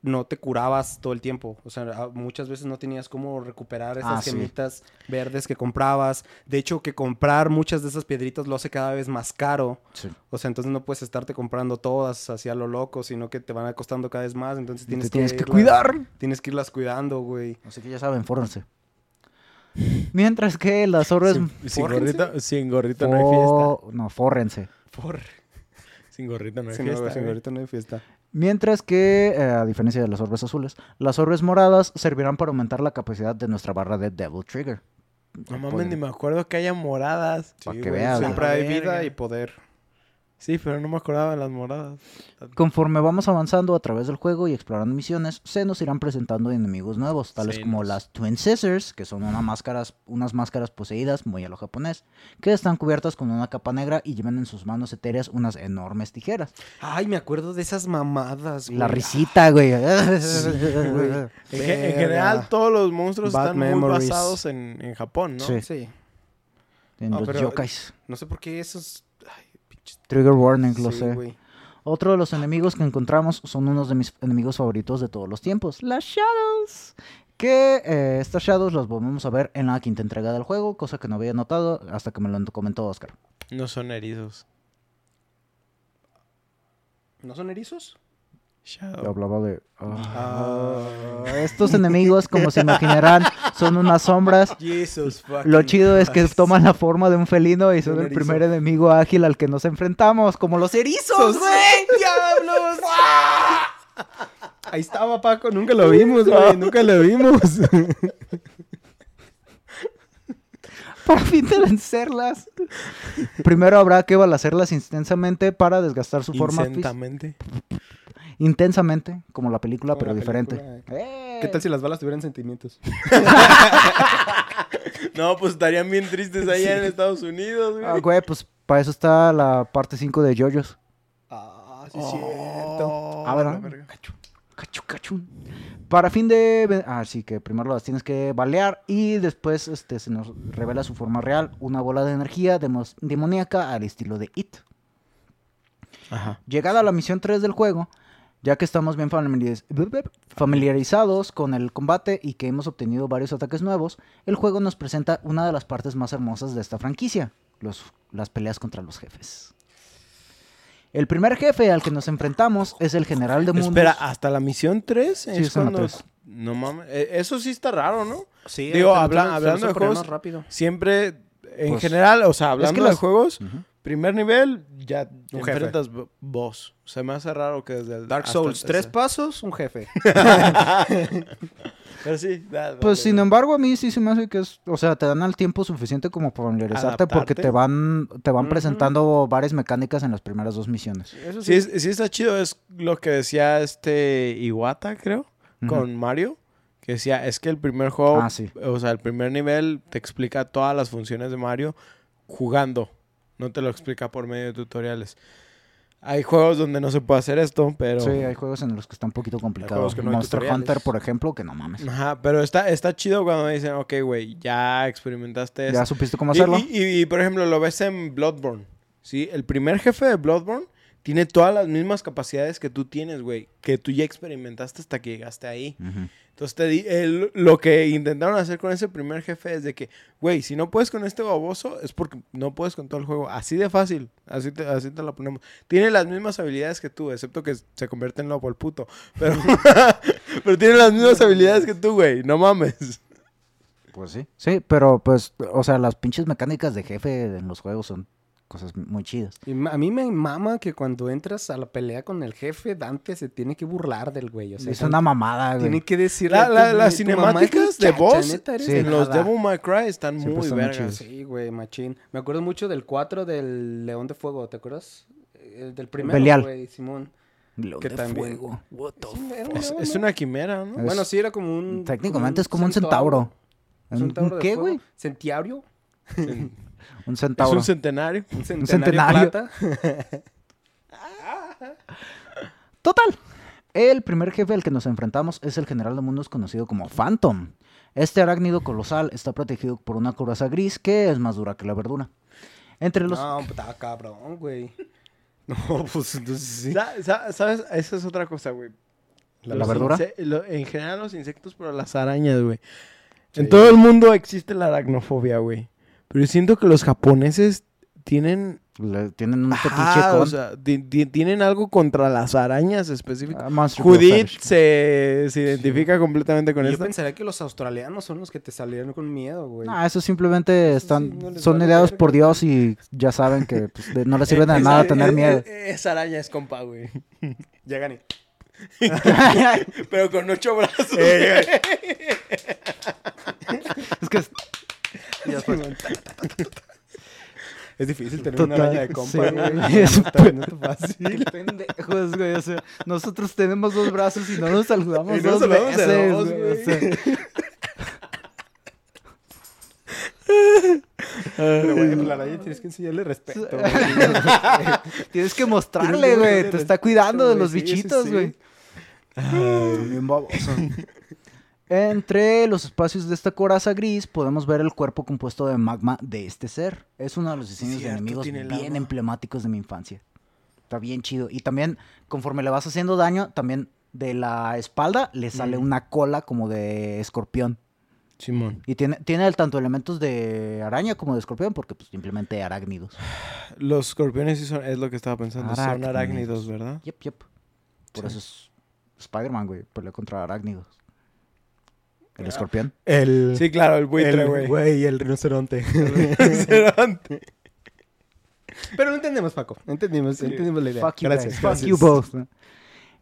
no te curabas todo el tiempo. O sea, muchas veces no tenías cómo recuperar esas Ah, sí. gemitas verdes que comprabas. De hecho, que comprar muchas de esas piedritas lo hace cada vez más caro. Sí. O sea, entonces no puedes estarte comprando todas así a lo loco, sino que te van a costando cada vez más. Entonces tienes, Te tienes que irlas- cuidar. Tienes que irlas cuidando, güey. Así que ya saben, fórrense. Mientras que las orbes... Sin, sin gorrito, sin gorrito no hay fiesta. No, fórrense. Sin gorrito no hay fiesta. si güey. ahorita no hay fiesta. Mientras que, eh, a diferencia de las orbes azules, las orbes moradas servirán para aumentar la capacidad de nuestra barra de Devil Trigger. No mames, ni me acuerdo que haya moradas. Pa' Sí, que güey, veas, Siempre hay vida y poder. Sí, pero no me acordaba de las moradas. Conforme vamos avanzando a través del juego y explorando misiones, se nos irán presentando enemigos nuevos, tales Sí, como nos- las Twin Scissors, que son una máscaras, unas máscaras poseídas, muy a lo japonés, que están cubiertas con una capa negra y llevan en sus manos etéreas unas enormes tijeras. Ay, me acuerdo de esas mamadas, güey. La risita, güey. güey. En, ge- en general, todos los monstruos Bad están muy memories. basados en, en Japón, ¿no? Sí. Sí. En los yokais. No sé por qué esos... Trigger warning, lo Sí, sé. Otro de los enemigos que encontramos son unos de mis enemigos favoritos de todos los tiempos, las Shadows. Que eh, estas Shadows las volvemos a ver en la quinta entrega del juego, cosa que no había notado hasta que me lo comentó Oscar. No son erizos. ¿No son erizos? Shadow. Hablaba de... Ah. Estos enemigos, como se imaginarán, son unas sombras. Jesus Lo chido es que toman la forma de un felino y son el erizo. primer enemigo ágil al que nos enfrentamos, como los erizos, güey. ¡Diablos! Ahí estaba Paco, nunca lo vimos, güey, nunca lo vimos. para fin de vencerlas. Primero habrá que balancearlas intensamente para desgastar su forma física. Intensamente, como la película, Como pero la diferente. película. ¡Eh! ¿Qué tal si las balas tuvieran sentimientos? No, pues estarían bien tristes allá en Estados Unidos, güey. Ah, güey, pues para eso está la parte 5 de JoJo's. Ah, sí, es Oh, cierto. Ah, ¿verdad? la. Cachu, cachu. Para fin de... Ah, sí, que primero las tienes que balear y después este, se nos revela su forma real, una bola de energía demos- demoníaca al estilo de It. Ajá. Llegada a la misión 3 del juego, ya que estamos bien familiariz- familiarizados con el combate y que hemos obtenido varios ataques nuevos, el juego nos presenta una de las partes más hermosas de esta franquicia, los- las peleas contra los jefes. El primer jefe al que nos enfrentamos es el general de mundos. Espera, ¿hasta la misión 3? Sí, es la cuando... tres. No mames. eh, Eso sí está raro, ¿no? Sí, Digo, habla- hablando de juegos, rápido. Siempre, en Pues, general, o sea, hablando de juegos. Primer nivel, ya Un jefe. enfrentas bo- boss. Se me hace raro que desde el... Dark Souls, tres pasos, un jefe. Pero sí, Pues sin embargo a mí sí se me hace que es, o sea, te dan el tiempo suficiente como para familiarizarte porque te van, te van presentando varias mecánicas en las primeras dos misiones. Eso Sí, es- sí está chido, es lo que decía este Iwata, creo, con Mario, que decía, es que el primer juego, Ah, sí. o sea, el primer nivel te explica todas las funciones de Mario jugando, no te lo explica por medio de tutoriales. Hay juegos donde no se puede hacer esto, pero... Sí, hay juegos en los que está un poquito complicado. que no Monster tutoriales. Hunter, por ejemplo, que no mames. Ajá, pero está, está chido cuando me dicen, ok, güey, ya experimentaste esto. ¿Ya supiste cómo hacerlo? Y, y- y, por ejemplo, lo ves en Bloodborne. ¿sí? El primer jefe de Bloodborne tiene todas las mismas capacidades que tú tienes, güey. Que tú ya experimentaste hasta que llegaste ahí. Entonces, te di- el- lo que intentaron hacer con ese primer jefe es de que, güey, si no puedes con este baboso, es porque no puedes con todo el juego. Así de fácil. Así te, así te la ponemos. Tiene las mismas habilidades que tú, excepto que se convierte en lobo el puto. Pero, pero tiene las mismas habilidades que tú, güey. No mames. Pues sí. Sí, pero pues, o sea, las pinches mecánicas de jefe en los juegos son cosas muy chidas. Y a mí me mama que cuando entras a la pelea con el jefe, Dante se tiene que burlar del güey. O sea, es una mamada, güey. tiene que decirle. La- la- las cinemáticas de voz Sí. en los. Devil May Cry están Siempre muy vergas. Sí, güey, machín. Me acuerdo mucho del 4 del León de Fuego, ¿te acuerdas? el del primero, Belial. güey, Simón. Que de también- fuego. What the Es una quimera, ¿no? Es- Bueno, sí, era como un... Técnicamente es como un centauro. Un ¿Un centauro de qué, güey? ¿Centiaurio? Un Es centauro. un centenario. Un centenario, centenario. plata. Total. El primer jefe al que nos enfrentamos es el general de mundos conocido como Phantom. Este arácnido colosal está protegido por una coraza gris que es más dura que la verdura. Entre los... No, puta cabrón, güey. No, pues entonces sí. Sa- sa- ¿Sabes? Esa es otra cosa, güey. ¿La verdura? lo- en general los insectos, pero las arañas, güey. En todo el mundo existe la aracnofobia, güey. Pero yo siento que los japoneses tienen... le- tienen un Ajá, con... o sea, ti- ti- tienen algo contra las arañas específicas. ah, Judith se, se identifica completamente con Yo esto. pensaría que los australianos son los que te salieron con miedo, güey. Ah, eso simplemente Eso están, sí, no son vale ideados por. Dios y ya saben que pues, de- no les sirve de nada tener es- miedo. es- Esa araña es compa, güey. Llegan y... Pero con ocho brazos. es que es- Es difícil tener Total, una araña de compa, sí, güey. Es no está fácil. pendejos, güey. O sea, nosotros tenemos dos brazos y no nos saludamos Y no dos nos saludamos de veces, dos, güey. O sea, Pero, güey, la araña tienes que enseñarle respeto, güey. tienes que mostrarle, güey. Te está cuidando de los bichitos, güey. Bien baboso. Entre los espacios de esta coraza gris podemos ver el cuerpo compuesto de magma de este ser. Es uno de los diseños Cierto, de enemigos bien emblemáticos de mi infancia. Está bien chido. Y también, conforme le vas haciendo daño, también de la espalda le sale Mm. una cola como de escorpión. Simón. Y tiene, tiene tanto elementos de araña como de escorpión, porque pues simplemente arácnidos. Los escorpiones sí son, es lo que estaba pensando. Son Arácnidos. arácnidos, ¿verdad? Yep, yep. Por Sí. eso es Spider-Man, güey. Pelea contra arácnidos. El escorpión. El... Sí, claro, el buitre, el- güey. Güey, el rinoceronte. Rinoceronte. Pero lo entendemos, Paco. Entendimos, entendimos la idea. Fuck you Gracias. guys. Fuck you both.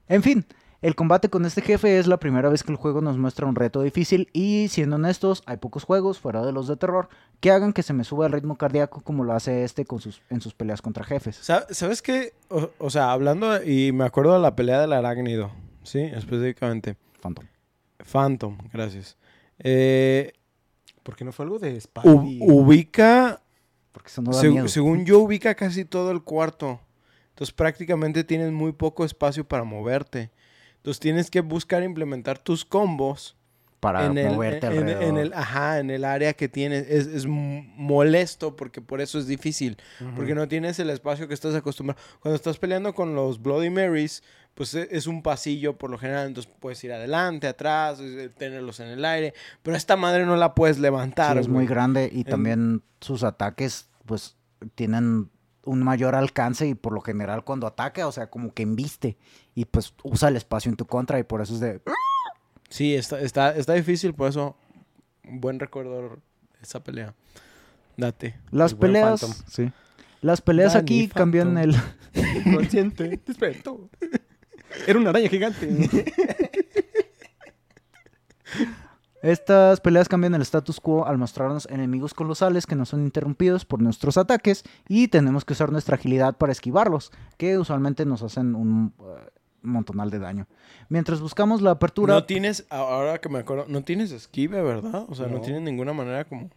En fin, el combate con este jefe es la primera vez que el juego nos muestra un reto difícil y siendo honestos, hay pocos juegos fuera de los de terror que hagan que se me suba el ritmo cardíaco como lo hace este con sus, en sus peleas contra jefes. Sa- ¿Sabes qué? O, o sea, hablando, y me acuerdo de la pelea del arácnido, ¿sí? Específicamente. Phantom. Phantom, gracias. Eh, ¿Por qué no fue algo de Spidey? ubica, Porque eso no da seg- miedo. según yo, ubica casi todo el cuarto. Entonces prácticamente tienes muy poco espacio para moverte. Entonces tienes que buscar implementar tus combos para en el, moverte en- en- alrededor. en el, ajá, en el área que tienes. Es, molesto porque por eso es difícil. Porque no tienes el espacio que estás acostumbrado. Cuando estás peleando con los Bloody Marys, pues e- es un pasillo por lo general. Entonces puedes ir adelante, atrás, eh, tenerlos en el aire. Pero esta madre no la puedes levantar. Sí, es muy grande y también sus ataques pues tienen un mayor alcance y por lo general cuando ataca, o sea, como que embiste y pues usa el espacio en tu contra y por eso es de... Sí, está, está, está difícil, por eso. Un buen recuerdo esa pelea. Date. Las peleas... Sí. Las peleas Danny aquí cambian el... Consciente, despertó. Era una araña gigante. Estas peleas cambian el status quo al mostrarnos enemigos colosales que no son interrumpidos por nuestros ataques y tenemos que usar nuestra agilidad para esquivarlos, que usualmente nos hacen un eh, montonal de daño. Mientras buscamos la apertura... No tienes, ahora que me acuerdo, no tienes esquive, ¿verdad? O sea, no, No. tienes ninguna manera como...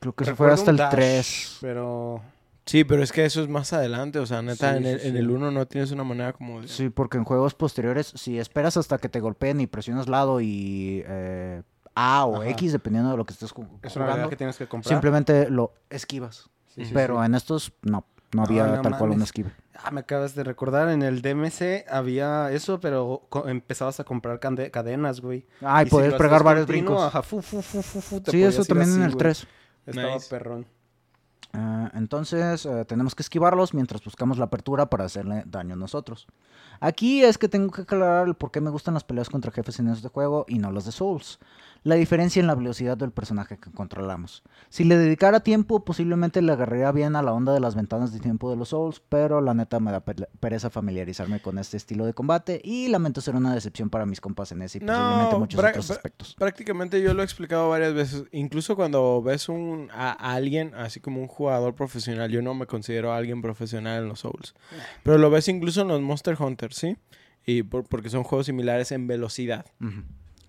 Creo que se fue hasta el dash, 3. Pero... Sí, pero es que eso es más adelante, o sea, neta, Sí, en, el, sí, en el 1 no tienes una manera como de... Sí, porque en juegos posteriores, si esperas hasta que te golpeen y presionas lado y eh, A o Ajá. X, dependiendo de lo que estés ju- Es una jugando, habilidad que tienes que comprar. simplemente lo esquivas. Sí, sí, Pero sí. en estos no, no había no tal cual un mames. esquive. Ah, me acabas de recordar, en el DMC había eso, pero empezabas a comprar cadenas, güey. Ah, y si puedes lo pegar varios continuo, brincos. Ajá, fu, fu, fu, fu, fu, te Sí, podías eso también en el güey. 3. Estaba Nice. perrón. Ah, entonces eh, tenemos que esquivarlos mientras buscamos la apertura para hacerle daño a nosotros. Aquí es que tengo que aclarar el por qué me gustan las peleas contra jefes en este juego y no las de Souls. La diferencia en la velocidad del personaje que controlamos. Si le dedicara tiempo, posiblemente le agarraría bien a la onda de las ventanas de tiempo de los Souls, pero la neta me da pe- pereza familiarizarme con este estilo de combate y lamento ser una decepción para mis compas en ese y No, posiblemente muchos otros aspectos. Prácticamente yo lo he explicado varias veces, incluso cuando ves un, a, a alguien, así como un jugador jugador profesional. Yo no me considero alguien profesional en los Souls. Pero lo ves incluso en los Monster Hunter, ¿sí? Y por- porque son juegos similares en velocidad.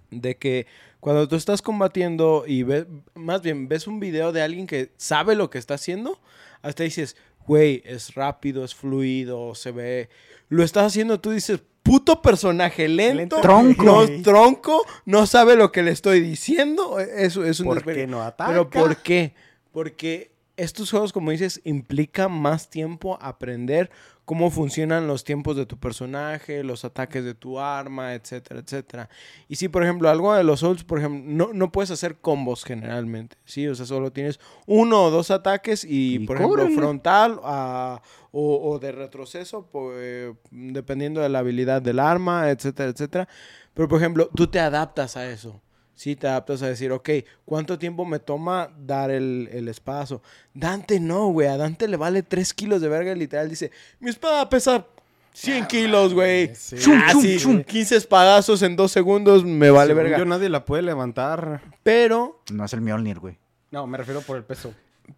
De que cuando tú estás combatiendo y ves, más bien ves un video de alguien que sabe lo que está haciendo, hasta dices, güey, es rápido, es fluido, se ve. Lo estás haciendo, tú dices, puto personaje lento, Lento. Tronco. no, tronco, no sabe lo que le estoy diciendo. Eso es un ¿Por qué no ataca? Pero ¿por qué? Porque estos juegos, como dices, implica más tiempo aprender cómo funcionan los tiempos de tu personaje, los ataques de tu arma, etcétera, etcétera. Y si, por ejemplo, algo de los Souls, por ejemplo, no, no puedes hacer combos generalmente, ¿sí? O sea, solo tienes uno o dos ataques y, Y por ejemplo, frontal ah, o, o de retroceso, eh, dependiendo de la habilidad del arma, etcétera, etcétera. Pero, por ejemplo, tú te adaptas a eso. Sí, te adaptas a decir, ok, ¿cuánto tiempo me toma dar el, el espadazo? Dante no, güey. A Dante le vale 3 kilos de verga. y Literal dice, mi espada pesa 100 kilos, güey. sí. Chum, Ah, chum, sí, chum. 15 espadazos en 2 segundos me vale Según verga. Yo nadie la puede levantar. Pero No es el Mjolnir, güey. No, me refiero por el peso.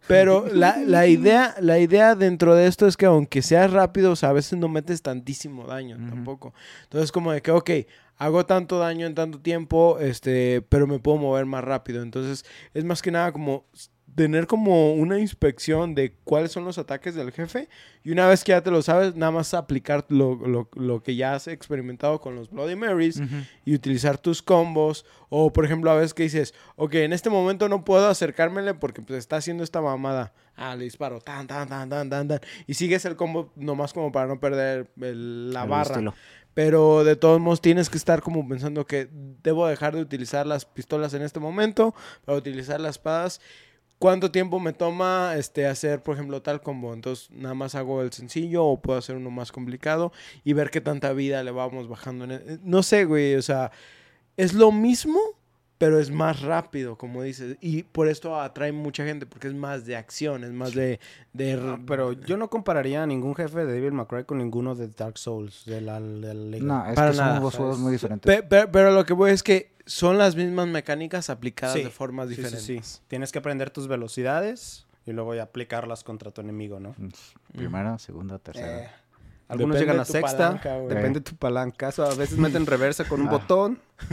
Pero la, la idea, la idea dentro de esto es que aunque seas rápido, o sea, a veces no metes tantísimo daño tampoco. Entonces, como de que, ok, hago tanto daño en tanto tiempo, este, pero me puedo mover más rápido. Entonces, es más que nada como tener como una inspección de cuáles son los ataques del jefe. Y una vez que ya te lo sabes, nada más aplicar lo, lo- lo que ya has experimentado con los Bloody Marys y utilizar tus combos. O, por ejemplo, a veces que dices, ok, en este momento no puedo acercármele porque pues, está haciendo esta mamada. Ah, le disparo, tan, tan, tan, tan, tan, tan. Y sigues el combo nomás como para no perder el- la El barra. estilo. Pero de todos modos tienes que estar como pensando que debo dejar de utilizar las pistolas en este momento para utilizar las espadas. ¿Cuánto tiempo me toma este, hacer, por ejemplo, tal combo? Entonces, nada más hago el sencillo o puedo hacer uno más complicado y ver qué tanta vida le vamos bajando. En el- No sé, güey, o sea, es lo mismo, pero es más rápido, como dices. Y por esto atrae mucha gente, porque es más de acción, es más de... de No, pero yo no compararía a ningún jefe de Devil May Cry con ninguno de Dark Souls, de la, de la Liga. No, es Para que son nada, dos juegos muy diferentes. Pe- pe- pero lo que voy es que son las mismas mecánicas aplicadas Sí, de formas Sí, sí, diferentes. sí. Tienes que aprender tus velocidades y luego ya aplicarlas contra tu enemigo, ¿no? Primera, segunda, tercera. Eh, algunos Depende llegan a sexta, palanca, güey. depende de tu palanca. O a veces meten reversa con un Ah. botón.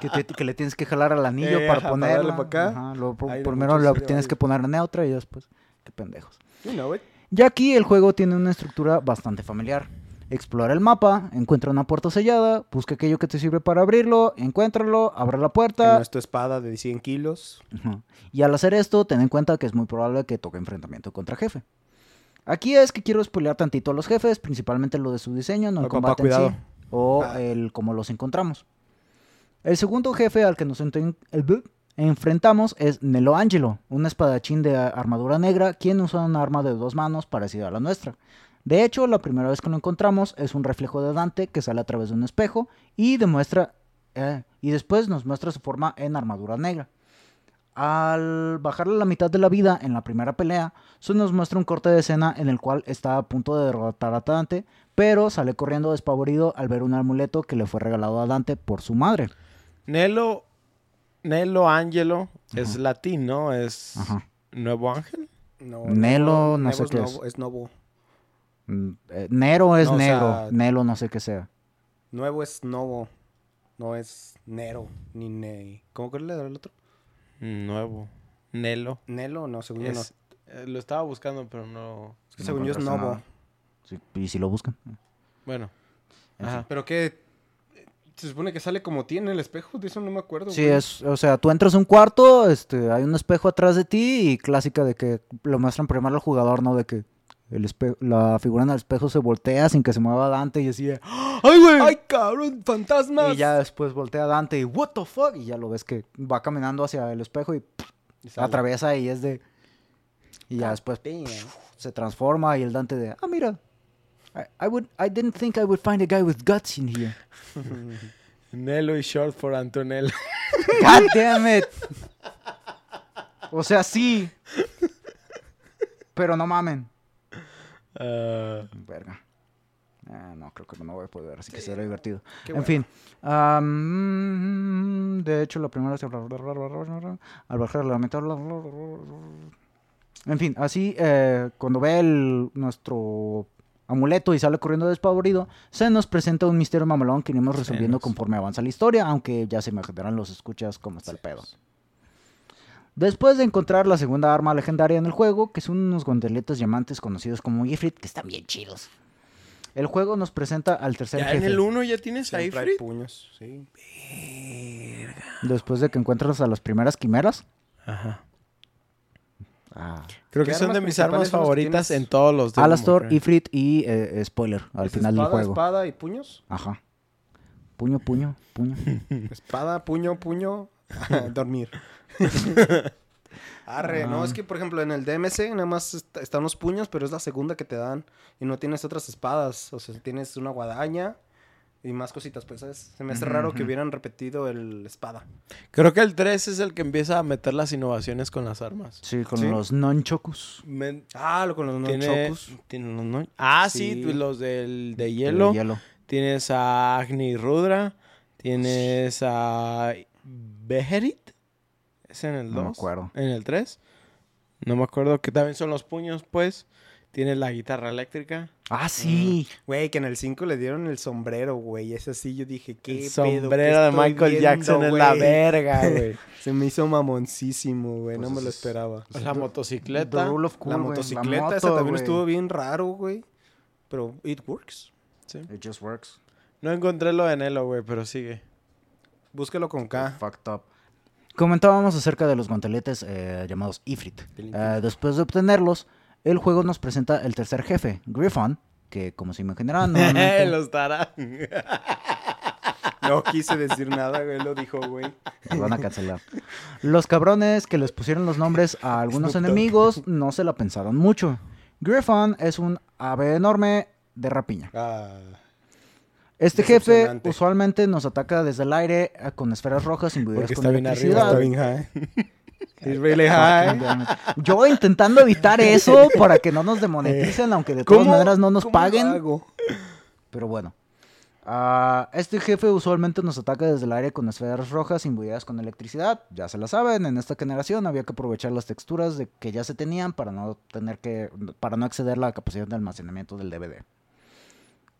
que, te- que le tienes que jalar al anillo Eh, para ajá, ponerla. acá. Primero de tienes que poner neutra y después. Qué pendejos. You know it. Ya aquí el juego tiene una estructura bastante familiar. Explora el mapa, encuentra una puerta sellada, busca aquello que te sirve para abrirlo, encuéntralo, abre la puerta. es tu espada de 100 kilos. Y al hacer esto, ten en cuenta que es muy probable que toque enfrentamiento contra jefe. Aquí es que quiero spoilear tantito a los jefes, principalmente lo de su diseño, no el papá, combate en sí, o Ah. el cómo los encontramos. El segundo jefe al que nos enfrentamos es Nelo Angelo, un espadachín de armadura negra, quien usa un arma de dos manos parecida a la nuestra. De hecho, la primera vez que lo encontramos es un reflejo de Dante que sale a través de un espejo y demuestra eh, y después nos muestra su forma en armadura negra. Al bajarle la mitad de la vida en la primera pelea, se nos muestra un corte de escena en el cual está a punto de derrotar a Dante, pero sale corriendo despavorido al ver un amuleto que le fue regalado a Dante por su madre. Nelo, Nelo Angelo es Ajá. latín, ¿no? Es Ajá. Nuevo Ángel. No, Nelo, no Nevo sé qué es. novo- es nuevo. Mm, eh, Nero es No, o negro, sea- Nelo no sé qué sea. Nuevo es novo. No es Nero, ni Ne. ¿Cómo que le da el otro? Nuevo. Nelo. Nelo, no, según yo no. Es- eh, lo estaba buscando, pero no. Es que no según yo es novo. Sí, y si lo buscan. Bueno. Ajá. Pero que se supone que sale como tiene el espejo, de eso no me acuerdo. Sí, güey. es, o sea, tú entras a un cuarto, este, hay un espejo atrás de ti y clásica de que lo muestran primero al jugador, ¿no? De que el la figura en el espejo se voltea sin que se mueva Dante y así de, ¡ay, güey! ¡Ay, cabrón! ¡Fantasmas! Y ya después voltea Dante y, ¿what the fuck? Y ya lo ves que va caminando hacia el espejo y atraviesa y es de... Y ya después se transforma y el Dante de, ah, mira. I, I would, I didn't think I would find a guy with guts in here. Nelo y short for Antonello. God damn it. O sea, sí. Pero no mamen. Ah, Verga. Ah, no, creo que no voy a poder, así que será divertido. Qué en bueno. fin. am, de hecho, la primera... Al bajar la mitad... En fin, así, eh, cuando ve el, nuestro amuleto y sale corriendo despavorido, se nos presenta un misterio mamalón que iremos resolviendo conforme avanza la historia, aunque ya se imaginarán los escuchas cómo está el pedo. Después de encontrar la segunda arma legendaria en el juego, que son unos guanteletes diamantes conocidos como Ifrit, que están bien chidos. El juego nos presenta al tercer Ya en jefe. el 1 ya tienes a Ifrit. puños, sí. Después de que encuentras a las primeras quimeras. Ajá. Ah. Creo ¿Qué que son de mis armas favoritas en todos los de Alastor. Ifrit y eh, spoiler al ¿Es final del espada, juego. espada y puños? Ajá. Puño, puño, puño. Espada, puño, puño, dormir. Arre, no, es que por ejemplo en el DMC nada más est- están los puños, pero es la segunda que te dan y no tienes otras espadas, o sea, tienes una guadaña y más cositas, pues ¿sabes? se me hace raro que hubieran repetido el espada. Creo que el 3 es el que empieza a meter las innovaciones con las armas. Sí, con ¿Sí? los nunchokus. Men- Ah, lo con los tiene, nunchokus. tiene los no- Ah, sí, Sí. los del de de hielo. hielo. Tienes a Agni Rudra. Tienes a Beherit. ¿Es en el 2? No me acuerdo. ¿En el 3? No me acuerdo. Que también son los puños, pues. Tienes la guitarra eléctrica. Ah, sí. Güey, que en el 5 le dieron el sombrero, güey. Ese sí yo dije, qué El pedo, sombrero ¿qué de estoy Michael viendo, Jackson es la verga, güey. Se me hizo mamoncísimo, güey, Pues no me lo es- esperaba. la motocicleta. The rule of cool, la motocicleta, esa moto, también estuvo bien raro, güey. Pero it works. Sí. It just works. No encontré lo de Nelo, güey, pero sigue. Búsquelo con K. Fucked up. Comentábamos acerca de los guanteletes eh, llamados Ifrit. Eh, después de obtenerlos, el juego nos presenta el tercer jefe, Griffon, que como se imaginarán, normalmente- los dará. No quise decir nada, güey, lo dijo, güey. Nos van a cancelar. Los cabrones que les pusieron los nombres a algunos enemigos no se la pensaron mucho. Griffon es un ave enorme de rapiña. Ah, Este jefe usualmente nos ataca desde el aire con esferas rojas imbuidas con está bien arriba, electricidad. está bien high. It's really high. Yo intentando evitar eso para que no nos demoneticen, aunque de todas maneras no nos paguen. hago? Pero bueno. Ah, este jefe usualmente nos ataca desde el aire con esferas rojas imbuidas con electricidad. Ya se la saben, en esta generación había que aprovechar las texturas de que ya se tenían para no tener que para no exceder la capacidad de almacenamiento del DVD.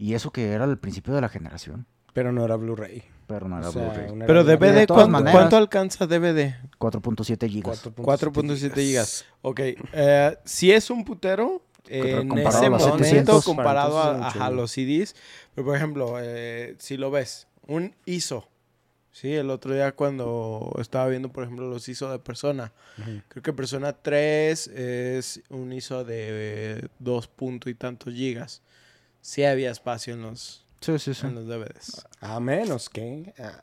Y eso que era el principio de la generación, Pero no era Blu-ray. pero no era O sea, Blu-ray. una Pero DVD, de ¿cuánto, maneras- cuánto alcanza DVD? 4.7 gigas. 4.7 gigas. Ok, eh, si es un putero en comparado ese a los momento 700, comparado para a, a los CDs. Pero por ejemplo, eh, si lo ves, un ISO. Sí, el otro día cuando estaba viendo, por ejemplo, los ISO de Persona. Creo que Persona 3 es un ISO de 2 punto y tantos gigas. Sí había espacio en los, Sí, sí, sí. en los DVDs. A menos que. ah,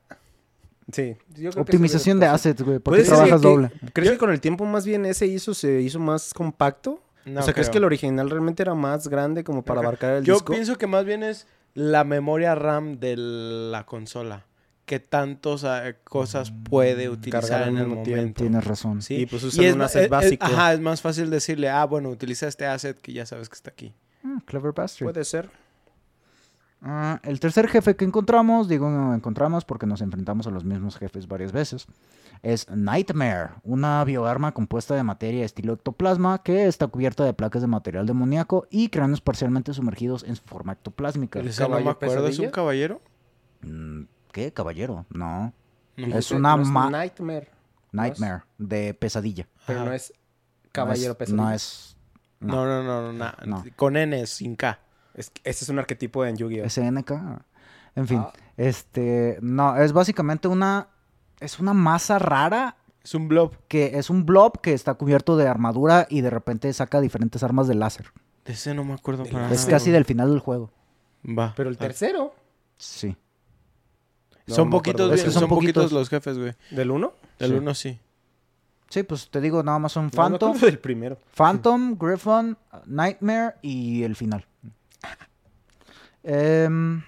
Sí. yo creo Optimización de assets, güey. ¿Por ¿Puede qué ser trabajas que- doble? ¿Crees que con el tiempo más bien ese hizo se hizo más compacto? No o sea, ¿crees creo. que el original realmente era más grande como para abarcar el Yo disco? pienso que más bien es la memoria RAM de la consola. Que tantas eh, cosas puede utilizar Cargar en el momento. tiempo. Tienes razón. Sí. Y pues usan un asset es- es- básico. ajá, es más fácil decirle, ah, bueno, utiliza este asset que ya sabes que está aquí. Ah, clever bastard. Puede ser. Ah, el tercer jefe que encontramos, digo no encontramos porque nos enfrentamos a los mismos jefes varias veces, es Nightmare, una bioarma compuesta de materia estilo ectoplasma que está cubierta de placas de material demoníaco y cráneos parcialmente sumergidos en su forma ectoplásmica. Pero ese no me caballo acuerdo, ¿es un caballero? Mm, ¿Qué, caballero? No. No. Es Dice, una no ma- Nightmare. Nightmare, de pesadilla. Pero no es Caballero no es, Pesadilla. No es... No, no, no, no, No. Con N, sin K. Es- ese es un arquetipo en Yu-Gi-Oh! SNK. En fin, Ah. este... No, es básicamente una... Es una masa rara Es un blob. que es un blob que está cubierto de armadura y de repente saca diferentes armas de láser. De ese no me acuerdo para láser. es nada, casi del final del juego. Va. Pero el Ah. tercero. Sí. No, son poquitos. Es que son son poquitos poquitos. los jefes, güey. ¿Del uno? Del Sí. uno sí. Sí, pues te digo, nada más son No, Phantom, primero. Phantom, Griffon, Nightmare y el final. Em,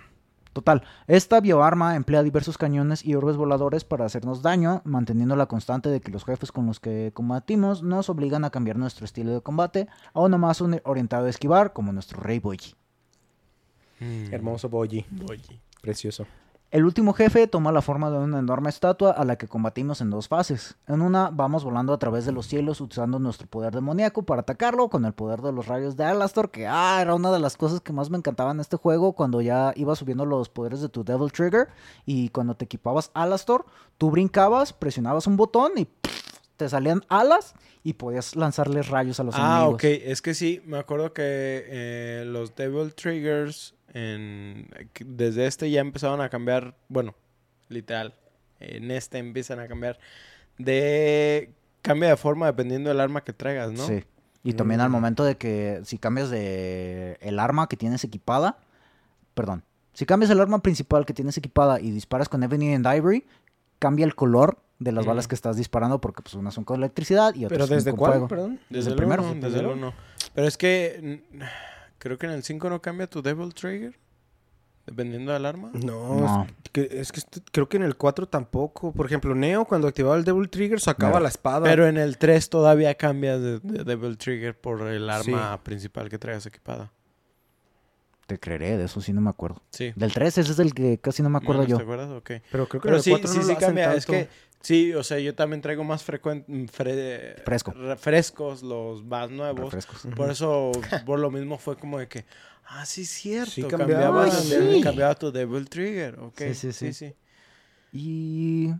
total, esta bioarma emplea diversos cañones y orbes voladores para hacernos daño, manteniendo la constante de que los jefes con los que combatimos nos obligan a cambiar nuestro estilo de combate a uno más un- orientado a esquivar, como nuestro Rey Boy. Hermoso Boyi. Oye. Precioso. El último jefe toma la forma de una enorme estatua a la que combatimos en dos fases. En una vamos volando a través de los cielos usando nuestro poder demoníaco para atacarlo con el poder de los rayos de Alastor, que ah, era una de las cosas que más me encantaban en este juego cuando ya ibas subiendo los poderes de tu Devil Trigger y cuando te equipabas Alastor, tú brincabas, presionabas un botón y pff, te salían alas y podías lanzarles rayos a los Ah, enemigos. ok. Es que sí, me acuerdo que eh, los Devil Triggers en, desde este ya empezaron a cambiar, bueno, literal. En este empiezan a cambiar de... Cambia de forma dependiendo del arma que traigas, ¿no? Sí. Y también al Mm. momento de que si cambias de el arma que tienes equipada, perdón, si cambias el arma principal que tienes equipada y disparas con Ebony and Ivory, cambia el color de las balas que estás disparando porque pues unas son con electricidad y otras ¿Pero son desde con cuál, fuego. perdón? Desde el el primero. uno, desde el uno. Pero es que creo que en el 5 no cambia tu Devil Trigger. Dependiendo del arma. No, No. Es, que, es que est- creo que en el 4 tampoco. Por ejemplo, Neo cuando activaba el Devil Trigger sacaba No. la espada. Pero en el 3 todavía cambias de, de Devil Trigger por el arma principal que traigas equipada. Te creeré, de eso sí no me acuerdo. Sí. Del 3 ese es el que casi no me acuerdo Menos, yo. ¿Te acuerdas? Ok. Pero creo que Pero el sí, 4 sí, no sí cambia. Es que, sí, o sea, yo también traigo más frecuente, Fresco. refrescos, los más nuevos. Refrescos. Por eso, por lo mismo fue como de que, ah, sí, cierto. Sí, cambiaba, cambiaba, tu- sí. cambiaba tu Devil Trigger. Ok. Sí, sí, sí. sí. Y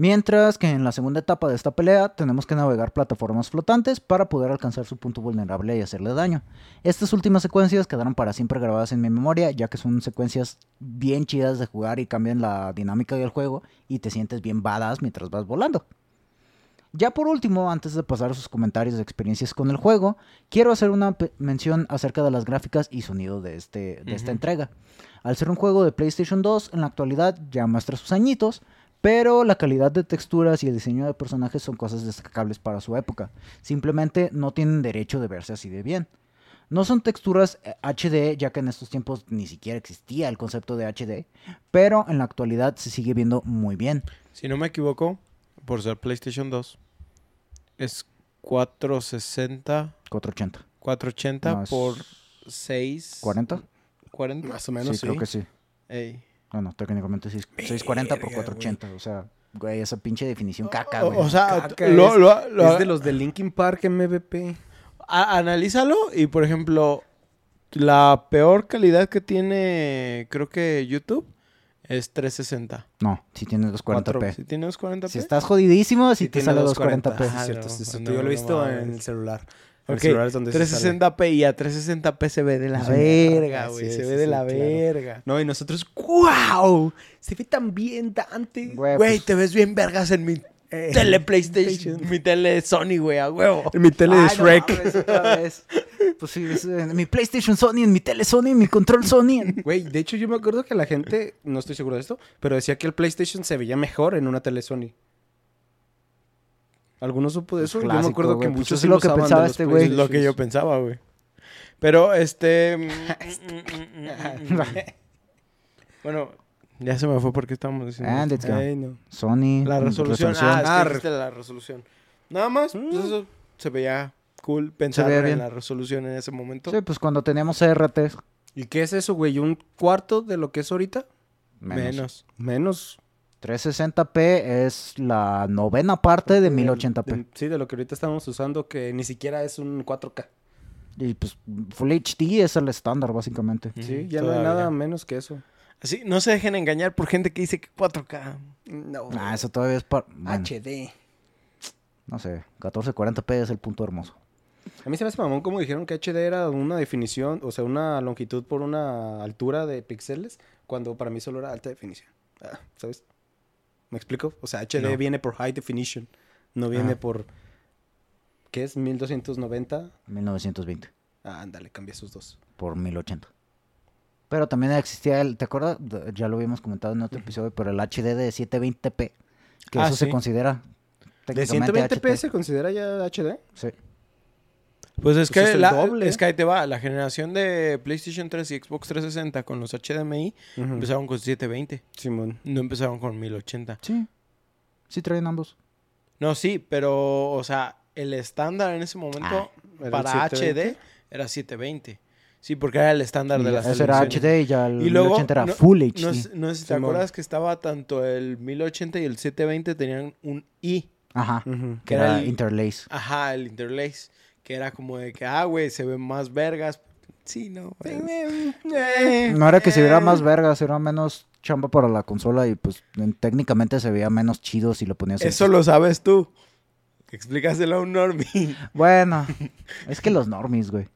mientras que en la segunda etapa de esta pelea tenemos que navegar plataformas flotantes para poder alcanzar su punto vulnerable y hacerle daño. Estas últimas secuencias quedaron para siempre grabadas en mi memoria ya que son secuencias bien chidas de jugar y cambian la dinámica del juego y te sientes bien badass mientras vas volando. Ya por último, antes de pasar a sus comentarios de experiencias con el juego, quiero hacer una mención acerca de las gráficas y sonido de, este, de esta entrega. Al ser un juego de PlayStation 2, en la actualidad ya muestra sus añitos, pero la calidad de texturas y el diseño de personajes son cosas destacables para su época. Simplemente no tienen derecho de verse así de bien. No son texturas eh, HD, ya que en estos tiempos ni siquiera existía el concepto de HD, pero en la actualidad se sigue viendo muy bien. Si no me equivoco, por ser PlayStation 2, es 460, 480. 480 No, es por 6. ¿40? 40. Más o menos, sí, sí. creo que sí. Ey. Bueno, técnicamente sí, 640 por Verga, 480. O sea, güey, esa pinche definición caca, O, güey. o sea, Caca, lo- es- lo- lo- Es de los de Linkin Park MVP. a- analízalo y, por ejemplo, la peor calidad que tiene, creo que YouTube, es 360. No, si tienes 240p. Si tiene 240p. Si estás jodidísimo, si Sí te tiene sale 240p. 240p. Sí, es cierto, Ah, sí, es no, cierto. no, Yo lo he no visto en el celular. En Ok, el celular es donde sí sale. 360p y a 360p se ve de la Sí. verga, güey. sí, se sí, ve de la claro. verga. No, y nosotros, ¡wow! Se ve tan bien, Dante. Güey, pues, te ves bien vergas en mi Eh, tele PlayStation, mi tele Sony, güey, a huevo. En mi tele de ay, no Shrek. mames. Pues sí, es en mi PlayStation Sony, en mi tele Sony, en mi control Sony. Güey, de hecho yo me acuerdo que la gente, no estoy seguro de esto, pero decía que el PlayStation se veía mejor en una tele Sony. ¿Alguno supo de Pues eso? yo clásico, me acuerdo que pues muchos es sí lo lo que pensaba este güey. Es lo que yo pensaba, güey. Pero, este... mm, bueno, ya se me fue porque estábamos diciendo... And esto. it's gone. Ay, no. Sony. La mm, resolución. Ah, Ah, es que Ah, dijiste la resolución. Nada más, pues Mm. eso se veía cool pensar veía en bien. la resolución en ese momento. Sí, pues cuando teníamos CRT. ¿Y qué es eso, güey? ¿Un cuarto de lo que es ahorita? Menos. Menos. Menos. 360p es la novena parte de 1080p. De- sí, de lo que ahorita estamos usando, que ni siquiera es un 4K. Y pues Full HD es el estándar, básicamente. Sí, ya no hay nada menos que eso. Así, no se dejen engañar por gente que dice que 4K. No. Ah, eso todavía es para. HD. no sé, 1440p es el punto hermoso. A mí se me hace mamón como dijeron que HD era una definición, o sea, una longitud por una altura de píxeles, cuando para mí solo era alta definición. Ah, ¿Sabes? ¿Me explico? O sea, HD No. viene por high definition, no viene Ajá. por... ¿Qué es? ¿1290? 1920 Ah, ándale, cambia esos dos. por 1080. Pero también existía el, ¿te acuerdas? Ya lo habíamos comentado en otro episodio, pero el HD de 720p, que Ah, eso se considera ¿De técnicamente 120p HD. se considera ya HD? Sí. Pues es Pues que, es la- doble. es que ahí te va. La generación de PlayStation 3 y Xbox 360 con los HDMI Ujú. empezaron con 720. Simón. No empezaron con 1080. Sí. Sí traen ambos. No, sí, pero, o sea, el estándar en ese momento el para 720. HD era 720. Sí, porque era el estándar Y de las ese era. HD y ya el Y luego, 1080 era no- Full HD. No, sé- no sé si te Simón. acuerdas que estaba tanto el 1080 y el 720 tenían un I. Ajá. Ujú. Que era era el- Interlace. Ajá, el interlace. Que era como de que, ah, güey, se ven más vergas. Sí, no. eh, No era que se viera más vergas, era menos chamba para la consola y pues en- técnicamente se veía menos chido si lo ponías en- Eso lo sabes tú. Explícaselo a un normie. Bueno, es que los normies, güey.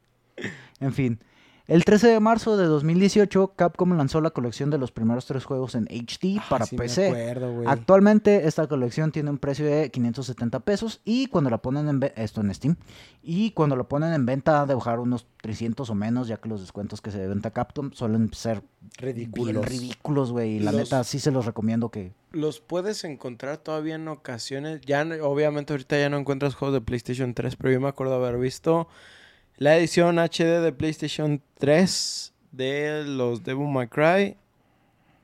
En fin. El 13 de marzo de 2018, Capcom lanzó la colección de los primeros tres juegos en HD para sí PC. acuerdo. Actualmente esta colección tiene un precio de 570 pesos y cuando la ponen en esto en Steam y cuando la ponen en venta ha de bajar unos 300 o menos ya que los descuentos que se de venta Capcom suelen ser bien Ridículos. ridículos, güey, y la Los- neta sí se los recomiendo que Los puedes encontrar todavía en ocasiones. Ya, obviamente, ahorita ya no encuentras juegos de PlayStation 3, pero yo me acuerdo haber visto la edición HD de PlayStation 3 de los Devil May Cry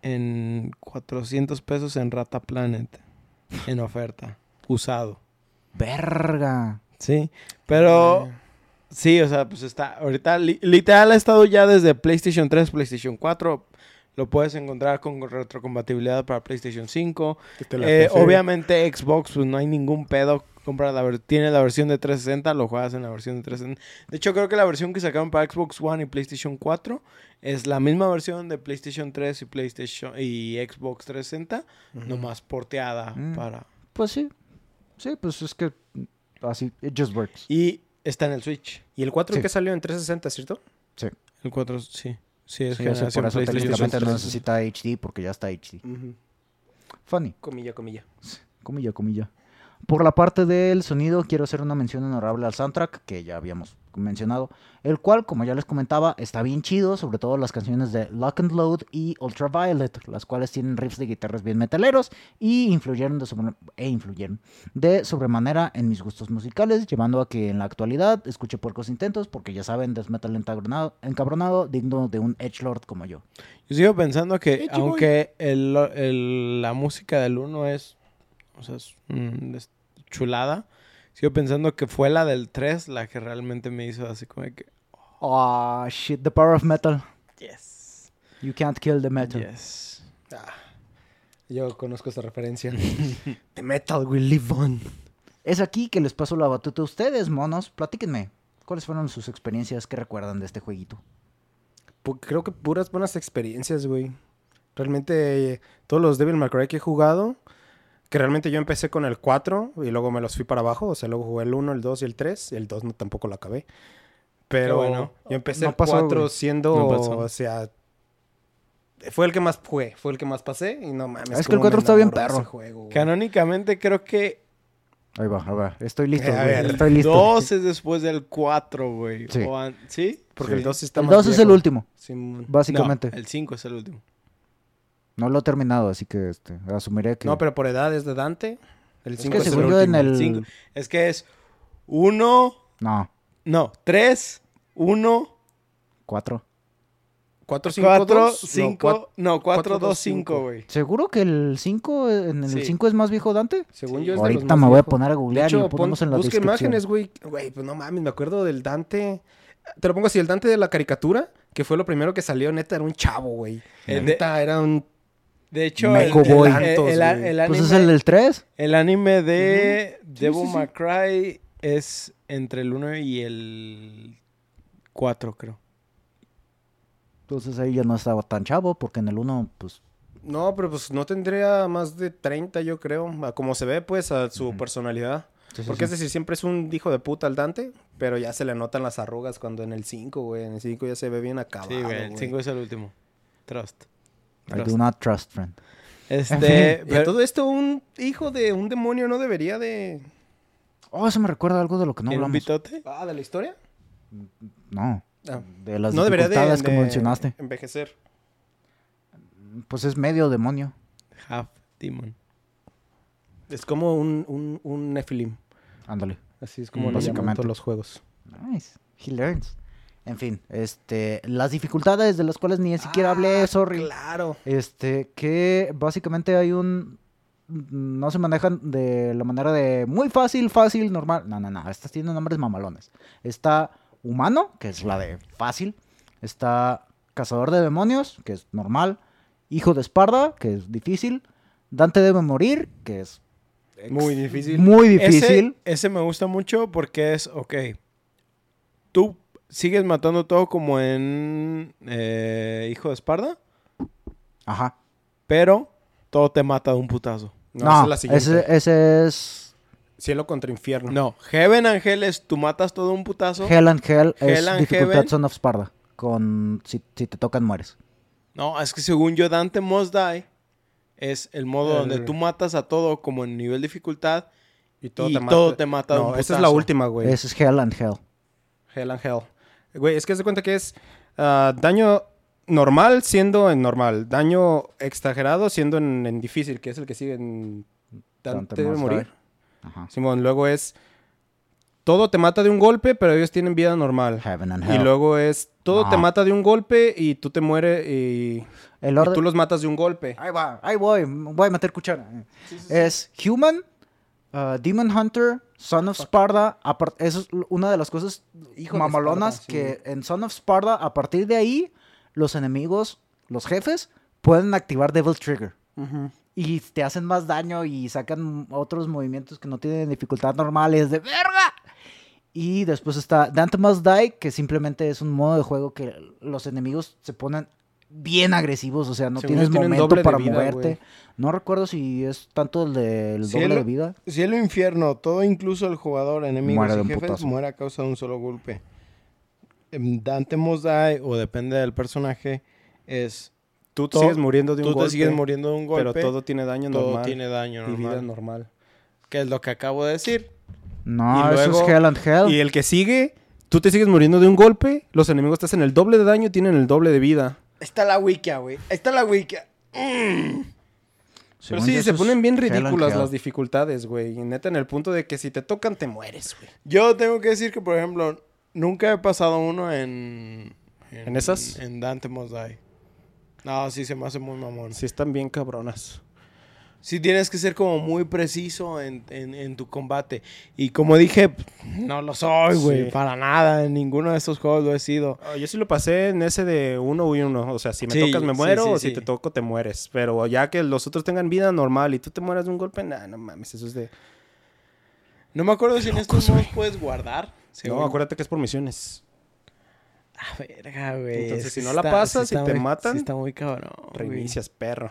en 400 pesos en Rata Planet. En oferta. Usado. verga. Sí. Pero. Sí, o sea, pues está. Ahorita, li- literal, ha estado ya desde PlayStation 3, PlayStation 4. Lo puedes encontrar con retrocompatibilidad para PlayStation 5. Que te la Eh, obviamente, Xbox, pues no hay ningún pedo. Compra la ver- tiene la versión de 360, lo juegas en la versión de 360. De hecho, creo que la versión que sacaron para Xbox One y PlayStation 4 es la misma versión de PlayStation 3 y PlayStation y Xbox 360, nomás porteada Mm. para. Pues sí. Sí, pues es que así it just works. Y está en el Switch. Y el 4 Sí. que salió en 360, ¿cierto? Sí. El 4, sí. Sí, es Sí, que por eso técnicamente no 3. necesita HD porque ya está HD. Funny. Comilla, comilla. Comilla, comilla. Por la parte del sonido, quiero hacer una mención honorable al soundtrack, que ya habíamos mencionado, el cual, como ya les comentaba, está bien chido, sobre todo las canciones de Lock and Load y Ultraviolet, las cuales tienen riffs de guitarras bien metaleros y influyeron de, sobre- e influyeron de sobremanera en mis gustos musicales, llevando a que en la actualidad escuche puercos intentos, porque ya saben, death metal encabronado, encabronado digno de un edgelord como yo. Yo sigo pensando que, aunque el, el- la música del 1 es, o sea, es, mm, es chulada, sigo pensando que fue la del 3 la que realmente me hizo así como que, Ah, shit, the power of metal. yes, You can't kill the metal. yes. Ah, yo conozco esta referencia. The metal will live on. Es aquí que les paso la batuta a ustedes, monos. Platíquenme. ¿Cuáles fueron sus experiencias que recuerdan de este jueguito? Creo que puras buenas experiencias, güey. Realmente eh, todos los Devil May Cry que he jugado, que realmente yo empecé con el 4 y luego me los fui para abajo, o sea, luego jugué el 1, el 2 y el 3, y el 2 no, tampoco lo acabé. Pero bueno. yo empecé No el pasó, 4 güey. siendo, No o sea, fue el que más jugué, fue el que más pasé y no mames. Es que el cómo me 4 está bien perro. juego. Canónicamente creo que Ahí va, ahí va. Estoy listo, Eh, a güey. ver, Estoy listo. 2 es después del 4, güey. Sí. ¿Sí? Porque Sí. el 2 sí está El más 2 es viejo. el último, Simón. básicamente. No, el 5 es el último. No lo he terminado, así que este, asumiré que... No, pero por edades de Dante, el Es 5 que es, el según yo en el... Cinco. Es que es 1, No, no, 3, 1, 4. 4, 5, 4, 2, 5, no, 4, cuatro, 2, dos, 5, cinco. güey. ¿Seguro que el 5, en el Sí. 5 es más viejo Dante? Según Sí. yo es de los Ahorita más me voy a poner a googlear y hecho, lo ponemos pon- en la busca descripción. imágenes, güey. Güey, pues no mames, me acuerdo del Dante. Te lo pongo así, el Dante de la caricatura, que fue lo primero que salió, neta, era un chavo, güey. De- Neta, era un... De hecho, Meco el, el- Boy. el- el- el Pues Pues anime, es el del 3. el anime de Ujú. Sí, Devil sí, sí. May Cry es entre el 1 y el 4, creo. Entonces ahí ya no estaba tan chavo, porque en el 1, pues... No, pero pues no tendría más de 30, yo creo. A como se ve, pues, a su Ujú. personalidad. sí, sí, Porque es decir, siempre es un hijo de puta el Dante, pero ya se le notan las arrugas cuando en el 5, güey. En el 5 ya se ve bien acabado, sí, güey, el güey. 5 es el último. Trust. I do not trust, friend. Este, pero- todo esto, un hijo de un demonio no debería de... Oh, eso me recuerda algo de lo que no ¿tiene un hablamos. bitote? Ah, ¿de la historia? No, Ah. de las no debería de, dificultades que de mencionaste. envejecer. Pues es medio demonio. Half demon. Es como un, un, un Nephilim. Ándale. Así es como Mm. lo Básicamente. todos los juegos. Nice. He learns. En fin, este, las dificultades de las cuales ni siquiera Ah, hablé, sorry. Claro. Este, que básicamente hay un... No se manejan de la manera de muy fácil, fácil, normal. No, no, no. Estas tienen nombres mamalones. Está humano, que es la de fácil. Está Cazador de Demonios, que es normal. Hijo de Esparda, que es difícil. Dante debe morir, que es Muy difícil. muy difícil. Ese, ese me gusta mucho porque es, ok, tú sigues matando todo como en eh, Hijo de Esparda, Ajá. pero todo te mata de un putazo. No, No, esa es la siguiente. ese, ese es Cielo contra infierno. No, Heaven Angel es tú matas todo de un putazo. Hell and Hell, Hell es and dificultad Heaven. Son of Sparda. Con si, si te tocan mueres. No, es que según yo, Dante Must Die es el modo El- donde tú matas a todo como en nivel dificultad Y todo y te mata. todo te mata de No, un esa es putazo. la última, güey. Ese es Hell and Hell. Hell and Hell. Güey, es que se cuenta que es ah, daño normal siendo en normal. Daño exagerado siendo en, en difícil, que es el que sigue en Dante debe morir. Ajá. Simón, luego es todo te mata de un golpe, pero ellos tienen vida normal. Heaven and Y luego es todo te mata de un golpe y tú te mueres y, el y orden... tú los matas de un golpe. Ahí va, ahí voy, voy a meter cuchara. Es Human, uh, Demon Hunter, Son of Sparda. apar- Eso es una de las cosas Hijo mamalonas sí. que en Son of Sparda, a partir de ahí, los enemigos, los jefes, pueden activar Devil Trigger. Y te hacen más daño y sacan otros movimientos que no tienen dificultad normales de verga. Y después está Dante Must Die, que simplemente es un modo de juego que los enemigos se ponen bien agresivos, o sea, no Según tienes momento para vida, moverte. No recuerdo si es tanto el del doble de vida. Cielo infierno, todo incluso el jugador, enemigos Muere y jefes putazo. muere a causa de un solo golpe. En Dante Must Die, o depende del personaje, es Tú te Todo- sigues muriendo de un tú golpe. te sigues muriendo de un golpe, Pero todo tiene daño todo normal. tiene daño y vida normal. normal. Que es lo que acabo de decir. No, Y eso luego- es Hell and Hell. Y el que sigue, tú te sigues muriendo de un golpe, los enemigos te hacen el doble de daño y tienen el doble de vida. Está la wiki, güey. Está la wiki. Pero Según sí, se ponen bien ridículas las dificultades, güey. Y neta, en el punto de que si te tocan, te mueres, güey. Yo tengo que decir que, por ejemplo, nunca he pasado uno en... ¿En esas? En Dante Must Die. No, sí, se me hace muy mamón. Sí están bien cabronas. Sí tienes que ser como muy preciso en, en- en tu combate. Y como dije, no lo soy, güey. Sí. Para nada. En ninguno de estos juegos lo he sido. Ah, yo sí lo pasé en ese de uno y uno. O sea, si me Sí, tocas, me muero. sí, o si te toco, te mueres. Pero ya que los otros tengan vida normal y tú te mueras de un golpe, nah, no mames. Eso es de... No me acuerdo si en estos modos puedes guardar. No, acuérdate que es por misiones. Ah, verga, güey. Entonces, Es si no la pasas y está te muy- matan, sí está muy cabrón. güey. Reinicias, perro.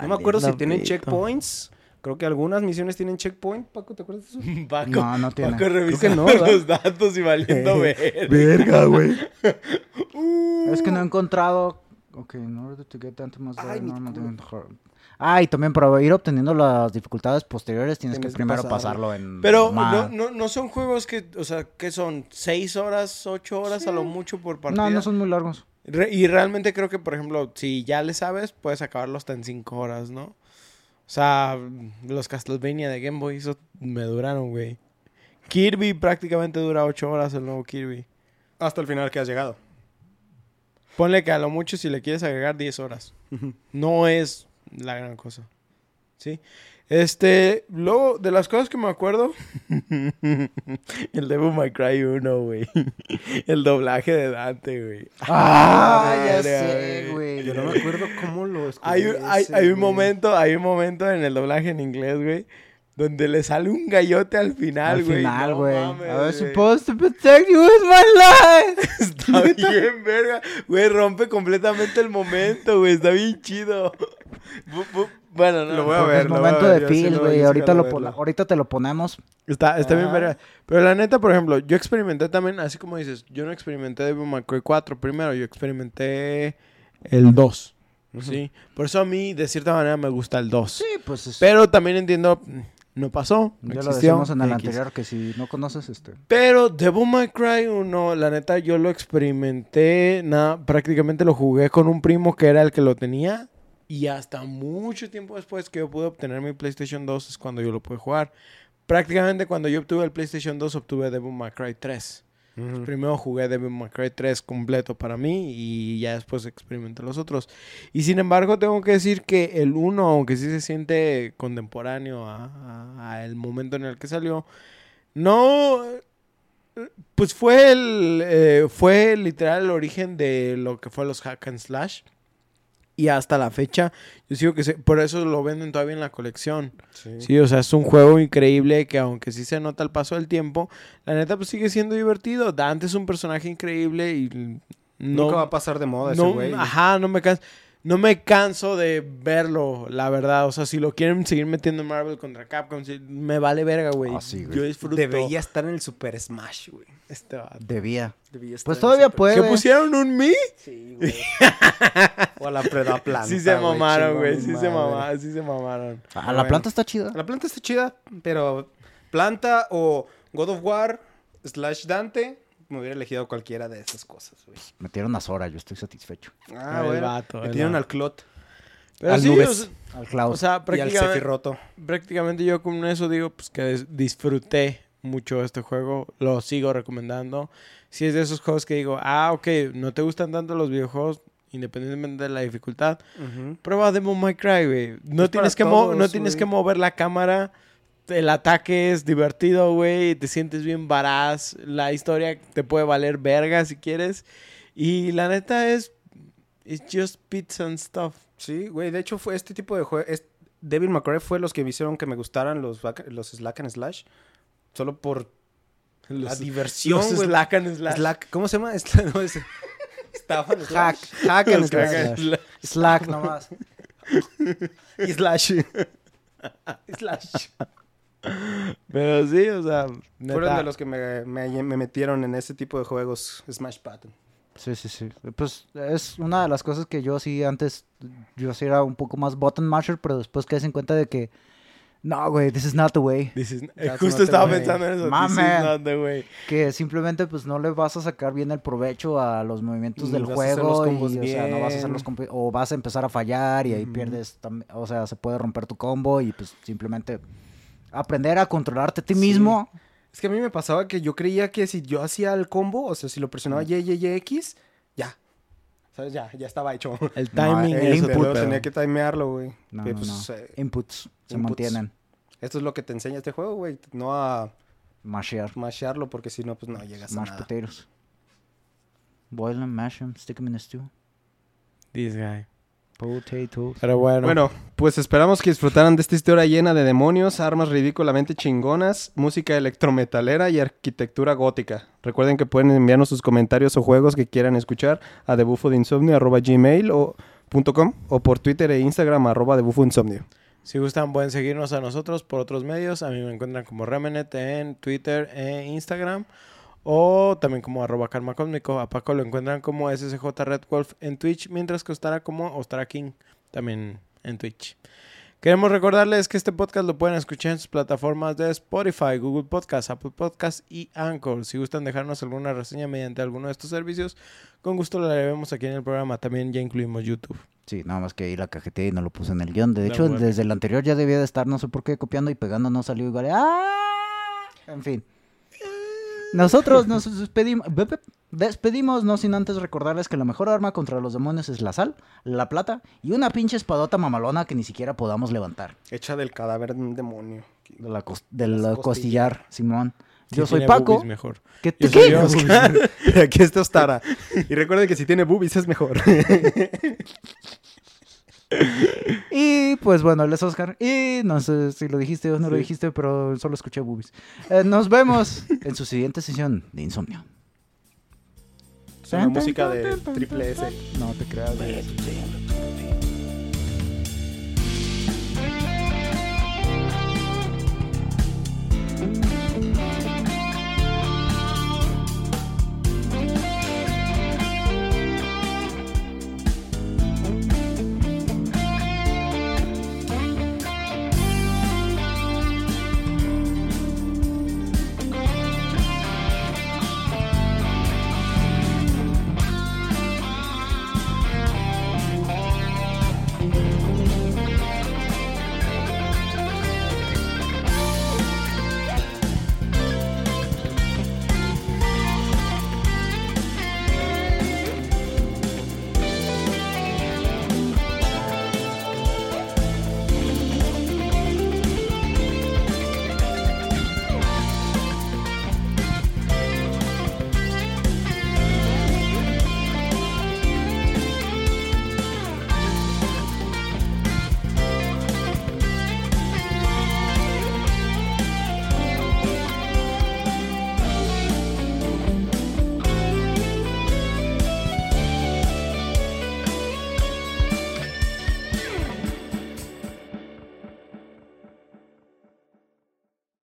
No me acuerdo si tienen checkpoints. Creo que algunas misiones tienen checkpoint. Paco, ¿te acuerdas de eso? Paco, No, no tiene. Paco que revisando no, los datos y valiendo ver. Verga, güey. es que no he encontrado. Ok, in order to get Must Die, Ay, culo. difficult hard. Ah, y también para ir obteniendo las dificultades posteriores tienes, Tienes que que primero pasarlo. pasarlo en. Pero no, no, no son juegos que, o sea, que son seis horas, ocho horas a lo mucho por partida. No, no son muy largos. Re- y realmente creo que, por ejemplo, si ya le sabes, puedes acabarlo hasta en cinco horas, ¿no? O sea, los Castlevania de Game Boy, eso me duraron, güey. Kirby prácticamente dura ocho horas el nuevo Kirby. Hasta el final que has llegado. Ponle que a lo mucho si le quieres agregar 10 horas. No es la gran cosa. ¿Sí? Este, luego, de las cosas que me acuerdo, el Devil May Cry 1, güey. El doblaje de Dante, güey. Ah, ya sé, güey. Yo no me acuerdo cómo lo escuché. Hay, un- hay, hay un momento, hay un momento en el doblaje en inglés, güey, donde le sale un gallote al final, Al güey. final, No güey. mames, I was supposed to protect you with my life. Está bien, verga. Güey, rompe completamente el momento, güey. Está bien chido. Bu- bu- Bueno, no. Lo voy a ver, es lo voy a momento ver, de lo- güey. sí ahorita, lo ahorita te lo ponemos. Está, está bien, verga. Pero la neta, por ejemplo, yo experimenté también, así como dices, yo no experimenté Devil May Cry 4 primero, yo experimenté el 2. ¿Sí? Por eso a mí, de cierta manera, me gusta el 2. Sí, pues es- Pero también entiendo, no pasó. No ya lo decimos en el X. anterior que si no conoces este. Pero Devil May Cry 1, la neta, yo lo experimenté, nada, prácticamente lo jugué con un primo que era el que lo tenía. Y hasta mucho tiempo después que yo pude obtener mi PlayStation 2 es cuando yo lo pude jugar. Prácticamente cuando yo obtuve el PlayStation 2 obtuve Devil May Cry 3. Primero jugué Devil May Cry 3 completo para mí y ya después experimenté los otros. Y sin embargo tengo que decir que el 1, aunque sí se siente contemporáneo a, a- a momento en el que salió, no... Pues fue el. eh, fue literal el origen de lo que fue los hack and slash. Y hasta la fecha, yo sigo que se- por eso lo venden todavía en la colección. Sí. Sí, o sea, es un juego increíble que aunque sí se nota el paso del tiempo, la neta pues sigue siendo divertido. Dante es un personaje increíble y no, Nunca va a pasar de moda ese no, güey. ajá, no me canso. No me canso de verlo, la verdad. O sea, si lo quieren seguir metiendo en Marvel contra Capcom, me vale verga, güey. Ah, sí, güey. Yo disfruto. Debería estar en el Super Smash, güey. Este. Debía. Debía estar Pues todavía Super- puede. ¿Qué pusieron un mi? Sí, güey. o a la preda planta. sí se mamaron, güey. Sí se mamaron, sí se mamaron. Ah, bueno. la planta está chida. La planta está chida, pero planta o God of War slash Dante, me hubiera elegido cualquiera de esas cosas, güey. Metieron a Sora, yo estoy satisfecho. Ah, El vato, Metieron al Clot Pero Al sí, Nubes. o sea, Al Cloud. o sea, y al prácticamente, prácticamente yo con eso digo pues que disfruté mucho este juego. Lo sigo recomendando. Si es de esos juegos que digo, ah, ok, no te gustan tanto los videojuegos, independientemente de la dificultad. Prueba Devil May Cry, güey. No Es tienes, que, todos, no tienes que mover la cámara. El ataque es divertido, güey. Te sientes bien varaz. La historia te puede valer verga si quieres. Y la neta es... It's just bits and stuff. Sí, güey, de hecho fue este tipo de juego. Devil May Cry fue los que me hicieron que me gustaran los, los Slack and Slash. Solo por la diversión, los slack and slash. Slack, ¿cómo se llama? Slack, no, es- Estaban Slack. Hack and Slash. and slash. Slack nomás. Y Slash. Slash. Pero sí, o sea... Fueron neta, de los que me, me- me metieron en ese tipo de juegos Smash Button. Sí, sí, sí. Pues es una de las cosas que yo sí antes, yo sí era un poco más button masher, pero después caes en cuenta de que, no, güey, this is not the way. this is- That's justo not the estaba way. pensando en eso. My This is not the way. Que simplemente pues no le vas a sacar bien el provecho a los movimientos Ni del vas a hacer los juego y, combos o sea, no vas a hacer los bien. o vas a empezar a fallar y ahí Ujú. pierdes, o sea, se puede romper tu combo y pues simplemente aprender a controlarte a ti Sí. mismo. Es que a mí me pasaba que yo creía que si yo hacía el combo, o sea, si lo presionaba Y, Y, Y, X, ya. ¿Sabes? Ya, ya estaba hecho. El No, timing el es Este, otro luego pedo. tenía que timearlo, güey. No, no, pues, no. eh, Inputs se inputs. mantienen. esto es lo que te enseña este juego, güey. No a Mashear. mashearlo porque si no, pues no llegas a Mash nada. potatoes. Boil them, mash them, stick them in a stew. This guy. Potatoes. Pero bueno. Bueno, pues esperamos que disfrutaran de esta historia llena de demonios, armas ridículamente chingonas, música electrometalera y arquitectura gótica. Recuerden que pueden enviarnos sus comentarios o juegos que quieran escuchar a debufodeinsomnio.gmail o punto com, o por Twitter e Instagram arroba debufoinsomnio. Si gustan, pueden seguirnos a nosotros por otros medios. A mí me encuentran como Remenet en Twitter e Instagram. O también como arroba karma cósmico. A Paco lo encuentran como SSJ Red Wolf en Twitch. Mientras que Ostara como Ostara King también en Twitch. Queremos recordarles que este podcast lo pueden escuchar en sus plataformas de Spotify, Google Podcast, Apple Podcast y Anchor. Si gustan dejarnos alguna reseña mediante alguno de estos servicios, con gusto la vemos aquí en el programa. También ya incluimos YouTube. Sí, nada más que ahí la cajeteé y no lo puse en el guion. De hecho, desde el anterior ya debía de estar, no sé por qué, copiando y pegando, no salió igual. ¡Ah! En fin. Nosotros nos despedimos, despedimos, no sin antes recordarles que la mejor arma contra los demonios es la sal, la plata y una pinche espadota mamalona que ni siquiera podamos levantar. Hecha del cadáver de un demonio. De la cos- del Las costillar, Simón. Si Yo soy tiene Paco. mejor. ¿Qué Yo te soy qué? Oscar. Aquí está Ostara. Y recuerden que si tiene boobies es mejor. Y pues bueno, él es Oscar. Y no sé si lo dijiste o no lo dijiste, pero solo escuché boobies. Eh, nos vemos en su siguiente sesión de Insomnio. Es una música de triple S. No te creas. güey.